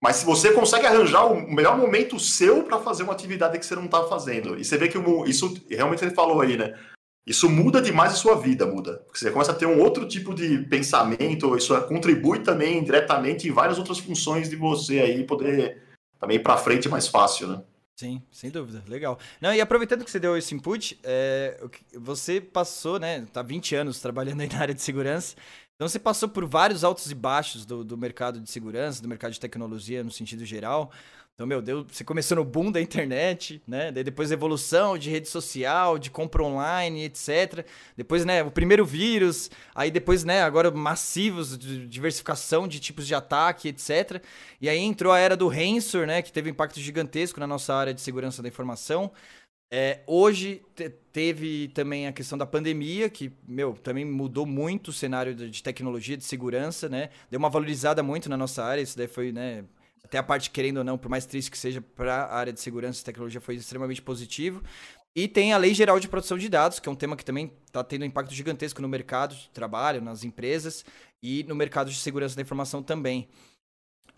Mas se você consegue arranjar o melhor momento seu para fazer uma atividade que você não está fazendo, e você vê que o, isso realmente ele falou aí, né? Isso muda demais a sua vida, muda. Porque você começa a ter um outro tipo de pensamento, isso contribui também diretamente em várias outras funções de você aí poder também ir para frente mais fácil, né? Sim, sem dúvida. Legal. Não, e aproveitando que você deu esse input, é, você passou, né? Tá 20 anos trabalhando aí na área de segurança. Então você passou por vários altos e baixos do, do mercado de segurança, do mercado de tecnologia no sentido geral. Então, meu Deus, você começou no boom da internet, né? Daí depois evolução de rede social, de compra online, etc. Depois, né, o primeiro vírus, aí depois, né, agora massivos de diversificação de tipos de ataque, etc. E aí entrou a era do ransomware, né, que teve um impacto gigantesco na nossa área de segurança da informação. É, hoje te, teve também a questão da pandemia, que, meu, também mudou muito o cenário de, tecnologia, de segurança, né? Deu uma valorizada muito na nossa área, isso daí foi, né? Até a parte, querendo ou não, por mais triste que seja, para a área de segurança e tecnologia foi extremamente positivo. E tem a Lei Geral de Proteção de Dados, que é um tema que também está tendo um impacto gigantesco no mercado de trabalho, nas empresas e no mercado de segurança da informação também.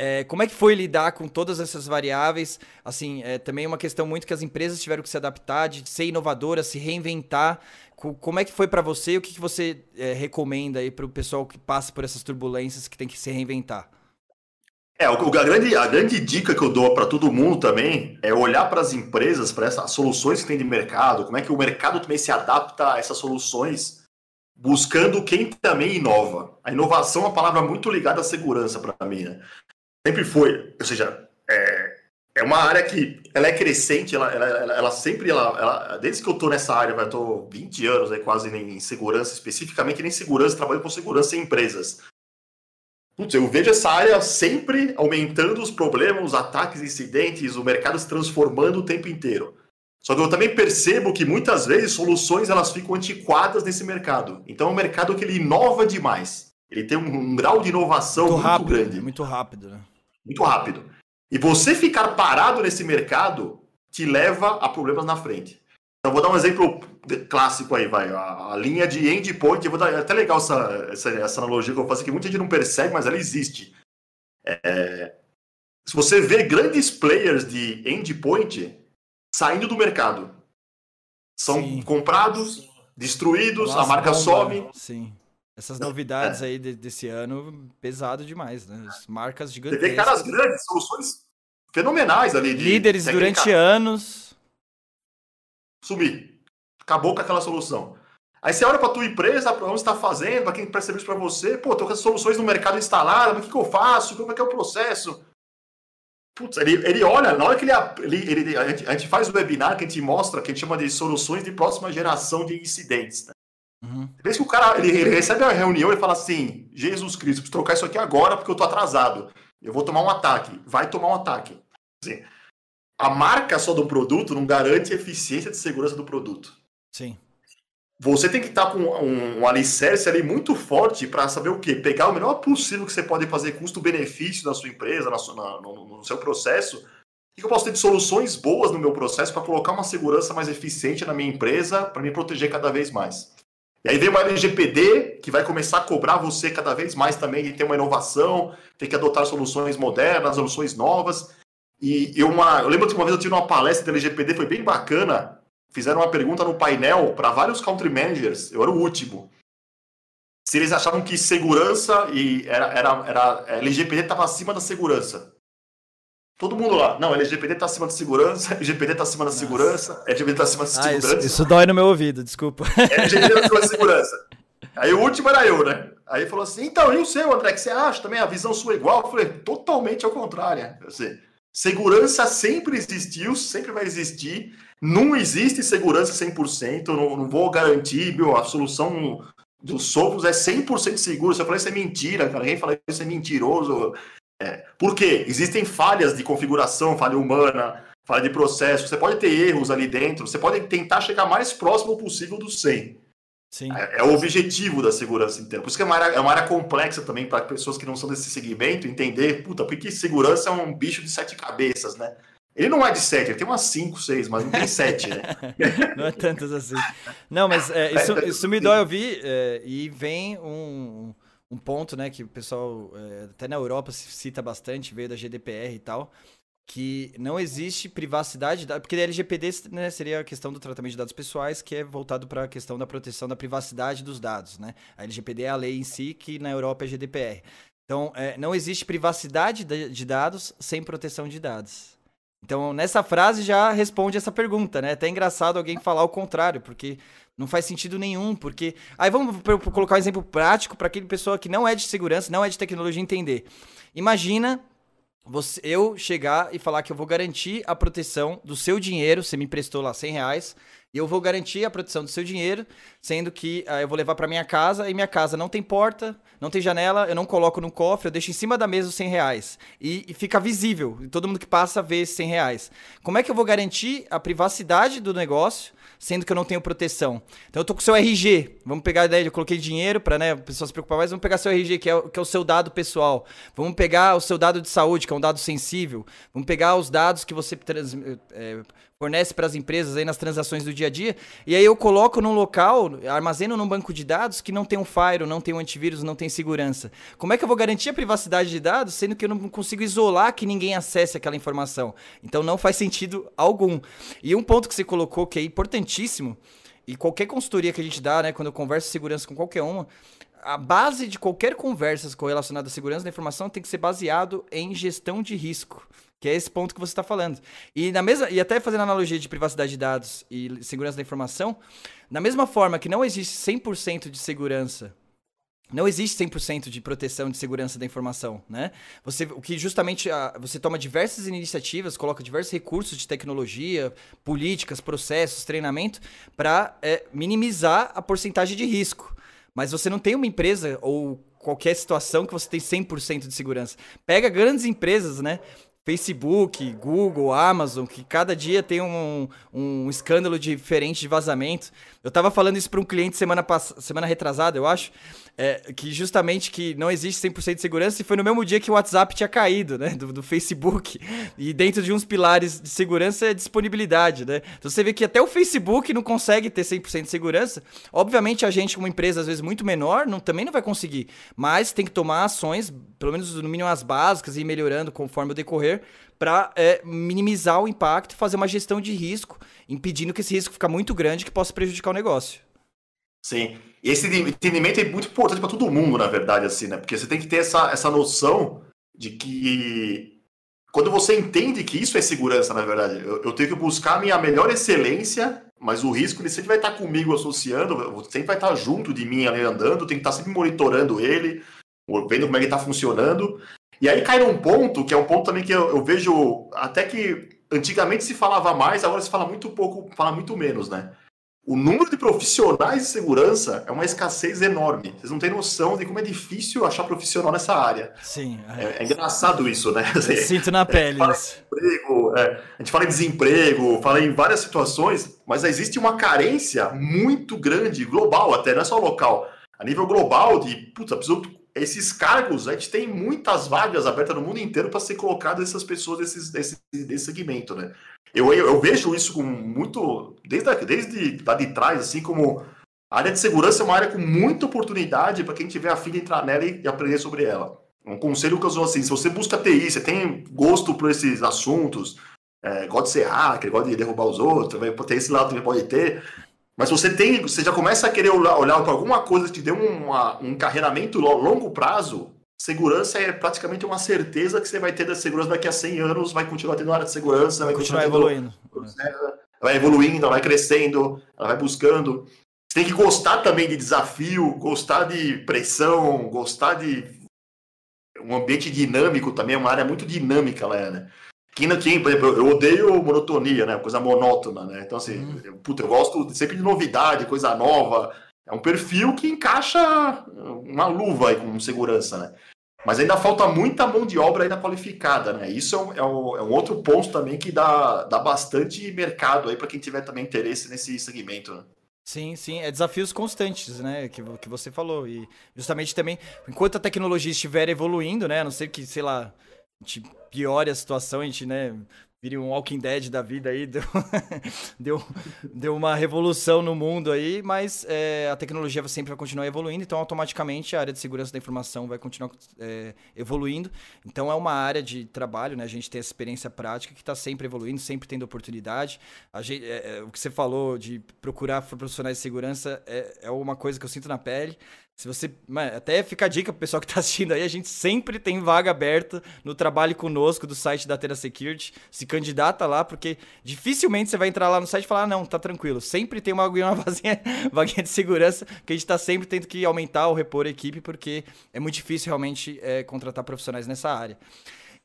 É, como é que foi lidar com todas essas variáveis? Assim, é também uma questão muito que as empresas tiveram que se adaptar, de ser inovadoras, se reinventar. Como é que foi para você? O que, que você é, recomenda aí para o pessoal que passa por essas turbulências que tem que se reinventar? É, a grande, a grande dica que eu dou para todo mundo também é olhar para as empresas, para essas soluções que tem de mercado, como é que o mercado também se adapta a essas soluções, buscando quem também inova. A inovação é uma palavra muito ligada à segurança para mim, né? sempre foi, ou seja, é, é uma área que ela é crescente, ela, ela, ela, ela sempre, desde que eu estou nessa área, eu estou 20 anos aí, quase em segurança, especificamente nem segurança, trabalho com segurança em empresas. Putz, eu vejo essa área sempre aumentando os problemas, os ataques, incidentes, o mercado se transformando o tempo inteiro. Só que eu também percebo que muitas vezes soluções elas ficam antiquadas nesse mercado. Então é um mercado que ele inova demais. Ele tem um, um grau de inovação muito, muito rápido, grande. Muito rápido, né? muito rápido. E você ficar parado nesse mercado te leva a problemas na frente. Então, vou dar um exemplo clássico aí, vai. A, a linha de endpoint, eu vou dar é até legal essa, essa, essa, analogia que eu fazer, que muita gente não percebe, mas ela existe. É, se você vê grandes players de endpoint saindo do mercado, são Sim. comprados, destruídos, Nossa, a marca some. Sim. Essas novidades é. aí de, desse ano, pesado demais, né? As marcas gigantescas. Você vê caras grandes, soluções fenomenais ali. De, Líderes durante anos. Sumir. Acabou com aquela solução. Aí você olha para tua empresa, para onde está fazendo, para quem presta serviço para você, pô, tô com as soluções no mercado instaladas, mas o que, que eu faço? Como é que é o processo? Putz, ele, ele olha, na hora que ele, ele, ele a, gente, a, gente, faz o webinar que a gente mostra, que a gente chama de soluções de próxima geração de incidentes. Né? Uhum. Vez que o cara ele, ele, recebe a reunião e fala assim: Jesus Cristo, preciso trocar isso aqui agora porque eu tô atrasado. Eu vou tomar um ataque. Vai tomar um ataque. Assim, a marca só do produto não garante a eficiência de segurança do produto. Sim. Você tem que estar com um, um alicerce ali muito forte para saber o quê? Pegar o melhor possível que você pode fazer custo-benefício na sua empresa, na sua, na, no, no, seu processo. Que eu posso ter de soluções boas no meu processo para colocar uma segurança mais eficiente na minha empresa para me proteger cada vez mais? E aí vem uma LGPD que vai começar a cobrar você cada vez mais também de ter uma inovação, ter que adotar soluções modernas, soluções novas. E eu, uma, eu lembro que uma vez eu tive uma palestra da LGPD, foi bem bacana. Fizeram uma pergunta no painel para vários country managers, eu era o último. Se eles achavam que segurança e era, era, era LGPD estava acima da segurança. Todo mundo lá. Não, LGPD tá acima da segurança, LGPD tá acima da segurança, LGPD tá acima da ah, segurança. Isso, isso, dói no meu ouvido, desculpa. LGPD tá acima da segurança. Aí o último era eu, né? Aí falou assim: então, e o seu, André, que você acha também? A visão sua é igual? Eu falei: totalmente ao contrário. Assim, segurança sempre existiu, sempre vai existir. Não existe segurança 100%. Não, não vou garantir, viu? A solução dos sopros é 100% seguro. Se eu falar isso é mentira, cara. Fala isso é mentiroso. É, por quê? Existem falhas de configuração, falha humana, falha de processo. Você pode ter erros ali dentro. Você pode tentar chegar mais próximo possível do 100. Sim. É, é o objetivo da segurança interna. Por isso que é uma área, é uma área complexa também para pessoas que não são desse segmento entender, puta, porque segurança é um bicho de sete cabeças, né? Ele não é de sete, ele tem umas cinco, seis, mas não tem sete, né? não é tantas assim. Não, mas é, isso, isso me dói ouvir é, e vem um, um ponto, né, que o pessoal, é, até na Europa se cita bastante, veio da GDPR e tal, que não existe privacidade, porque LGPD né, seria a questão do tratamento de dados pessoais, que é voltado para a questão da proteção da privacidade dos dados, né? A LGPD é a lei em si, que na Europa é GDPR. Então, é, não existe privacidade de dados sem proteção de dados. Então, nessa frase já responde essa pergunta, né? É até engraçado alguém falar o contrário, porque não faz sentido nenhum, porque. Aí vamos colocar um exemplo prático para aquele pessoa que não é de segurança, não é de tecnologia entender. Imagina você, eu chegar e falar que eu vou garantir a proteção do seu dinheiro, você me emprestou lá 100 reais, e eu vou garantir a proteção do seu dinheiro, sendo que uh, eu vou levar para minha casa e minha casa não tem porta, não tem janela, eu não coloco no cofre, eu deixo em cima da mesa os 100 reais. E, e fica visível, e todo mundo que passa vê esses 100 reais. Como é que eu vou garantir a privacidade do negócio, sendo que eu não tenho proteção? Então eu tô com seu RG, vamos pegar, né, eu coloquei dinheiro para né, a pessoa se preocupar mais, vamos pegar seu RG, que é, que é o seu dado pessoal. Vamos pegar o seu dado de saúde, que é um dado sensível. Vamos pegar os dados que você trans, é, fornece para as empresas aí nas transações do dia a dia, e aí eu coloco num local, armazeno num banco de dados que não tem um firewall, não tem um antivírus, não tem segurança. Como é que eu vou garantir a privacidade de dados, sendo que eu não consigo isolar que ninguém acesse aquela informação? Então não faz sentido algum. E um ponto que você colocou que é importantíssimo, e qualquer consultoria que a gente dá, né, quando eu converso segurança com qualquer uma, a base de qualquer conversa correlacionada à segurança da informação tem que ser baseado em gestão de risco. Que é esse ponto que você está falando. E, na mesma, e até fazendo analogia de privacidade de dados e segurança da informação, da mesma forma que não existe 100% de segurança não existe 100% de proteção de segurança da informação, né? Você, o que justamente a, você toma diversas iniciativas, coloca diversos recursos de tecnologia, políticas, processos, treinamento para é, minimizar a porcentagem de risco. Mas você não tem uma empresa ou qualquer situação que você tem 100% de segurança. Pega grandes empresas, né? Facebook, Google, Amazon, que cada dia tem um, um escândalo diferente de vazamento. Eu tava falando isso para um cliente semana, semana retrasada, eu acho, é, que justamente que não existe 100% de segurança e foi no mesmo dia que o WhatsApp tinha caído, né, do, do Facebook. E dentro de uns pilares de segurança é disponibilidade, né? Então você vê que até o Facebook não consegue ter 100% de segurança. Obviamente a gente, como empresa às vezes muito menor, não, também não vai conseguir, mas tem que tomar ações, pelo menos no mínimo as básicas e ir melhorando conforme o decorrer, para é, minimizar o impacto fazer uma gestão de risco, impedindo que esse risco fique muito grande que possa prejudicar o negócio. Sim. E esse entendimento é muito importante para todo mundo, na verdade, assim, né? Porque você tem que ter essa, essa noção de que quando você entende que isso é segurança, na verdade, eu, eu tenho que buscar a minha melhor excelência, mas o risco ele sempre vai estar comigo associando, sempre vai estar junto de mim ali andando, tem que estar sempre monitorando ele, vendo como é que está funcionando. E aí cai num ponto, que é um ponto também que eu, eu, vejo até que antigamente se falava mais, agora se fala muito pouco, fala muito menos, né? O número de profissionais de segurança é uma escassez enorme. Vocês não têm noção de como é difícil achar profissional nessa área. Sim. É, é, é engraçado isso, né? Assim, sinto na pele a isso. Emprego, é, a gente fala em desemprego, fala em várias situações, mas existe uma carência muito grande, global até, não é só local. A nível global, de, puta, esses cargos, a gente tem muitas vagas abertas no mundo inteiro para ser colocadas essas pessoas desse, desse, desse segmento, né? Eu, eu, eu, vejo isso com muito. Desde, desde lá de trás, assim como. A área de segurança é uma área com muita oportunidade para quem tiver a fim de entrar nela e, e aprender sobre ela. Um conselho que eu sou assim: se você busca TI, você tem gosto por esses assuntos, é, gosta de ser hacker, gosta de derrubar os outros, vai ter esse lado também pode ter. Mas você tem, você já começa a querer olhar, olhar para alguma coisa que te dê uma, um encarreiramento a longo prazo, segurança é praticamente uma certeza que você vai ter da segurança daqui a 100 anos, vai continuar tendo área de segurança, vai continuar, continuar evoluindo. Vai evoluindo, vai crescendo, ela vai buscando. Você tem que gostar também de desafio, gostar de pressão, gostar de um ambiente dinâmico também, é uma área muito dinâmica lá, né? Quem, quem, por exemplo, eu odeio monotonia, né? Coisa monótona, né? Então, assim, hum. eu, puta, eu gosto sempre de novidade, coisa nova. É um perfil que encaixa uma luva aí com segurança, né? Mas ainda falta muita mão de obra ainda qualificada, né? Isso é um, é um, é um outro ponto também que dá, dá bastante mercado aí para quem tiver também interesse nesse segmento, né? Sim, sim, é desafios constantes, né, que, que você falou. E justamente também, enquanto a tecnologia estiver evoluindo, né, a não ser que, sei lá, a gente piore a situação, a gente, né, vire um Walking Dead da vida aí, deu, deu, deu uma revolução no mundo aí, mas é, a tecnologia sempre vai continuar evoluindo, então automaticamente a área de segurança da informação vai continuar é, evoluindo. Então é uma área de trabalho, né? A gente tem essa experiência prática que está sempre evoluindo, sempre tendo oportunidade. Gente, é, é, o que você falou de procurar profissionais de segurança é, é uma coisa que eu sinto na pele. Se você. Até fica a dica pro pessoal que tá assistindo aí, a gente sempre tem vaga aberta no trabalho conosco do site da Tera Security. Se candidata lá, porque dificilmente você vai entrar lá no site e falar, ah, não, tá tranquilo. Sempre tem uma, uma vazinha, vaguinha de segurança, que a gente tá sempre tendo que aumentar ou repor a equipe, porque é muito difícil realmente é, contratar profissionais nessa área.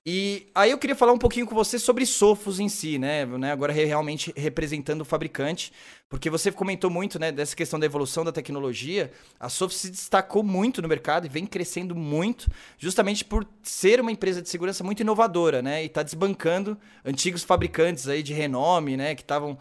E aí eu queria falar um pouquinho com você sobre Sofos em si, né? né? Agora realmente representando o fabricante, porque você comentou muito, né, dessa questão da evolução da tecnologia. A Sofos se destacou muito no mercado e vem crescendo muito, justamente por ser uma empresa de segurança muito inovadora, né? E tá desbancando antigos fabricantes aí de renome, né, que estavam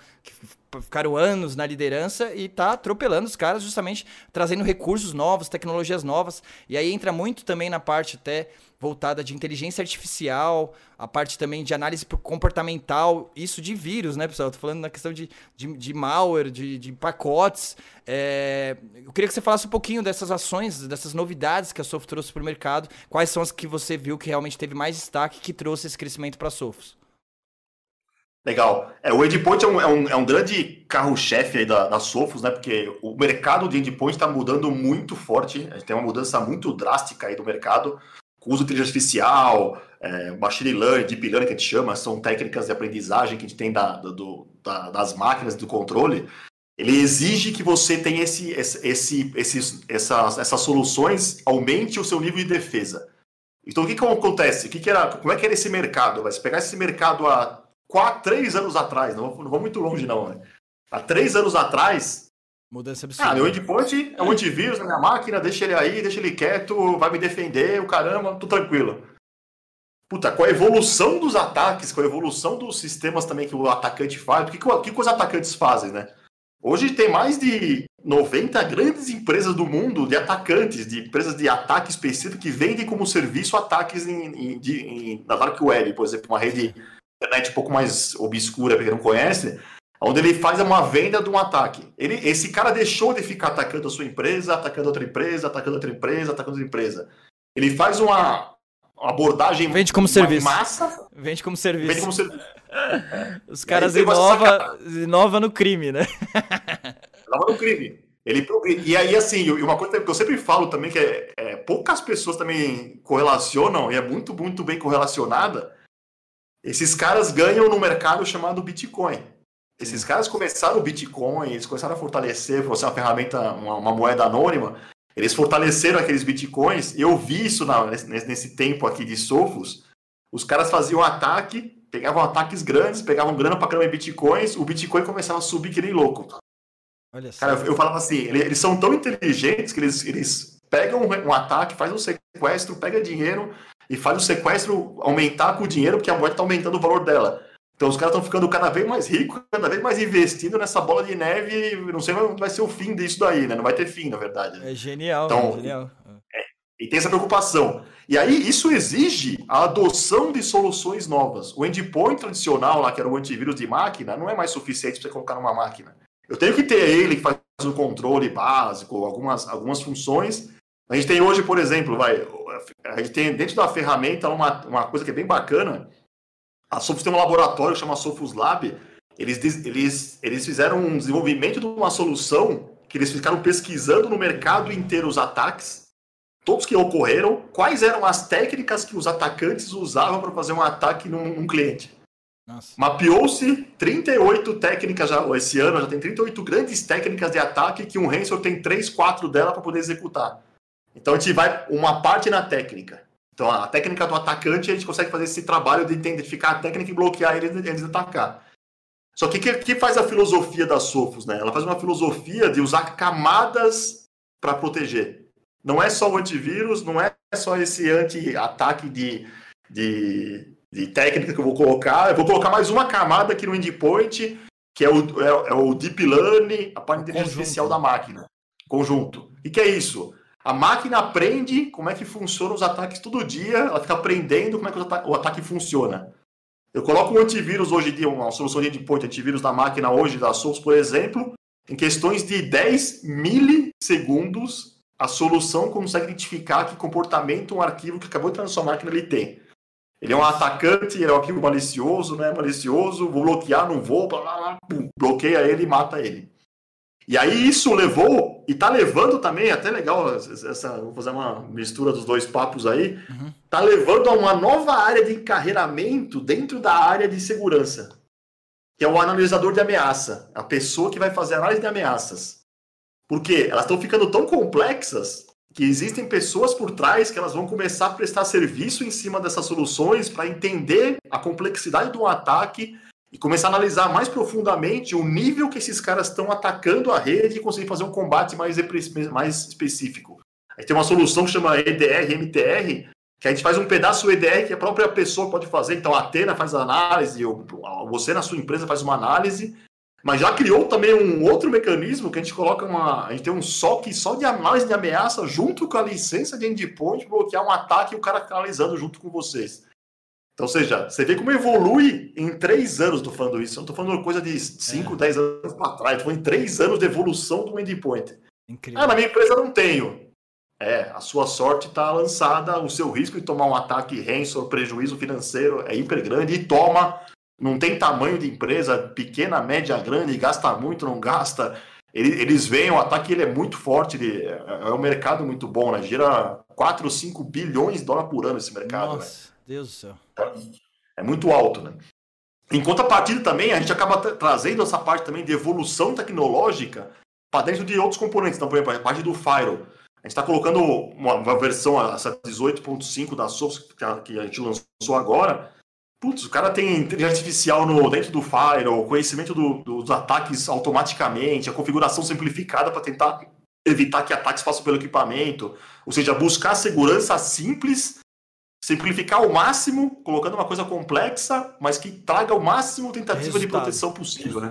ficaram anos na liderança e tá atropelando os caras justamente trazendo recursos novos, tecnologias novas. E aí entra muito também na parte até voltada de inteligência artificial, a parte também de análise comportamental, isso de vírus, né, pessoal? Eu tô falando na questão de, de, de malware, de, de pacotes. É... Eu queria que você falasse um pouquinho dessas ações, dessas novidades que a Soft trouxe para o mercado. Quais são as que você viu que realmente teve mais destaque que trouxe esse crescimento para a Sofos? Legal. É, o endpoint é um, é um, é um grande carro-chefe da, da né? Porque o mercado de endpoint está mudando muito forte. A gente tem uma mudança muito drástica aí do mercado uso de inteligência artificial, é, machine learning, deep learning que a gente chama, são técnicas de aprendizagem que a gente tem da, do, da, das máquinas do controle, ele exige que você tenha esse, esse, esses, essas, essas soluções, aumente o seu nível de defesa. Então, o que, que acontece? O que, que era, como é que era esse mercado? Vai pegar esse mercado há quatro, três anos atrás, não, não vou muito longe não, né? Há três anos atrás, Mudança absurda. Ah, meu endpoint é um antivírus na minha máquina, deixa ele aí, deixa ele quieto, vai me defender, o caramba, tô tranquilo. Puta, com a evolução dos ataques, com a evolução dos sistemas também que o atacante faz, o que, que, que os atacantes fazem, né? Hoje tem mais de 90 grandes empresas do mundo de atacantes, de empresas de ataque específico que vendem como serviço ataques em, em, em, na Dark Web, por exemplo, uma rede internet um pouco mais obscura para quem não conhece, onde ele faz uma venda de um ataque. Ele, esse cara deixou de ficar atacando a sua empresa, atacando outra empresa, atacando outra empresa, atacando outra empresa. Ele faz uma, uma abordagem Vende como serviço. massa. Vende como serviço. Vende como serviço. Os caras inovam inova no crime, né? Inova no crime. Ele, e aí, assim, uma coisa que eu sempre falo também, que é, é, poucas pessoas também correlacionam, e é muito, muito bem correlacionada, esses caras ganham no mercado chamado Bitcoin. Esses caras começaram o Bitcoin, eles começaram a fortalecer, você uma ferramenta, uma, uma, moeda anônima, eles fortaleceram aqueles Bitcoins. Eu vi isso na, nesse, nesse, tempo aqui de Sofos. Os caras faziam ataque, pegavam ataques grandes, pegavam grana para caramba em Bitcoins, o Bitcoin começava a subir que nem louco. Olha só. Cara, eu, falava assim, eles, eles, são tão inteligentes que eles, eles pegam um, um ataque, fazem um sequestro, pega dinheiro e faz o sequestro aumentar com o dinheiro, porque a moeda está aumentando o valor dela. Então os caras estão ficando cada vez mais ricos, cada vez mais investindo nessa bola de neve. Não sei onde vai ser o fim disso daí, né? Não vai ter fim, na verdade. É genial, então, é genial. É, e tem essa preocupação. E aí isso exige a adoção de soluções novas. O endpoint tradicional, lá que era o antivírus de máquina, não é mais suficiente para você colocar numa máquina. Eu tenho que ter ele que faz o controle básico, algumas, algumas funções. A gente tem hoje, por exemplo, vai, a gente tem dentro da ferramenta uma, uma coisa que é bem bacana. A Sophos tem um laboratório que chama Sophos Lab. Eles, eles, eles fizeram um desenvolvimento de uma solução que eles ficaram pesquisando no mercado inteiro os ataques, todos que ocorreram, quais eram as técnicas que os atacantes usavam para fazer um ataque num, num cliente. Mapeou-se 38 técnicas já, esse ano já tem 38 grandes técnicas de ataque que um ransomware tem 3, 4 dela para poder executar. Então a gente vai uma parte na técnica. Então a técnica do atacante a gente consegue fazer esse trabalho de identificar a técnica e bloquear ele antes de atacar. Só que o que, que, faz a filosofia da Sofos? Né? Ela faz uma filosofia de usar camadas para proteger. Não é só o antivírus, não é só esse anti-ataque de, de, de técnica que eu vou colocar. Eu vou colocar mais uma camada aqui no endpoint, que é o, é, é o Deep Learning, a parte artificial da máquina. Conjunto. E que é isso? A máquina aprende como é que funcionam os ataques todo dia, ela fica aprendendo como é que o ataque, o ataque funciona. Eu coloco um antivírus hoje em dia, uma solução de endpoint antivírus da máquina hoje da Source, por exemplo, em questões de 10 milissegundos, a solução consegue identificar que comportamento um arquivo que acabou de entrar na sua máquina ele tem. Ele é um atacante, ele é um arquivo malicioso, não é malicioso, vou bloquear, não vou, blá, blá, blá, bloqueia ele e mata ele. E aí isso levou, e tá levando também, até legal, essa, vou fazer uma mistura dos dois papos aí, uhum. tá levando a uma nova área de encarreiramento dentro da área de segurança, que é o analisador de ameaça, a pessoa que vai fazer análise de ameaças. Porque elas estão ficando tão complexas que existem pessoas por trás que elas vão começar a prestar serviço em cima dessas soluções para entender a complexidade do ataque e começar a analisar mais profundamente o nível que esses caras estão atacando a rede e conseguir fazer um combate mais, mais específico. Aí tem uma solução que chama EDR, MTR, que a gente faz um pedaço EDR que a própria pessoa pode fazer. Então a Atena faz a análise, ou você na sua empresa faz uma análise, mas já criou também um outro mecanismo que a gente coloca uma. A gente tem um SOC só de análise de ameaça junto com a licença de endpoint, bloquear um ataque e o cara ficar analisando junto com vocês. Então, ou seja, você vê como evolui em três anos, estou falando isso. Eu não estou falando coisa de 5, 10 é. anos para trás. Estou falando em três anos de evolução do endpoint. Incrível. Ah, na minha empresa não tenho. É, a sua sorte está lançada, o seu risco de tomar um ataque ransom, prejuízo financeiro é hiper grande e toma. Não tem tamanho de empresa, pequena, média, grande, gasta muito, não gasta. Eles veem o ataque, ele é muito forte, ele, é, é um mercado muito bom, né? Gira 4 ou 5 bilhões de dólares por ano esse mercado. Nossa. Né? Deus do céu. É muito alto, né? Em contrapartida também, a gente acaba trazendo essa parte também de evolução tecnológica para dentro de outros componentes. Então, por exemplo, a parte do Firewall. A gente está colocando uma, uma, versão, essa 18.5 da Source que a gente lançou agora. Putz, o cara tem inteligência artificial no, dentro do Firewall, conhecimento do, dos ataques automaticamente, a configuração simplificada para tentar evitar que ataques passem pelo equipamento. Ou seja, buscar segurança simples simplificar ao máximo, colocando uma coisa complexa, mas que traga o máximo tentativa Resultado. de proteção possível, né?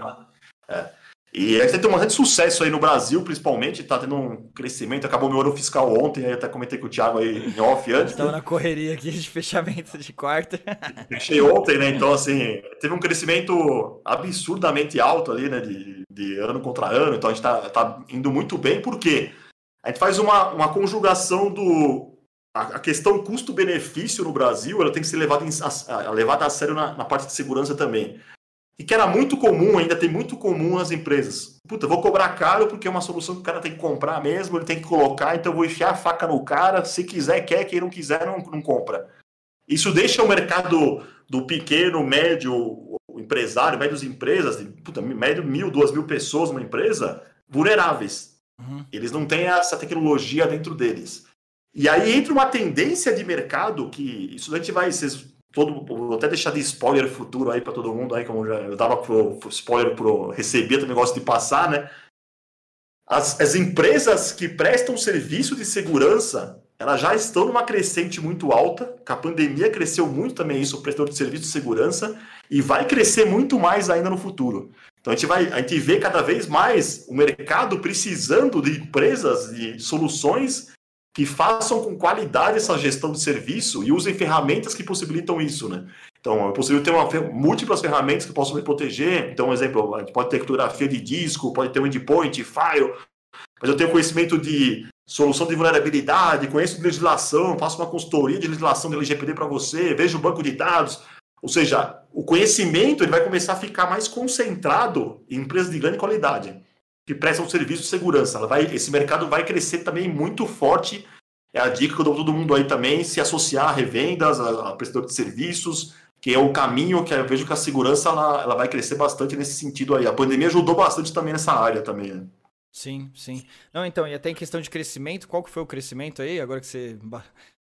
É. E a gente tem um grande sucesso aí no Brasil, principalmente, está tendo um crescimento. Acabou meu ano fiscal ontem, aí até comentei com o Thiago aí em off antes. Estava na correria aqui de fechamento de quarta. Fechei ontem, né? Então, assim, teve um crescimento absurdamente alto ali, né? De, de ano contra ano. Então a gente está tá indo muito bem, porque a gente faz uma, uma conjugação do a, questão custo-benefício no Brasil ela tem que ser levada, em, a, levada a sério na, na, parte de segurança também. E que era muito comum, ainda tem muito comum nas empresas. Puta, vou cobrar caro porque é uma solução que o cara tem que comprar mesmo, ele tem que colocar, então eu vou enfiar a faca no cara, se quiser, quer, quem não quiser, não, não compra. Isso deixa o mercado do pequeno, médio, empresário, médios empresas, de, puta, médio mil, duas mil pessoas numa empresa, vulneráveis. Uhum. Eles não têm essa tecnologia dentro deles. E aí entra uma tendência de mercado que isso a gente vai. Vocês, todo, vou até deixar de spoiler futuro aí para todo mundo aí, como já eu dava pro, pro spoiler pro receber o negócio de passar, né? as, as empresas que prestam serviço de segurança, elas já estão numa crescente muito alta, que a pandemia cresceu muito também isso, o prestador de serviço de segurança, e vai crescer muito mais ainda no futuro. Então a gente vai, a gente vê cada vez mais o mercado precisando de empresas, de soluções que façam com qualidade essa gestão de serviço e usem ferramentas que possibilitam isso, né? Então, é possível ter uma, múltiplas ferramentas que possam me proteger. Então, um exemplo, a gente pode ter criptografia de disco, pode ter um endpoint, file, mas eu tenho conhecimento de solução de vulnerabilidade, conheço de legislação, faço uma consultoria de legislação do LGPD para você, vejo o banco de dados. Ou seja, o conhecimento ele vai começar a ficar mais concentrado em empresas de grande qualidade, que prestam serviço de segurança. Ela vai, esse mercado vai crescer também muito forte. É a dica que eu dou para todo mundo aí também, se associar a revendas, a, a prestador de serviços, que é o caminho que eu vejo que a segurança ela, ela vai crescer bastante nesse sentido aí. A pandemia ajudou bastante também nessa área também. Né? Sim, sim. Não, então, e até em questão de crescimento, qual que foi o crescimento aí, agora que você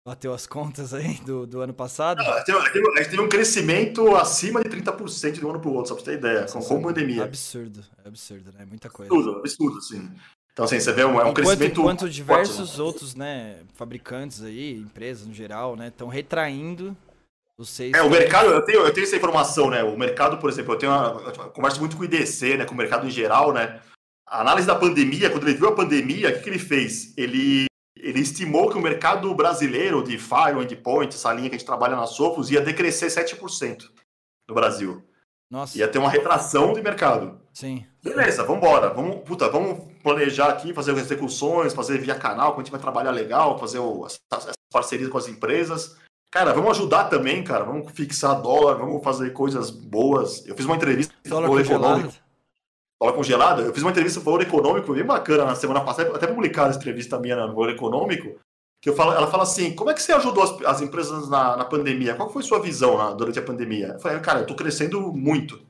bateu as contas aí do, do ano passado? Não, a, gente teve, um crescimento acima de 30% de um ano para o outro, só para você ter ideia, com, com pandemia. Absurdo, é absurdo, né? Muita coisa. Absurdo, absurdo, sim. Então, assim, você vê um, é um enquanto, crescimento. Enquanto diversos né? outros, né, fabricantes aí, empresas no geral, né, estão retraindo é, o mercado, eu tenho, eu tenho essa informação, né? O mercado, por exemplo, eu tenho uma, eu converso muito com o IDC, né? Com o mercado em geral, né? A análise da pandemia, quando ele viu a pandemia, o que, que ele fez? Ele, ele estimou que o mercado brasileiro de Fire, Endpoint, essa linha que a gente trabalha na Sofos, ia decrescer 7% no Brasil. Nossa. Ia ter uma retração de mercado. Sim. Beleza, vamos embora. Vamos, puta, vamos planejar aqui, fazer as execuções, fazer via canal, que a gente vai trabalhar legal, fazer o, as, as parcerias com as empresas. Cara, vamos ajudar também, cara. Vamos fixar dólar, vamos fazer coisas boas. Eu fiz uma entrevista com o Econômico. Dólar congelado? Eu fiz uma entrevista com o Econômico bem bacana na semana passada, até publicaram essa entrevista minha no Valor Econômico, que eu falo, ela fala assim, como é que você ajudou as, as empresas na, na, pandemia? Qual foi sua visão na, durante a pandemia? Eu falei, cara, eu tô crescendo muito.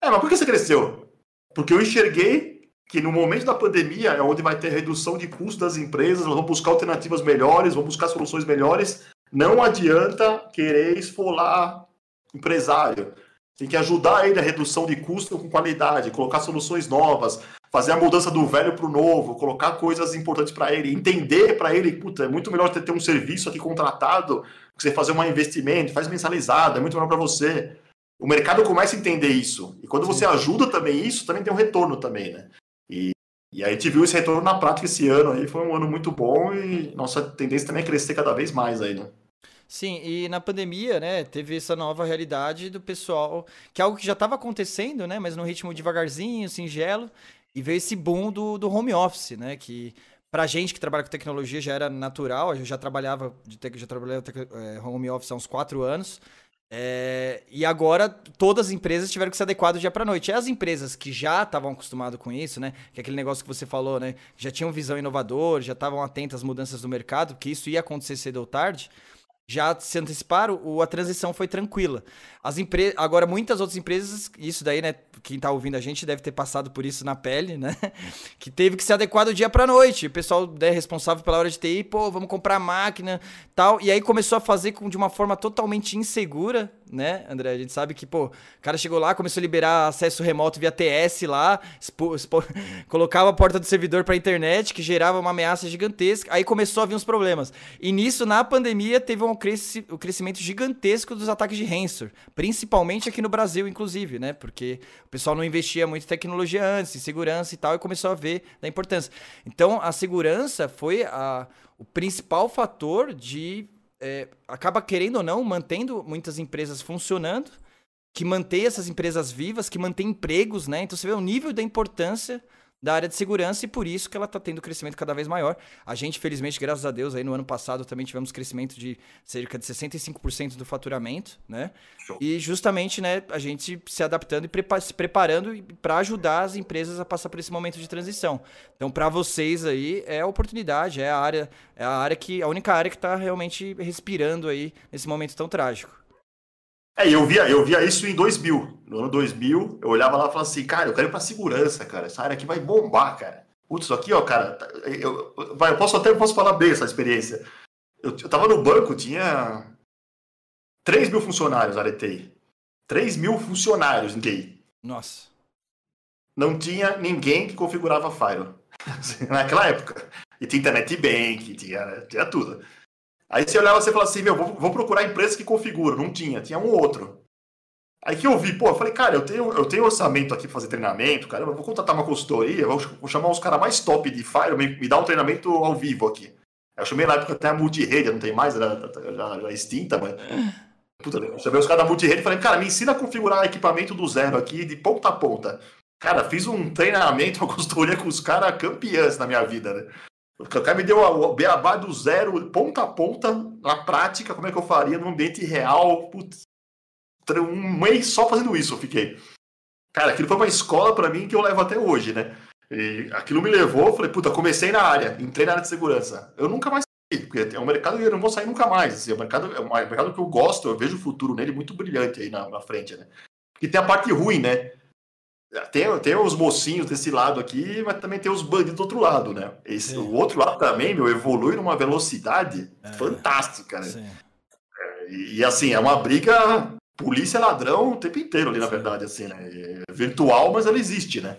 É, mas por que você cresceu? Porque eu enxerguei que no momento da pandemia é onde vai ter redução de custos das empresas, elas vão buscar alternativas melhores, vão buscar soluções melhores, não adianta querer esfolar empresário. Tem que ajudar ele a redução de custo com qualidade, colocar soluções novas, fazer a mudança do velho para o novo, colocar coisas importantes para ele, entender para ele, puta, é muito melhor ter, um serviço aqui contratado, que você fazer um investimento, faz mensalizado, é muito melhor para você. O mercado começa a entender isso. E quando você ajuda também isso, também tem um retorno também, né? E e aí a gente viu esse retorno na prática esse ano aí, foi um ano muito bom e nossa tendência também é crescer cada vez mais aí, né? Sim, e na pandemia, né, teve essa nova realidade do pessoal, que é algo que já estava acontecendo, né, mas num ritmo devagarzinho, singelo, e veio esse boom do, do home office, né, que pra gente que trabalha com tecnologia já era natural, eu já trabalhava, já trabalhava é, home office há uns quatro anos, é, e agora todas as empresas tiveram que se adequar do dia para noite. E as empresas que já estavam acostumadas com isso, né? Que é aquele negócio que você falou, né? Já tinham visão inovadora, já estavam atentas às mudanças do mercado, que isso ia acontecer cedo ou tarde já se anteciparam, o, a transição foi tranquila. As agora muitas outras empresas, isso daí, né, quem tá ouvindo a gente deve ter passado por isso na pele, né? Que teve que se adequar do dia para noite. O pessoal é responsável pela hora de TI, pô, vamos comprar máquina, tal, e aí começou a fazer com de uma forma totalmente insegura, né, André? A gente sabe que, pô, o cara chegou lá, começou a liberar acesso remoto via TS lá, expo, expo, colocava a porta do servidor para internet, que gerava uma ameaça gigantesca. Aí começou a vir uns problemas. E nisso, na pandemia, teve um, cresci, um crescimento gigantesco dos ataques de ransomware, principalmente aqui no Brasil, inclusive, né? Porque o pessoal não investia muito em tecnologia antes, em segurança e tal, e começou a ver da importância. Então, a segurança foi a, o principal fator de é, acaba querendo ou não mantendo muitas empresas funcionando, que mantém essas empresas vivas, que mantém empregos, né? Então você vê o nível da importância da área de segurança e por isso que ela está tendo crescimento cada vez maior. A gente, felizmente, graças a Deus, aí no ano passado também tivemos crescimento de cerca de 65% do faturamento, né? Show. E justamente, né, a gente se adaptando e prepa se preparando para ajudar as empresas a passar por esse momento de transição. Então, para vocês aí é a oportunidade, é a área, é a área que a única área que está realmente respirando aí nesse momento tão trágico. É, eu via, eu via isso em 2000. No ano 2000, eu olhava lá e falava assim, cara, eu quero ir pra segurança, cara. Essa área aqui vai bombar, cara. Putz, isso aqui, ó, cara. Tá, eu, vai, eu posso até posso falar bem essa experiência. Eu, eu tava no banco, tinha 3 mil funcionários na área TI. 3 mil funcionários em TI. Nossa. Não tinha ninguém que configurava Firewall. Naquela época. E tinha internet bank, tinha, tinha tudo. Aí você olhava e falava assim, meu, vou, procurar empresas que configuram. Não tinha, tinha um outro. Aí que eu vi, pô, eu falei, cara, eu tenho, eu tenho orçamento aqui pra fazer treinamento, cara, eu vou contratar uma consultoria, vou, vou chamar uns caras mais top de Fire, me, me dar um treinamento ao vivo aqui. Eu chamei na época até a multirede, não tem mais, era, já, já extinta, mas. Puta, eu chamei os caras da multirede e falei, cara, me ensina a configurar equipamento do zero aqui, de ponta a ponta. Cara, fiz um treinamento, uma consultoria com os caras campeãs na minha vida, né? O cara me deu o beabá do zero, ponta a ponta, na prática, como é que eu faria no ambiente real. Putz, um mês só fazendo isso eu fiquei. Cara, aquilo foi uma escola para mim que eu levo até hoje, né? E aquilo me levou, falei, puta, comecei na área, entrei na área de segurança. Eu nunca mais saí, porque é um mercado que eu não vou sair nunca mais. Assim, é, um mercado, é um mercado que eu gosto, eu vejo o futuro nele muito brilhante aí na, na frente, né? E tem a parte ruim, né? Tem, tem os mocinhos desse lado aqui, mas também tem os bandidos do outro lado, né? Esse, o outro lado também, meu, evolui numa velocidade é, fantástica, né? É, e, e, assim, é uma briga polícia ladrão o tempo inteiro ali, na verdade, assim, né? É virtual, mas ela existe, né?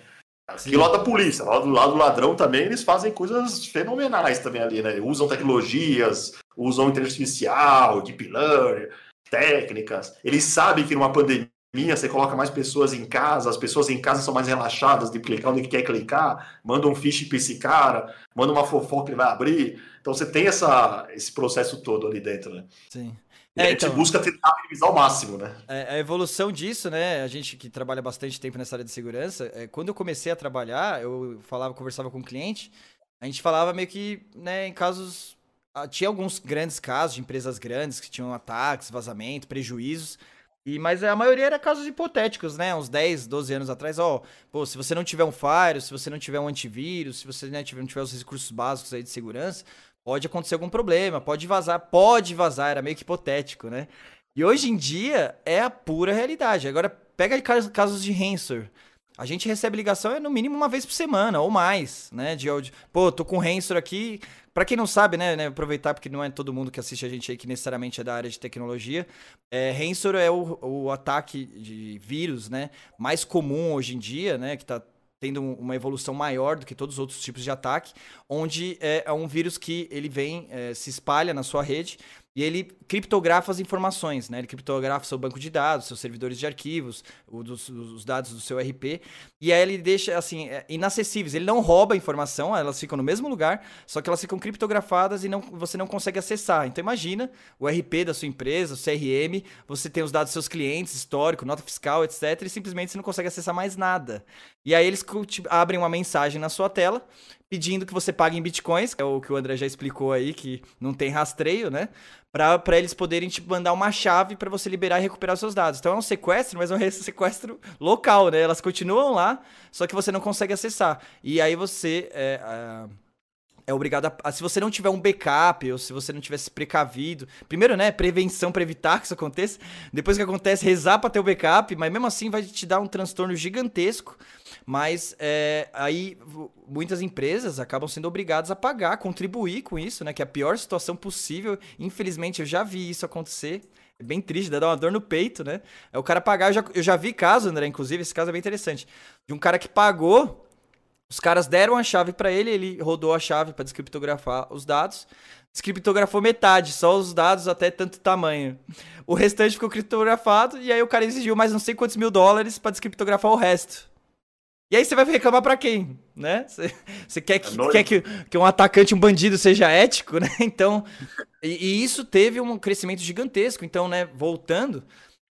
Sim. lado da polícia, lá do lado do ladrão também, eles fazem coisas fenomenais também ali, né? Usam tecnologias, usam inteligência artificial, deep learning, técnicas. Eles sabem que numa pandemia você coloca mais pessoas em casa, as pessoas em casa são mais relaxadas de clicar onde quer clicar, manda um fiche para esse cara, manda uma fofoca que ele vai abrir. Então você tem essa, esse processo todo ali dentro, né? Sim. É, a gente então, busca tentar minimizar ao máximo, né? É, a evolução disso, né? A gente que trabalha bastante tempo nessa área de segurança, é, quando eu comecei a trabalhar, eu falava, conversava com o um cliente, a gente falava meio que, né, em casos. Ah, tinha alguns grandes casos de empresas grandes que tinham ataques, vazamento, prejuízos. E, mas a maioria era casos hipotéticos, né? Uns 10, 12 anos atrás, ó, pô, se você não tiver um Fire, se você não tiver um antivírus, se você né, não tiver os recursos básicos aí de segurança, pode acontecer algum problema, pode vazar, pode vazar, era meio que hipotético, né? E hoje em dia é a pura realidade. Agora, pega casos de ransomware. A gente recebe ligação é no mínimo uma vez por semana ou mais, né? De, de pô, tô com ransomware aqui. Para quem não sabe, né, né, aproveitar porque não é todo mundo que assiste a gente aí que necessariamente é da área de tecnologia. É, é o, o ataque de vírus, né, mais comum hoje em dia, né, que tá tendo uma evolução maior do que todos os outros tipos de ataque, onde é, é um vírus que ele vem, é, se espalha na sua rede e ele criptografa as informações, né? Ele criptografa seu banco de dados, seus servidores de arquivos, os dados do seu RP. E aí ele deixa, assim, é, inacessíveis. Ele não rouba a informação, elas ficam no mesmo lugar, só que elas ficam criptografadas e não, você não consegue acessar. Então imagina o RP da sua empresa, o CRM, você tem os dados dos seus clientes, histórico, nota fiscal, etc. E simplesmente você não consegue acessar mais nada. E aí eles abrem uma mensagem na sua tela pedindo que você pague em bitcoins, que é o que o André já explicou aí, que não tem rastreio, né? Para eles poderem te mandar uma chave para você liberar e recuperar seus dados. Então é um sequestro, mas é um sequestro local, né? Elas continuam lá, só que você não consegue acessar. E aí você. É, é é obrigado a, a, Se você não tiver um backup, ou se você não tivesse precavido. Primeiro, né? Prevenção para evitar que isso aconteça. Depois que acontece, rezar para ter o backup, mas mesmo assim vai te dar um transtorno gigantesco. Mas é, aí muitas empresas acabam sendo obrigadas a pagar, contribuir com isso, né? Que é a pior situação possível. Infelizmente, eu já vi isso acontecer. É bem triste, dá uma dor no peito, né? É o cara pagar. Eu já, eu já vi caso, André, inclusive, esse caso é bem interessante. De um cara que pagou os caras deram a chave para ele, ele rodou a chave para descriptografar os dados. Descriptografou metade, só os dados até tanto tamanho. O restante ficou criptografado e aí o cara exigiu mais não sei quantos mil dólares para descriptografar o resto. E aí você vai reclamar para quem, né? Você quer, que, é quer que, que um atacante, um bandido seja ético, né? Então, e, e isso teve um crescimento gigantesco. Então, né, voltando,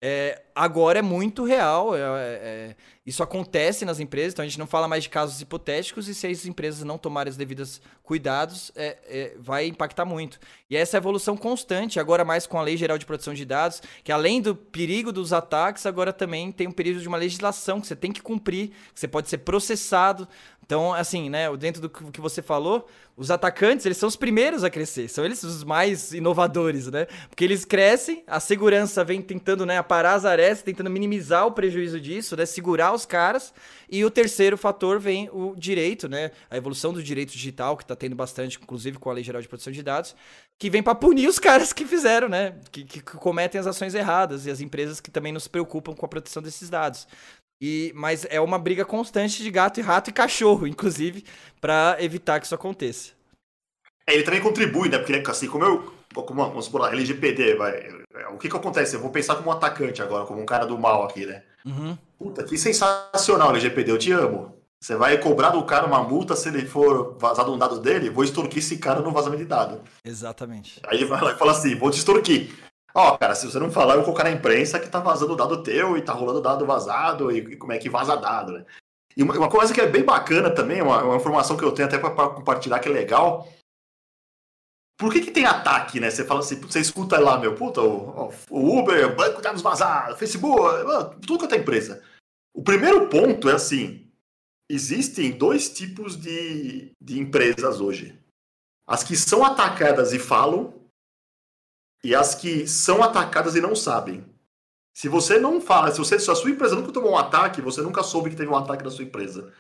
é, agora é muito real. É, é, isso acontece nas empresas, então a gente não fala mais de casos hipotéticos e se as empresas não tomarem os devidos cuidados, é, é, vai impactar muito. E essa evolução constante, agora mais com a Lei Geral de Proteção de Dados, que além do perigo dos ataques, agora também tem um período de uma legislação que você tem que cumprir, que você pode ser processado. Então, assim, né, dentro do que você falou, os atacantes, eles são os primeiros a crescer, são eles os mais inovadores, né? Porque eles crescem, a segurança vem tentando, né, aparar as arestas, tentando minimizar o prejuízo disso, né, segurar os caras, e o terceiro fator vem o direito, né, a evolução do direito digital, que está tendo bastante, inclusive com a Lei Geral de Proteção de Dados, que vem para punir os caras que fizeram, né, que, que cometem as ações erradas, e as empresas que também não se preocupam com a proteção desses dados. E, mas é uma briga constante de gato e rato e cachorro, inclusive, para evitar que isso aconteça. É, ele também contribui, né? Porque assim, como eu. Como, vamos supor, LGPD, vai. O que que acontece? Eu vou pensar como um atacante agora, como um cara do mal aqui, né? Uhum. Puta, que sensacional, LGPD, eu te amo. Você vai cobrar do cara uma multa se ele for vazado um dado dele? Vou extorquir esse cara no vazamento de dado. Exatamente. Aí ele vai lá e fala assim: vou te extorquir. Ó, cara, se você não falar, eu vou colocar na imprensa que tá vazando dado teu e tá rolando dado vazado e, e como é que vaza dado, né? E uma, uma, coisa que é bem bacana também, uma, uma informação que eu tenho até para compartilhar que é legal. Por que, que tem ataque, né? Você fala assim, você escuta lá, meu, puta, o, o Uber, banco de dados vazados, Facebook, tudo que é empresa. O primeiro ponto é assim: existem dois tipos de, de empresas hoje. As que são atacadas e falam, e as que são atacadas e não sabem. Se você não fala, se, você, se a sua empresa nunca tomou um ataque, você nunca soube que teve um ataque na sua empresa.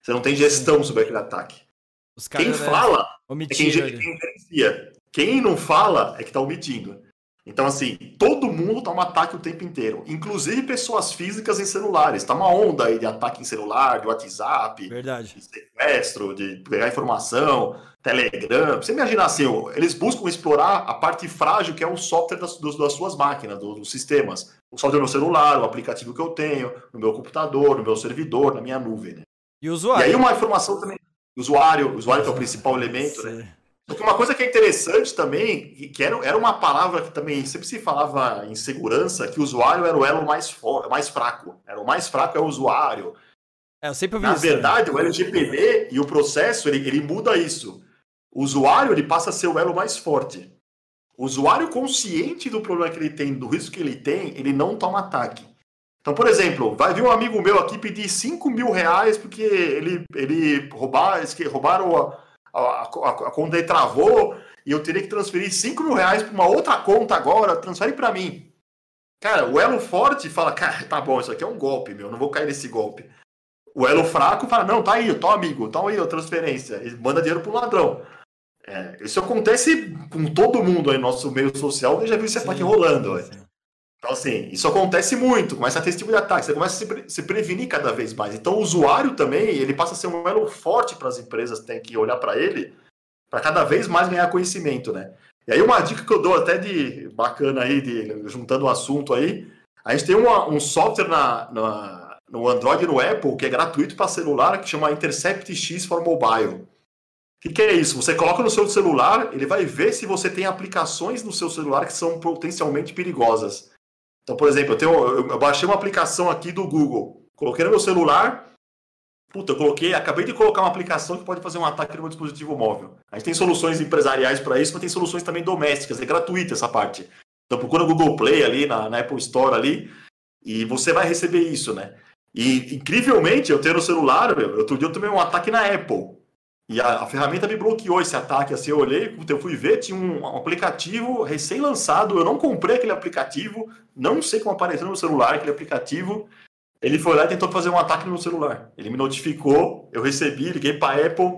Você não tem gestão sobre aquele ataque. quem né, fala é quem, gerencia. Quem não fala é que está omitindo. Então, assim, todo mundo toma ataque o tempo inteiro, inclusive pessoas físicas em celulares. Tá uma onda aí de ataque em celular, de WhatsApp, Verdade. de sequestro, de pegar informação, Telegram. Você imaginar assim, eles buscam explorar a parte frágil que é o software das, das suas máquinas, dos, dos sistemas. O software no celular, o aplicativo que eu tenho, no meu computador, no meu servidor, na minha nuvem. Né? E o usuário. E aí uma informação também. O usuário, o usuário que é o principal elemento, né? Porque uma coisa que é interessante também, que era, era uma palavra que também sempre se falava em segurança, que o usuário era o elo mais, for, mais fraco. Era o mais fraco é o usuário. É, eu sempre ouvi Na isso, verdade, né? o LGPD e o processo, ele, ele muda isso. O usuário, ele passa a ser o elo mais forte. O usuário consciente do problema que ele tem, do risco que ele tem, ele não toma ataque. Então, por exemplo, vai vir um amigo meu aqui pedir 5 mil reais porque ele, ele roubar, roubaram a, a, a, a conta dele travou e eu teria que transferir 5 mil reais para uma outra conta agora, transfere para mim. Cara, o elo forte fala, cara, tá bom, isso aqui é um golpe, meu, não vou cair nesse golpe. O elo fraco fala, não, tá aí, tô amigo, tá aí a transferência. Ele manda dinheiro pro ladrão. É, isso acontece com todo mundo aí no nosso meio social, eu já viu esse ataque rolando. Sim. Então, assim, isso acontece muito, começa a ter esse tipo de ataque, você começa a se, pre se prevenir cada vez mais. Então, o usuário também, ele passa a ser um elo forte para as empresas, tem que olhar para ele, para cada vez mais ganhar conhecimento, né? E aí, uma dica que eu dou até de bacana aí, de, juntando o assunto aí, a gente tem uma, um software na, na, no Android e no Apple que é gratuito para celular, que chama Intercept X for Mobile. O que, que, é isso? Você coloca no seu celular, ele vai ver se você tem aplicações no seu celular que são potencialmente perigosas. Então, por exemplo, eu, tenho, eu baixei uma aplicação aqui do Google, coloquei no meu celular, puta, eu coloquei, acabei de colocar uma aplicação que pode fazer um ataque no meu dispositivo móvel. A gente tem soluções empresariais para isso, mas tem soluções também domésticas, é gratuita essa parte. Então procura no Google Play ali, na, na Apple Store ali, e você vai receber isso, né? E incrivelmente, eu tenho no celular, meu, outro dia eu tomei um ataque na Apple. E a, a, ferramenta me bloqueou esse ataque. Assim, eu olhei, eu fui ver, tinha um, um aplicativo recém-lançado. Eu não comprei aquele aplicativo, não sei como apareceu no celular aquele aplicativo. Ele foi lá e tentou fazer um ataque no meu celular. Ele me notificou, eu recebi, liguei para Apple,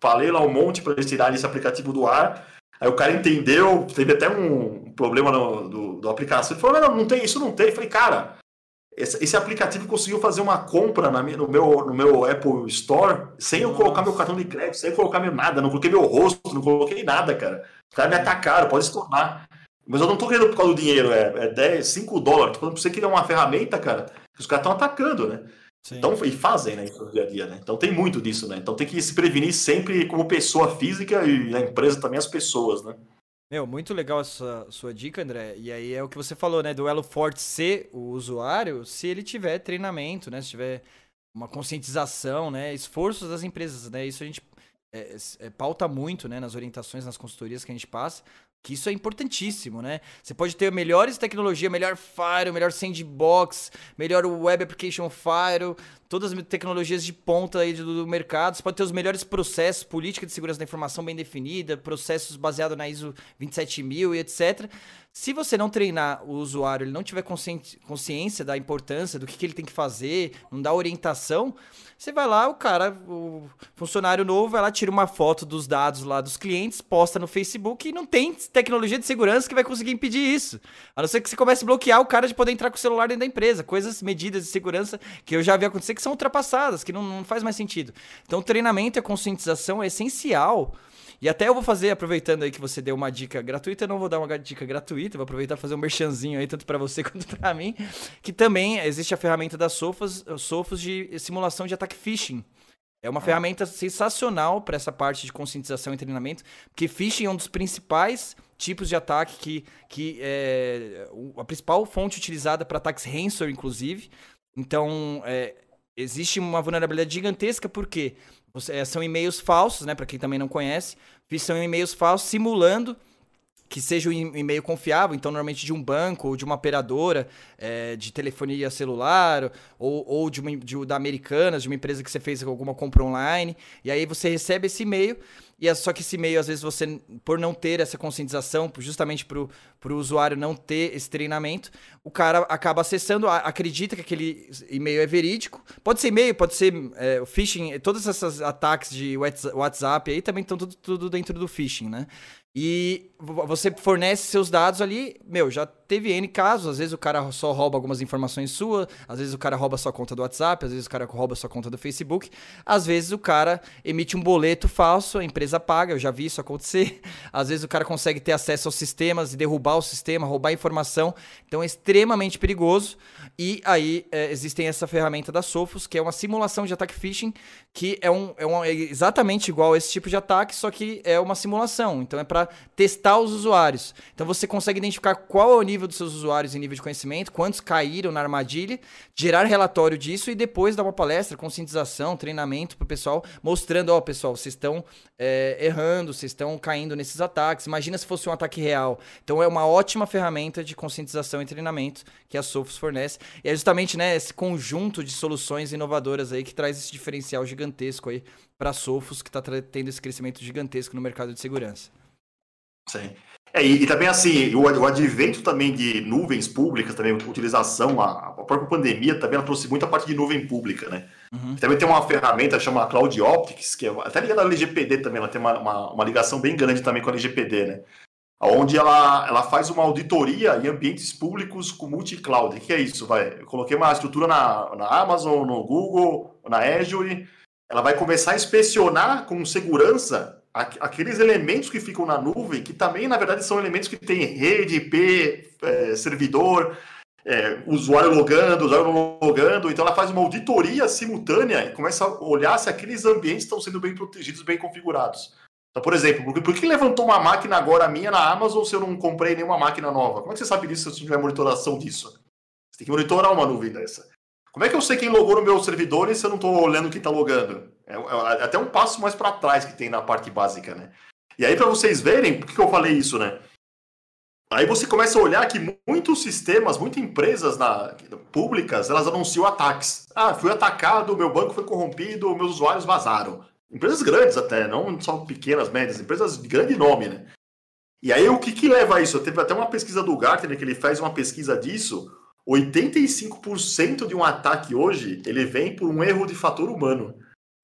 falei lá um monte para eles tirarem esse aplicativo do ar. Aí o cara entendeu, teve até um problema no, do, do aplicativo. Ele falou: não, não tem isso, não tem. Eu falei, cara, esse, esse, aplicativo conseguiu fazer uma compra na no, meu, no meu Apple Store sem eu colocar meu cartão de crédito, sem eu colocar meu nada, não coloquei meu rosto, não coloquei nada, cara. Os caras me atacaram, pode se tornar. Mas eu não tô querendo por causa do dinheiro, é, é 10, 5 dólares. Tô falando pra você que é uma ferramenta, cara, que os caras estão atacando, né? Sim. Então, e fazem, né, no dia a dia, né? Então tem muito disso, né? Então tem que se prevenir sempre como pessoa física e na empresa também as pessoas, né? Meu, muito legal essa sua dica, André. E aí é o que você falou, né? Do elo forte ser o usuário, se ele tiver treinamento, né? Se tiver uma conscientização, né? Esforços das empresas, né? Isso a gente é, é, pauta muito, né? Nas orientações, nas consultorias que a gente passa, que isso é importantíssimo, né? Você pode ter melhores tecnologia, melhor Fire, melhor Sandbox, melhor Web Application Fire, todas as tecnologias de ponta aí do, do mercado, você pode ter os melhores processos, política de segurança da informação bem definida, processos baseados na ISO 27000 e etc. Se você não treinar o usuário, ele não tiver consciência da importância, do que, que ele tem que fazer, não dá orientação, você vai lá, o cara, o funcionário novo, vai lá, tira uma foto dos dados lá dos clientes, posta no Facebook e não tem tecnologia de segurança que vai conseguir impedir isso. A não ser que você comece a bloquear o cara de poder entrar com o celular dentro da empresa. Coisas, medidas de segurança que eu já vi acontecer que são ultrapassadas, que não, não faz mais sentido. Então, o treinamento e a conscientização é essencial e até eu vou fazer, aproveitando aí que você deu uma dica gratuita, eu não vou dar uma dica gratuita, vou aproveitar e fazer um merchanzinho aí, tanto para você quanto para mim, que também existe a ferramenta da Sofos, Sofos de simulação de ataque phishing. É uma ah. ferramenta sensacional para essa parte de conscientização e treinamento, porque phishing é um dos principais tipos de ataque que, que é a principal fonte utilizada para ataques ransomware, inclusive. Então, é, existe uma vulnerabilidade gigantesca, porque é, são e-mails falsos, né? Para quem também não conhece, são e-mails falsos simulando que seja um e-mail confiável, então normalmente de um banco ou de uma operadora é, de telefonia celular ou, ou de, uma, de, da Americanas, de uma empresa que você fez alguma compra online, e aí você recebe esse e-mail e é só que esse e-mail, às vezes, você, por não ter essa conscientização, justamente para o usuário não ter esse treinamento, o cara acaba acessando, acredita que aquele e-mail é verídico. Pode ser e-mail, pode ser é, phishing, todos esses ataques de WhatsApp aí também estão tudo, tudo dentro do phishing, né? E você fornece seus dados ali, meu, já teve N casos, às vezes o cara só rouba algumas informações suas, às vezes o cara rouba sua conta do WhatsApp, às vezes o cara rouba sua conta do Facebook, às vezes o cara emite um boleto falso, a empresa paga, eu já vi isso acontecer. Às vezes o cara consegue ter acesso aos sistemas e derrubar o sistema, roubar informação, então é extremamente perigoso. E aí é, existem essa ferramenta da Sophos, que é uma simulação de ataque phishing, que é, um, é, um, é exatamente igual a esse tipo de ataque, só que é uma simulação, então é para testar os usuários. Então você consegue identificar qual é o nível dos seus usuários em nível de conhecimento, quantos caíram na armadilha, gerar relatório disso e depois dar uma palestra, conscientização, treinamento para o pessoal, mostrando, ó, oh, pessoal, vocês estão é, errando, vocês estão caindo nesses ataques. Imagina se fosse um ataque real. Então é uma ótima ferramenta de conscientização e treinamento que a Sophos fornece. E é justamente né, esse conjunto de soluções inovadoras aí que traz esse diferencial gigantesco aí para a Sophos, que está tendo esse crescimento gigantesco no mercado de segurança. Sim. É, e, e, também assim, o, o, advento também de nuvens públicas, também utilização, a, a, própria pandemia também ela trouxe muita parte de nuvem pública, né? Uhum. Também tem uma ferramenta chamada Cloud Optics, que é até ligada à LGPD também, ela tem uma, uma, uma, ligação bem grande também com a LGPD, né? Onde ela, ela faz uma auditoria em ambientes públicos com multi-cloud. O que é isso? Vai? Eu coloquei uma estrutura na, na Amazon, no Google, na Azure, ela vai começar a inspecionar com segurança aqueles elementos que ficam na nuvem, que também, na verdade, são elementos que têm rede, IP, é, servidor, é, usuário logando, usuário logando. Então, ela faz uma auditoria simultânea e começa a olhar se aqueles ambientes estão sendo bem protegidos, bem configurados. Então, por exemplo, por que levantou uma máquina agora minha na Amazon se eu não comprei nenhuma máquina nova? Como é que você sabe disso se você tiver monitoração disso? Você tem que monitorar uma nuvem dessa. Como é que eu sei quem logou no meu servidor se eu não estou olhando quem está logando? É, é, até um passo mais para trás que tem na parte básica, né? E aí, para vocês verem, por que eu falei isso, né? Aí você começa a olhar que muitos sistemas, muitas empresas na, públicas, elas anunciam ataques. Ah, fui atacado, meu banco foi corrompido, meus usuários vazaram. Empresas grandes até, não só pequenas, médias, empresas de grande nome, né? E aí o que, que leva a isso? Teve até uma pesquisa do Gartner que ele faz uma pesquisa disso. 85% de um ataque hoje, ele vem por um erro de fator humano.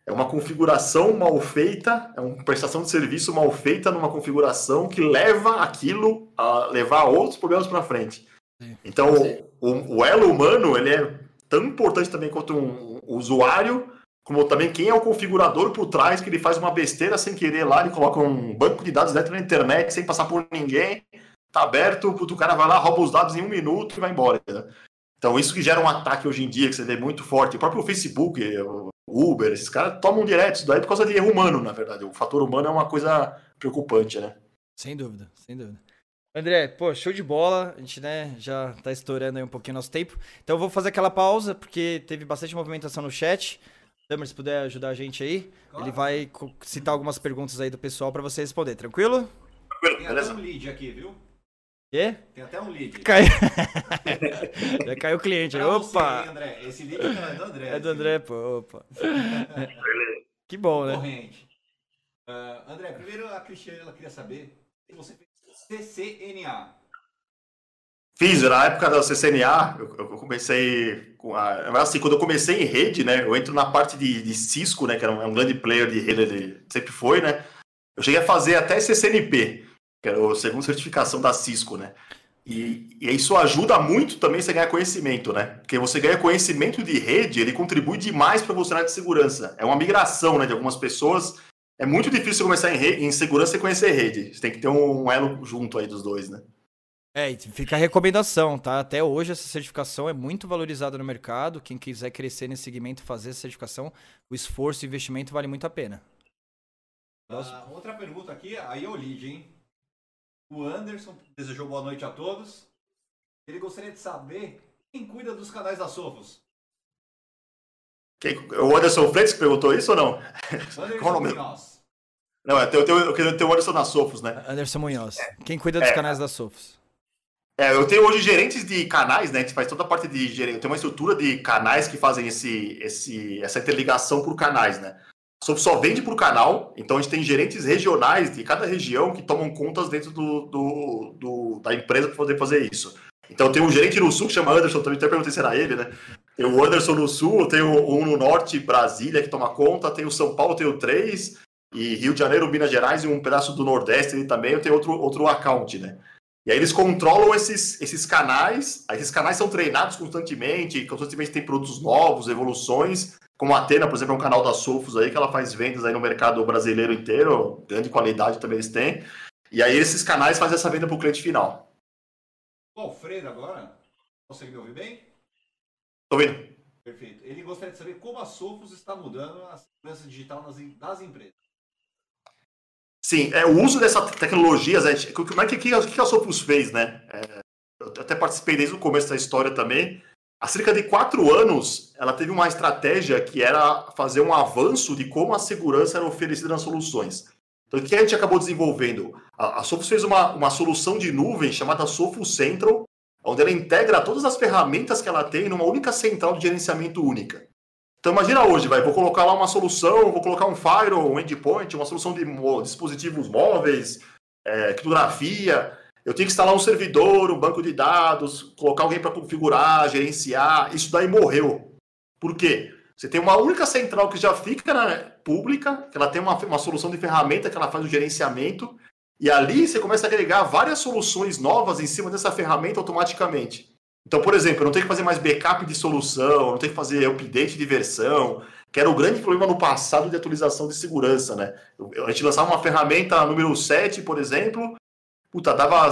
É uma configuração mal feita, é uma prestação de serviço mal feita numa configuração que leva aquilo a levar outros problemas para frente. Então, o, o, elo humano, ele é tão importante também quanto um usuário, como também quem é o configurador por trás, que ele faz uma besteira sem querer lá, ele coloca um banco de dados dentro da internet, sem passar por ninguém, tá aberto, o cara vai lá, rouba os dados em um minuto e vai embora. Né? Então, isso que gera um ataque hoje em dia, que você vê muito forte. O próprio Facebook, o Uber, esses caras tomam direto isso daí por causa de erro humano, na verdade. O fator humano é uma coisa preocupante, né? Sem dúvida, sem dúvida. André, pô, show de bola. A gente, né, já tá estourando aí um pouquinho nosso tempo. Então eu vou fazer aquela pausa, porque teve bastante movimentação no chat. Tamer, se puder ajudar a gente aí, claro. ele vai citar algumas perguntas aí do pessoal para você responder, tranquilo? Tranquilo, beleza. Tem um lead aqui, viu? Quê? Tem até um lead. Caiu. Já caiu o cliente. Pra você, Opa! hein, André. Esse lead não é do André. É do André, pô. Opa. Que bom, né? Corrente. Ah, André, primeiro a Cristiane ela queria saber se você fez CCNA. Fiz, na época da CCNA, eu, eu comecei com a. Mas assim, quando eu comecei em rede, né? Eu entro na parte de, de Cisco, né? Que era um, é um grande player de rede, ele sempre foi, né? Eu cheguei a fazer até CCNP, que era a segunda certificação da Cisco, né? E, e isso ajuda muito também você ganhar conhecimento, né? Porque você ganha conhecimento de rede, ele contribui demais para você na área de segurança. É uma migração, né? De algumas pessoas. É muito difícil começar em, rede, em segurança e conhecer rede. Você tem que ter um elo junto aí dos dois, né? É, e fica a recomendação, tá? Até hoje essa certificação é muito valorizada no mercado. Quem quiser crescer nesse segmento e fazer essa certificação, o esforço e investimento vale muito a pena. Ah, outra pergunta aqui, aí é o lead, hein? O Anderson desejou boa noite a todos. Ele gostaria de saber quem cuida dos canais da Sofos. Quem, o Anderson Freitas que perguntou isso ou não? Anderson Qual o nome? Munhoz. Não, é, eu tenho, eu tenho o Anderson na Sofos, né? Anderson Munhoz. Quem cuida dos É. canais da Sofos? É, eu tenho hoje gerentes de canais, né? Que faz toda a parte de gerente. Eu tenho uma estrutura de canais que fazem esse, esse, essa interligação por canais, né? Sofos só vende por canal, então a gente tem gerentes regionais de cada região que tomam contas dentro do, do, do- da empresa para poder fazer isso. Então tem um gerente no sul que chama Anderson, também até perguntei se era ele, né? Tem o Anderson no sul, tem um no norte, Brasília, que toma conta, tem o São Paulo, tem o três, e Rio de Janeiro, Minas Gerais e um pedaço do Nordeste ali também, eu tenho outro, outro account, né? E aí eles controlam esses, esses canais, esses canais são treinados constantemente, constantemente tem produtos novos, evoluções, como a Atena, por exemplo, é um canal da Sofos aí, que ela faz vendas aí no mercado brasileiro inteiro, grande qualidade também eles têm, e aí esses canais fazem essa venda para o cliente final. O Alfredo agora, consegue me ouvir bem? Tô vendo? Perfeito. Ele gostaria de saber como a Sofos está mudando a segurança digital nas, das empresas. Sim, é, o uso dessas tecnologias, é, como é que, que, que a Sofos fez, né? É, eu até participei desde o começo da história também. Há cerca de quatro anos, ela teve uma estratégia que era fazer um avanço de como a segurança era oferecida nas soluções. Então, o que a gente acabou desenvolvendo? A, a Sofos fez uma, uma solução de nuvem chamada Sofos Central, onde ela integra todas as ferramentas que ela tem numa única central de gerenciamento única. Então imagina hoje, vai, vou colocar lá uma solução, vou colocar um firewall, um endpoint, uma solução de dispositivos móveis, é, criptografia. Eu tenho que instalar um servidor, um banco de dados, colocar alguém para configurar, gerenciar. Isso daí morreu. Por quê? Você tem uma única central que já fica na pública, que ela tem uma, uma solução de ferramenta que ela faz o gerenciamento, e ali você começa a agregar várias soluções novas em cima dessa ferramenta automaticamente. Então, por exemplo, eu não tenho que fazer mais backup de solução, não tenho que fazer update de versão, que era o grande problema no passado de atualização de segurança, né? A gente lançava uma ferramenta número 7, por exemplo, puta, dava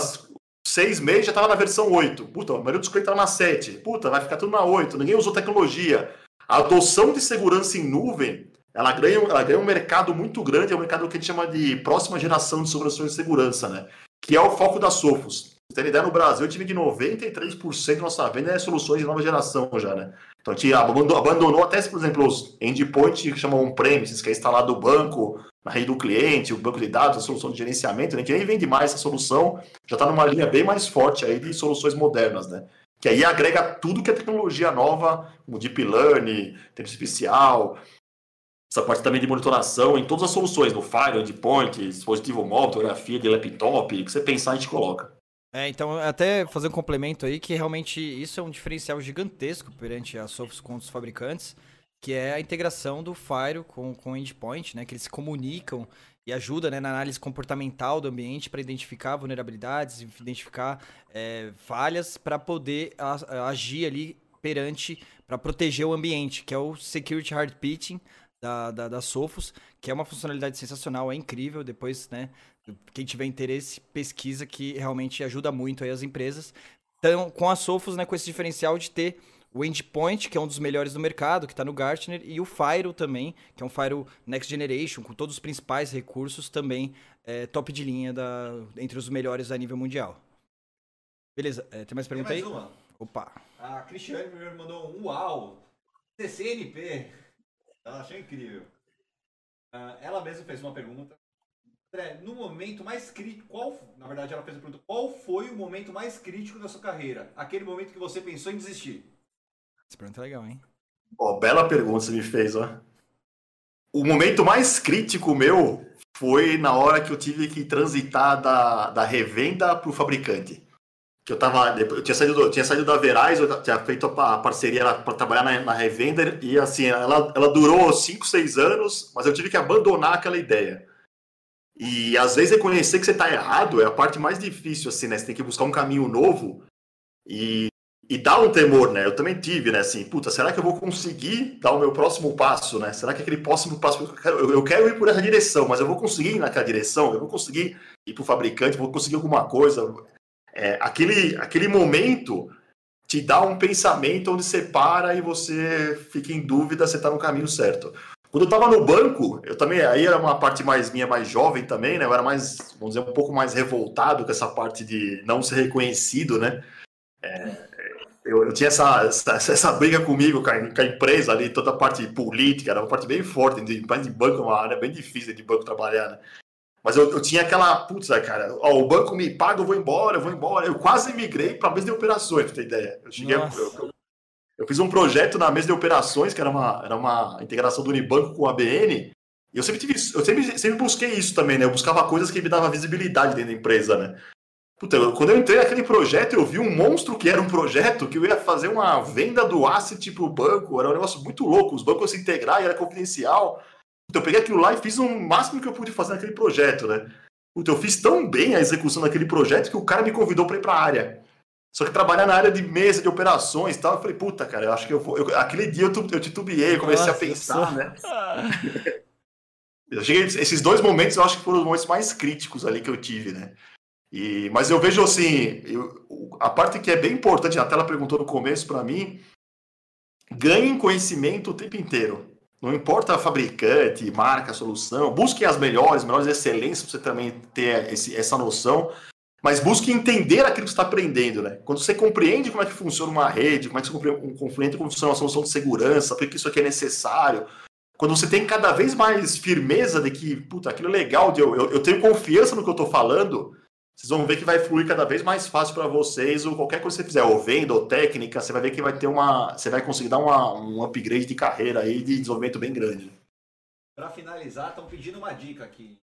seis meses, já estava na versão 8. Puta, a maioria dos clientes estava na 7. Puta, vai ficar tudo na 8. Ninguém usou tecnologia. A adoção de segurança em nuvem, ela ganha, ela ganha um mercado muito grande, é um mercado que a gente chama de próxima geração de soluções de segurança, né? Que é o foco da Sofos. Você tem ideia, no Brasil, eu tive que 93% da nossa venda é soluções de nova geração já, né? Então a gente abandonou até, por exemplo, os endpoints que chamam on-premises, que é instalado o banco na rede do cliente, o banco de dados, a solução de gerenciamento, né? gente nem vende mais essa solução, já está numa linha bem mais forte aí de soluções modernas, né? Que aí agrega tudo que é tecnologia nova, como Deep Learning, inteligência artificial, essa parte também de monitoração em todas as soluções, no Fire, endpoint, dispositivo móvel, fotografia de laptop, o que você pensar a gente coloca. É, então, até fazer um complemento aí, que realmente isso é um diferencial gigantesco perante a Sophos com os fabricantes, que é a integração do Fire com, com o Endpoint, né? Que eles se comunicam e ajuda né, na análise comportamental do ambiente para identificar vulnerabilidades, identificar é, falhas para poder agir ali perante, para proteger o ambiente, que é o Security Hard Pitching da, da, da Sophos, que é uma funcionalidade sensacional, é incrível, depois, né, quem tiver interesse, pesquisa que realmente ajuda muito as empresas. Então, com a Sophos, né, com esse diferencial de ter o Endpoint, que é um dos melhores do mercado, que está no Gartner, e o Firewall também, que é um Firewall Next Generation, com todos os principais recursos, também é, top de linha da, entre os melhores a nível mundial. Beleza, é, tem mais Tem pergunta mais aí? uma. Opa. A Cristiane primeiro mandou um uau. CCNP. Ela achou incrível. Ah, ela mesma fez uma pergunta. André, no momento mais crítico, qual, na verdade ela fez a pergunta, qual foi o momento mais crítico da sua carreira? Aquele momento que você pensou em desistir? Essa pergunta é legal, hein? Ó, bela pergunta você me fez, ó. O momento mais crítico meu foi na hora que eu tive que transitar da, da revenda para o fabricante. Que eu tava. Eu tinha saído, eu tinha saído da Verais, eu tinha feito a parceria para trabalhar na, na, revenda, e assim, ela, ela durou 5, 6 anos, mas eu tive que abandonar aquela ideia. E às vezes reconhecer que você está errado é a parte mais difícil, assim, né? Você tem que buscar um caminho novo e, e dá um temor, né? Eu também tive, né? Assim, puta, será que eu vou conseguir dar o meu próximo passo, né? Será que aquele próximo passo. Eu quero, eu quero ir por essa direção, mas eu vou conseguir ir naquela direção? Eu vou conseguir ir para o fabricante? Vou conseguir alguma coisa? É, aquele, aquele momento te dá um pensamento onde você para e você fica em dúvida se está no caminho certo. Quando eu estava no banco, eu também, aí era uma parte mais minha, mais jovem também, né? Eu era mais, vamos dizer, um pouco mais revoltado com essa parte de não ser reconhecido, né? É, eu, eu, tinha essa, essa, essa, briga comigo, com a, com a, empresa ali, toda a parte política, era uma parte bem forte, de, de banco é uma área bem difícil de banco trabalhar, né? Mas eu, eu tinha aquela, putz, cara, ó, o banco me paga, eu vou embora, eu vou embora. Eu quase migrei para a mesa de operações, pra ter ideia. Eu cheguei, eu, eu fiz um projeto na mesa de operações, que era uma, era uma integração do Unibanco com a ABN, e eu sempre tive eu sempre, sempre busquei isso também, né? Eu buscava coisas que me davam visibilidade dentro da empresa, né? Puta, quando eu entrei naquele projeto, eu vi um monstro que era um projeto que eu ia fazer uma venda do asset pro banco, era um negócio muito louco, os bancos se integrar e era confidencial. Puta, eu peguei aquilo lá e fiz o máximo que eu pude fazer naquele projeto, né? Puta, eu fiz tão bem a execução daquele projeto que o cara me convidou para ir para a área. Só que trabalhar na área de mesa, de operações e tal, eu falei, puta, cara, eu acho que eu vou. Eu, aquele dia eu, eu titubeei, comecei Nossa, a pensar, sou... né? eu cheguei, esses dois momentos eu acho que foram os momentos mais críticos ali que eu tive, né? E, mas eu vejo assim, eu, a parte que é bem importante, a tela perguntou no começo para mim, ganhem conhecimento o tempo inteiro. Não importa fabricante, marca, solução, busquem as melhores, melhores excelências para você também ter esse, essa noção mas busque entender aquilo que você está aprendendo, né? Quando você compreende como é que funciona uma rede, como é que você compreende como funciona uma solução de segurança, porque isso aqui é necessário, quando você tem cada vez mais firmeza de que, puta, aquilo é legal, eu, eu, eu tenho confiança no que eu estou falando, vocês vão ver que vai fluir cada vez mais fácil para vocês, ou qualquer coisa que você fizer, ou venda, ou técnica, você vai ver que vai ter uma. Você vai conseguir dar uma, um upgrade de carreira aí de desenvolvimento bem grande. Para finalizar, estão pedindo uma dica aqui.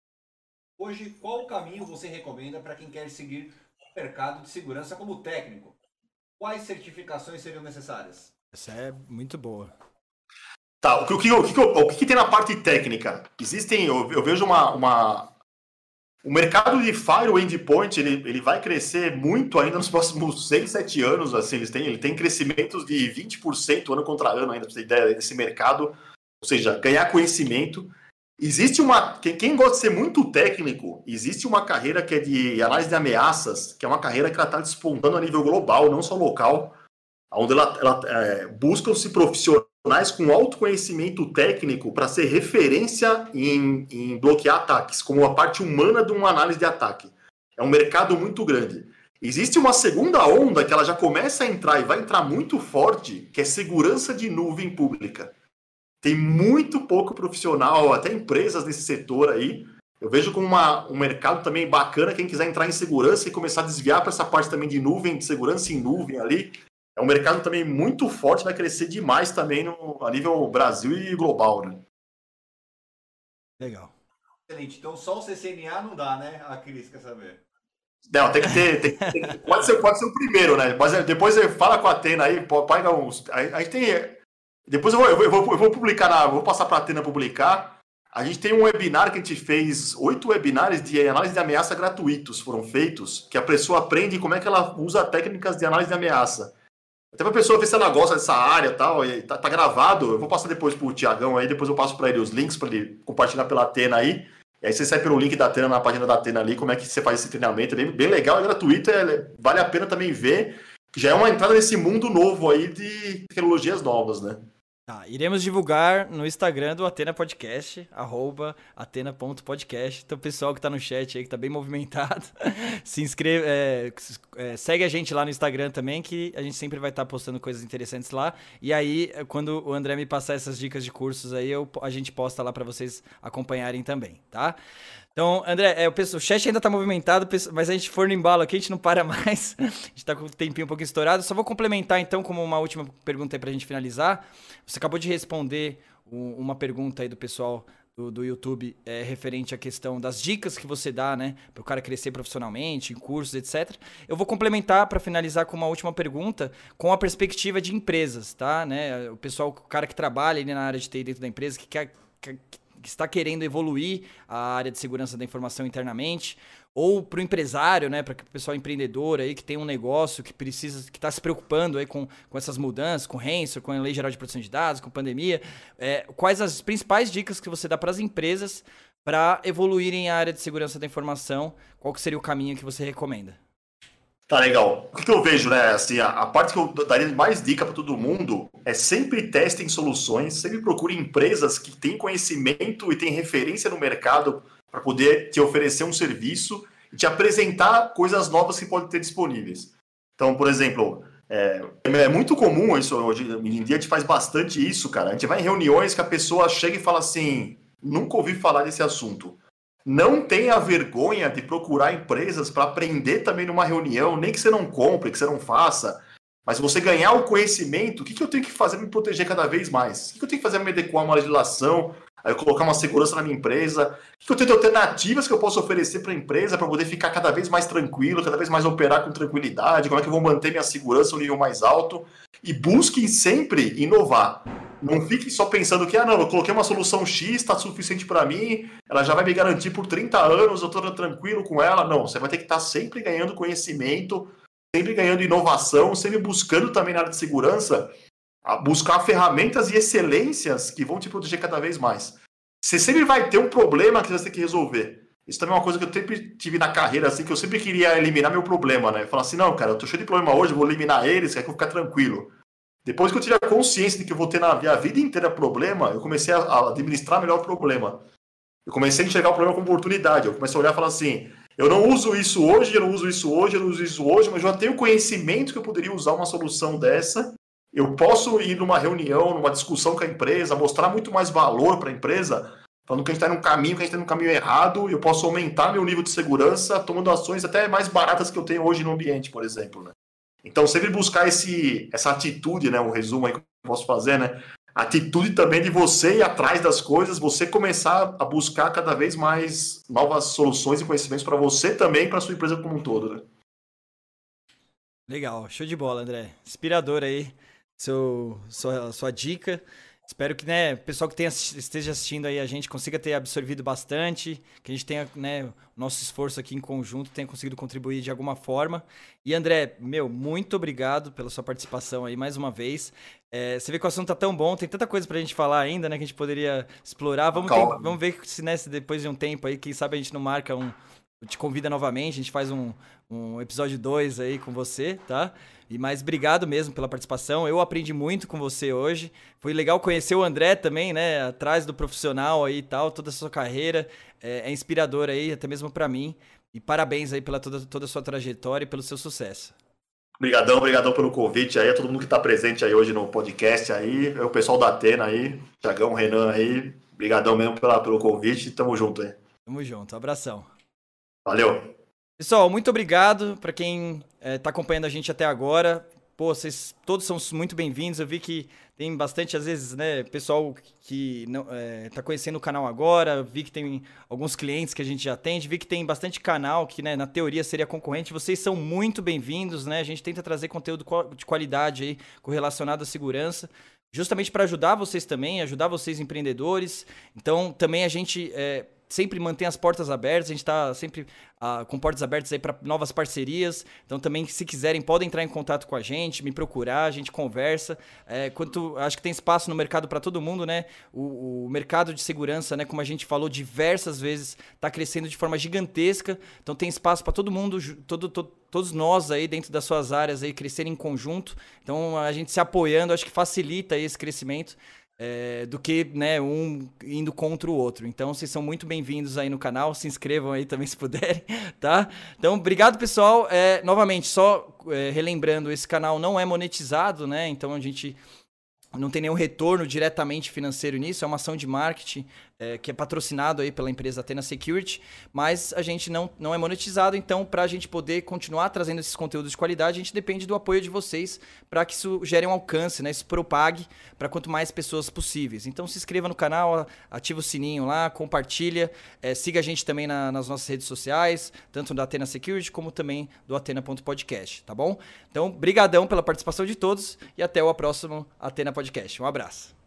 Hoje, qual o caminho você recomenda para quem quer seguir o mercado de segurança como técnico? Quais certificações seriam necessárias? Essa é muito boa. Tá, o que, o que, o que, o que tem na parte técnica? Existem, eu, eu vejo uma, uma, O mercado de firewall endpoint, ele, ele vai crescer muito ainda nos próximos 6, 7 anos, assim, eles têm, ele tem crescimentos de 20% ano contra ano ainda, para você ter ideia desse mercado, ou seja, ganhar conhecimento, Existe uma. Quem gosta de ser muito técnico, existe uma carreira que é de análise de ameaças, que é uma carreira que está despontando a nível global, não só local, onde ela, ela é, buscam-se profissionais com alto conhecimento técnico para ser referência em, em bloquear ataques, como a parte humana de uma análise de ataque. É um mercado muito grande. Existe uma segunda onda que ela já começa a entrar e vai entrar muito forte, que é segurança de nuvem pública. Tem muito pouco profissional, até empresas nesse setor aí. Eu vejo como uma, um mercado também bacana quem quiser entrar em segurança e começar a desviar para essa parte também de nuvem, de segurança em nuvem ali. É um mercado também muito forte, vai crescer demais também no, a nível Brasil e global, né? Legal. Excelente. Então só o CCNA não dá, né? A Cris quer saber. Não, tem que ter. Tem, tem, pode, ser, pode ser o primeiro, né? Mas depois você fala com a Atena aí, pega uns. A, a gente tem depois eu vou, eu vou, eu vou publicar, na, vou passar para a Atena publicar. A gente tem um webinar que a gente fez, oito webinars de análise de ameaça gratuitos foram feitos, que a pessoa aprende como é que ela usa técnicas de análise de ameaça. Até para a pessoa ver se ela gosta dessa área tal, e tá, tá gravado. Eu vou passar depois para o Tiagão aí, depois eu passo para ele os links para ele compartilhar pela Atena aí. E aí você sai pelo link da Atena na página da Atena ali, como é que você faz esse treinamento. É bem, bem legal, é gratuito, é, vale a pena também ver, já é uma entrada nesse mundo novo aí de tecnologias novas, né? Tá, iremos divulgar no Instagram do Atena Podcast, arroba atena.podcast. Então, pessoal que tá no chat aí, que tá bem movimentado, se inscreve, é, é, segue a gente lá no Instagram também, que a gente sempre vai estar tá postando coisas interessantes lá. E aí, quando o André me passar essas dicas de cursos aí, eu, a gente posta lá para vocês acompanharem também, tá? Então, André, é, o, pessoal, o chat ainda está movimentado, mas a gente for no embalo aqui, a gente não para mais. a gente está com o tempinho um pouquinho estourado. Só vou complementar, então, como uma última pergunta aí para a gente finalizar. Você acabou de responder uma pergunta aí do pessoal do, do YouTube é, referente à questão das dicas que você dá, né, para o cara crescer profissionalmente, em cursos, etc. Eu vou complementar para finalizar com uma última pergunta, com a perspectiva de empresas, tá? Né? O pessoal, o cara que trabalha ali na área de TI dentro da empresa, que quer, que, que está querendo evoluir a área de segurança da informação internamente, ou para o empresário, né, para o pessoal empreendedor aí que tem um negócio que precisa, que está se preocupando aí com, com essas mudanças, com Renzo, com a Lei Geral de Proteção de Dados, com pandemia, é, quais as principais dicas que você dá para as empresas para evoluírem a área de segurança da informação? Qual que seria o caminho que você recomenda? Tá legal. O que eu vejo, né? Assim, a, a parte que eu daria mais dica para todo mundo é sempre testem soluções, sempre procure empresas que têm conhecimento e têm referência no mercado para poder te oferecer um serviço e te apresentar coisas novas que podem ter disponíveis. Então, por exemplo, é, é, muito comum isso, hoje em dia a gente faz bastante isso, cara. A gente vai em reuniões que a pessoa chega e fala assim: nunca ouvi falar desse assunto. Não tenha vergonha de procurar empresas para aprender também numa reunião, nem que você não compre, que você não faça, mas você ganhar o conhecimento, o que, que eu tenho que fazer para me proteger cada vez mais? O que, que eu tenho que fazer para me adequar a uma legislação? aí colocar uma segurança na minha empresa? O que eu tenho de alternativas que eu posso oferecer para a empresa para poder ficar cada vez mais tranquilo, cada vez mais operar com tranquilidade? Como é que eu vou manter minha segurança no nível mais alto? E busquem sempre inovar. Não fiquem só pensando que, ah, não, eu coloquei uma solução X, está suficiente para mim, ela já vai me garantir por 30 anos, eu estou tranquilo com ela. Não, você vai ter que estar tá sempre ganhando conhecimento, sempre ganhando inovação, sempre buscando também na área de segurança buscar ferramentas e excelências que vão te proteger cada vez mais. Você sempre vai ter um problema que você tem que resolver. Isso também é uma coisa que eu sempre tive na carreira, assim, que eu sempre queria eliminar meu problema, né? Falar assim, não, cara, eu tô cheio de problema hoje, vou eliminar eles, que eu ficar tranquilo. Depois que eu tive a consciência de que eu vou ter na minha vida inteira problema, eu comecei a administrar melhor o problema. Eu comecei a enxergar o problema como oportunidade. Eu comecei a olhar e falar assim, eu não uso isso hoje, eu não uso isso hoje, eu não uso isso hoje, mas já tenho conhecimento que eu poderia usar uma solução dessa eu posso ir numa reunião, numa discussão com a empresa, mostrar muito mais valor para a empresa, falando que a gente está num caminho, que a gente está num caminho errado, eu posso aumentar meu nível de segurança tomando ações até mais baratas que eu tenho hoje no ambiente, por exemplo. Né? Então, sempre buscar esse, essa atitude, né? um resumo aí que eu posso fazer, né? Atitude também de você ir atrás das coisas, você começar a buscar cada vez mais novas soluções e conhecimentos para você também para sua empresa como um todo. Né? Legal, show de bola, André. Inspirador aí seu, sua, sua dica. Espero que né, o pessoal que tenha, esteja assistindo aí a gente consiga ter absorvido bastante, que a gente tenha né, nosso esforço aqui em conjunto, tenha conseguido contribuir de alguma forma. E André, meu, muito obrigado pela sua participação aí mais uma vez. É, você vê que o assunto tá tão bom, tem tanta coisa pra gente falar ainda, né, que a gente poderia explorar. Vamos, ter, vamos ver se né, depois de um tempo aí, quem sabe a gente não marca um. Te convida novamente, a gente faz um, um episódio 2 aí com você, tá? E mais obrigado mesmo pela participação. Eu aprendi muito com você hoje. Foi legal conhecer o André também, né? Atrás do profissional aí e tal, toda a sua carreira. É, é inspirador aí, até mesmo para mim. E parabéns aí pela toda, toda a sua trajetória e pelo seu sucesso. Obrigadão, obrigadão pelo convite aí, a todo mundo que está presente aí hoje no podcast aí, é o pessoal da Atena aí, Tiagão, Renan aí, obrigadão mesmo pela, pelo convite, tamo junto aí. Tamo junto, abração. Valeu. Pessoal, muito obrigado para quem está eh, acompanhando a gente até agora. Pô, vocês todos são muito bem-vindos. Eu vi que tem bastante, às vezes, né, pessoal que não, é, tá conhecendo o canal agora. Vi que tem alguns clientes que a gente já atende. Vi que tem bastante canal que, né, na teoria seria concorrente. Vocês são muito bem-vindos, né? A gente tenta trazer conteúdo de qualidade aí, correlacionado à segurança justamente para ajudar vocês também, ajudar vocês empreendedores. Então, também a gente é, sempre mantém as portas abertas, a gente está sempre ah, com portas abertas aí para novas parcerias. Então também, se quiserem, podem entrar em contato com a gente, me procurar, a gente conversa. É, quanto acho que tem espaço no mercado para todo mundo, né? O, o, mercado de segurança, né? Como a gente falou diversas vezes, está crescendo de forma gigantesca. Então tem espaço para todo mundo, todo, todo, todos nós aí dentro das suas áreas aí crescerem em conjunto. Então a gente se apoiando, acho que facilita esse crescimento é, do que né, um indo contra o outro. Então, vocês são muito bem-vindos aí no canal. Se inscrevam aí também se puderem, tá? Então, obrigado, pessoal. É, novamente, só é, relembrando, esse canal não é monetizado, né? Então, a gente não tem nenhum retorno diretamente financeiro nisso, é uma ação de marketing é, que é patrocinado aí pela empresa Atena Security, mas a gente não, não é monetizado, então para a gente poder continuar trazendo esses conteúdos de qualidade, a gente depende do apoio de vocês para que isso gere um alcance, né? Isso propague para quanto mais pessoas possíveis. Então se inscreva no canal, ativa o sininho lá, compartilha, é, siga a gente também na, nas nossas redes sociais, tanto da Atena Security como também do Atena.podcast, tá bom? Então, brigadão pela participação de todos e até o próximo Atena Podcast. Um abraço.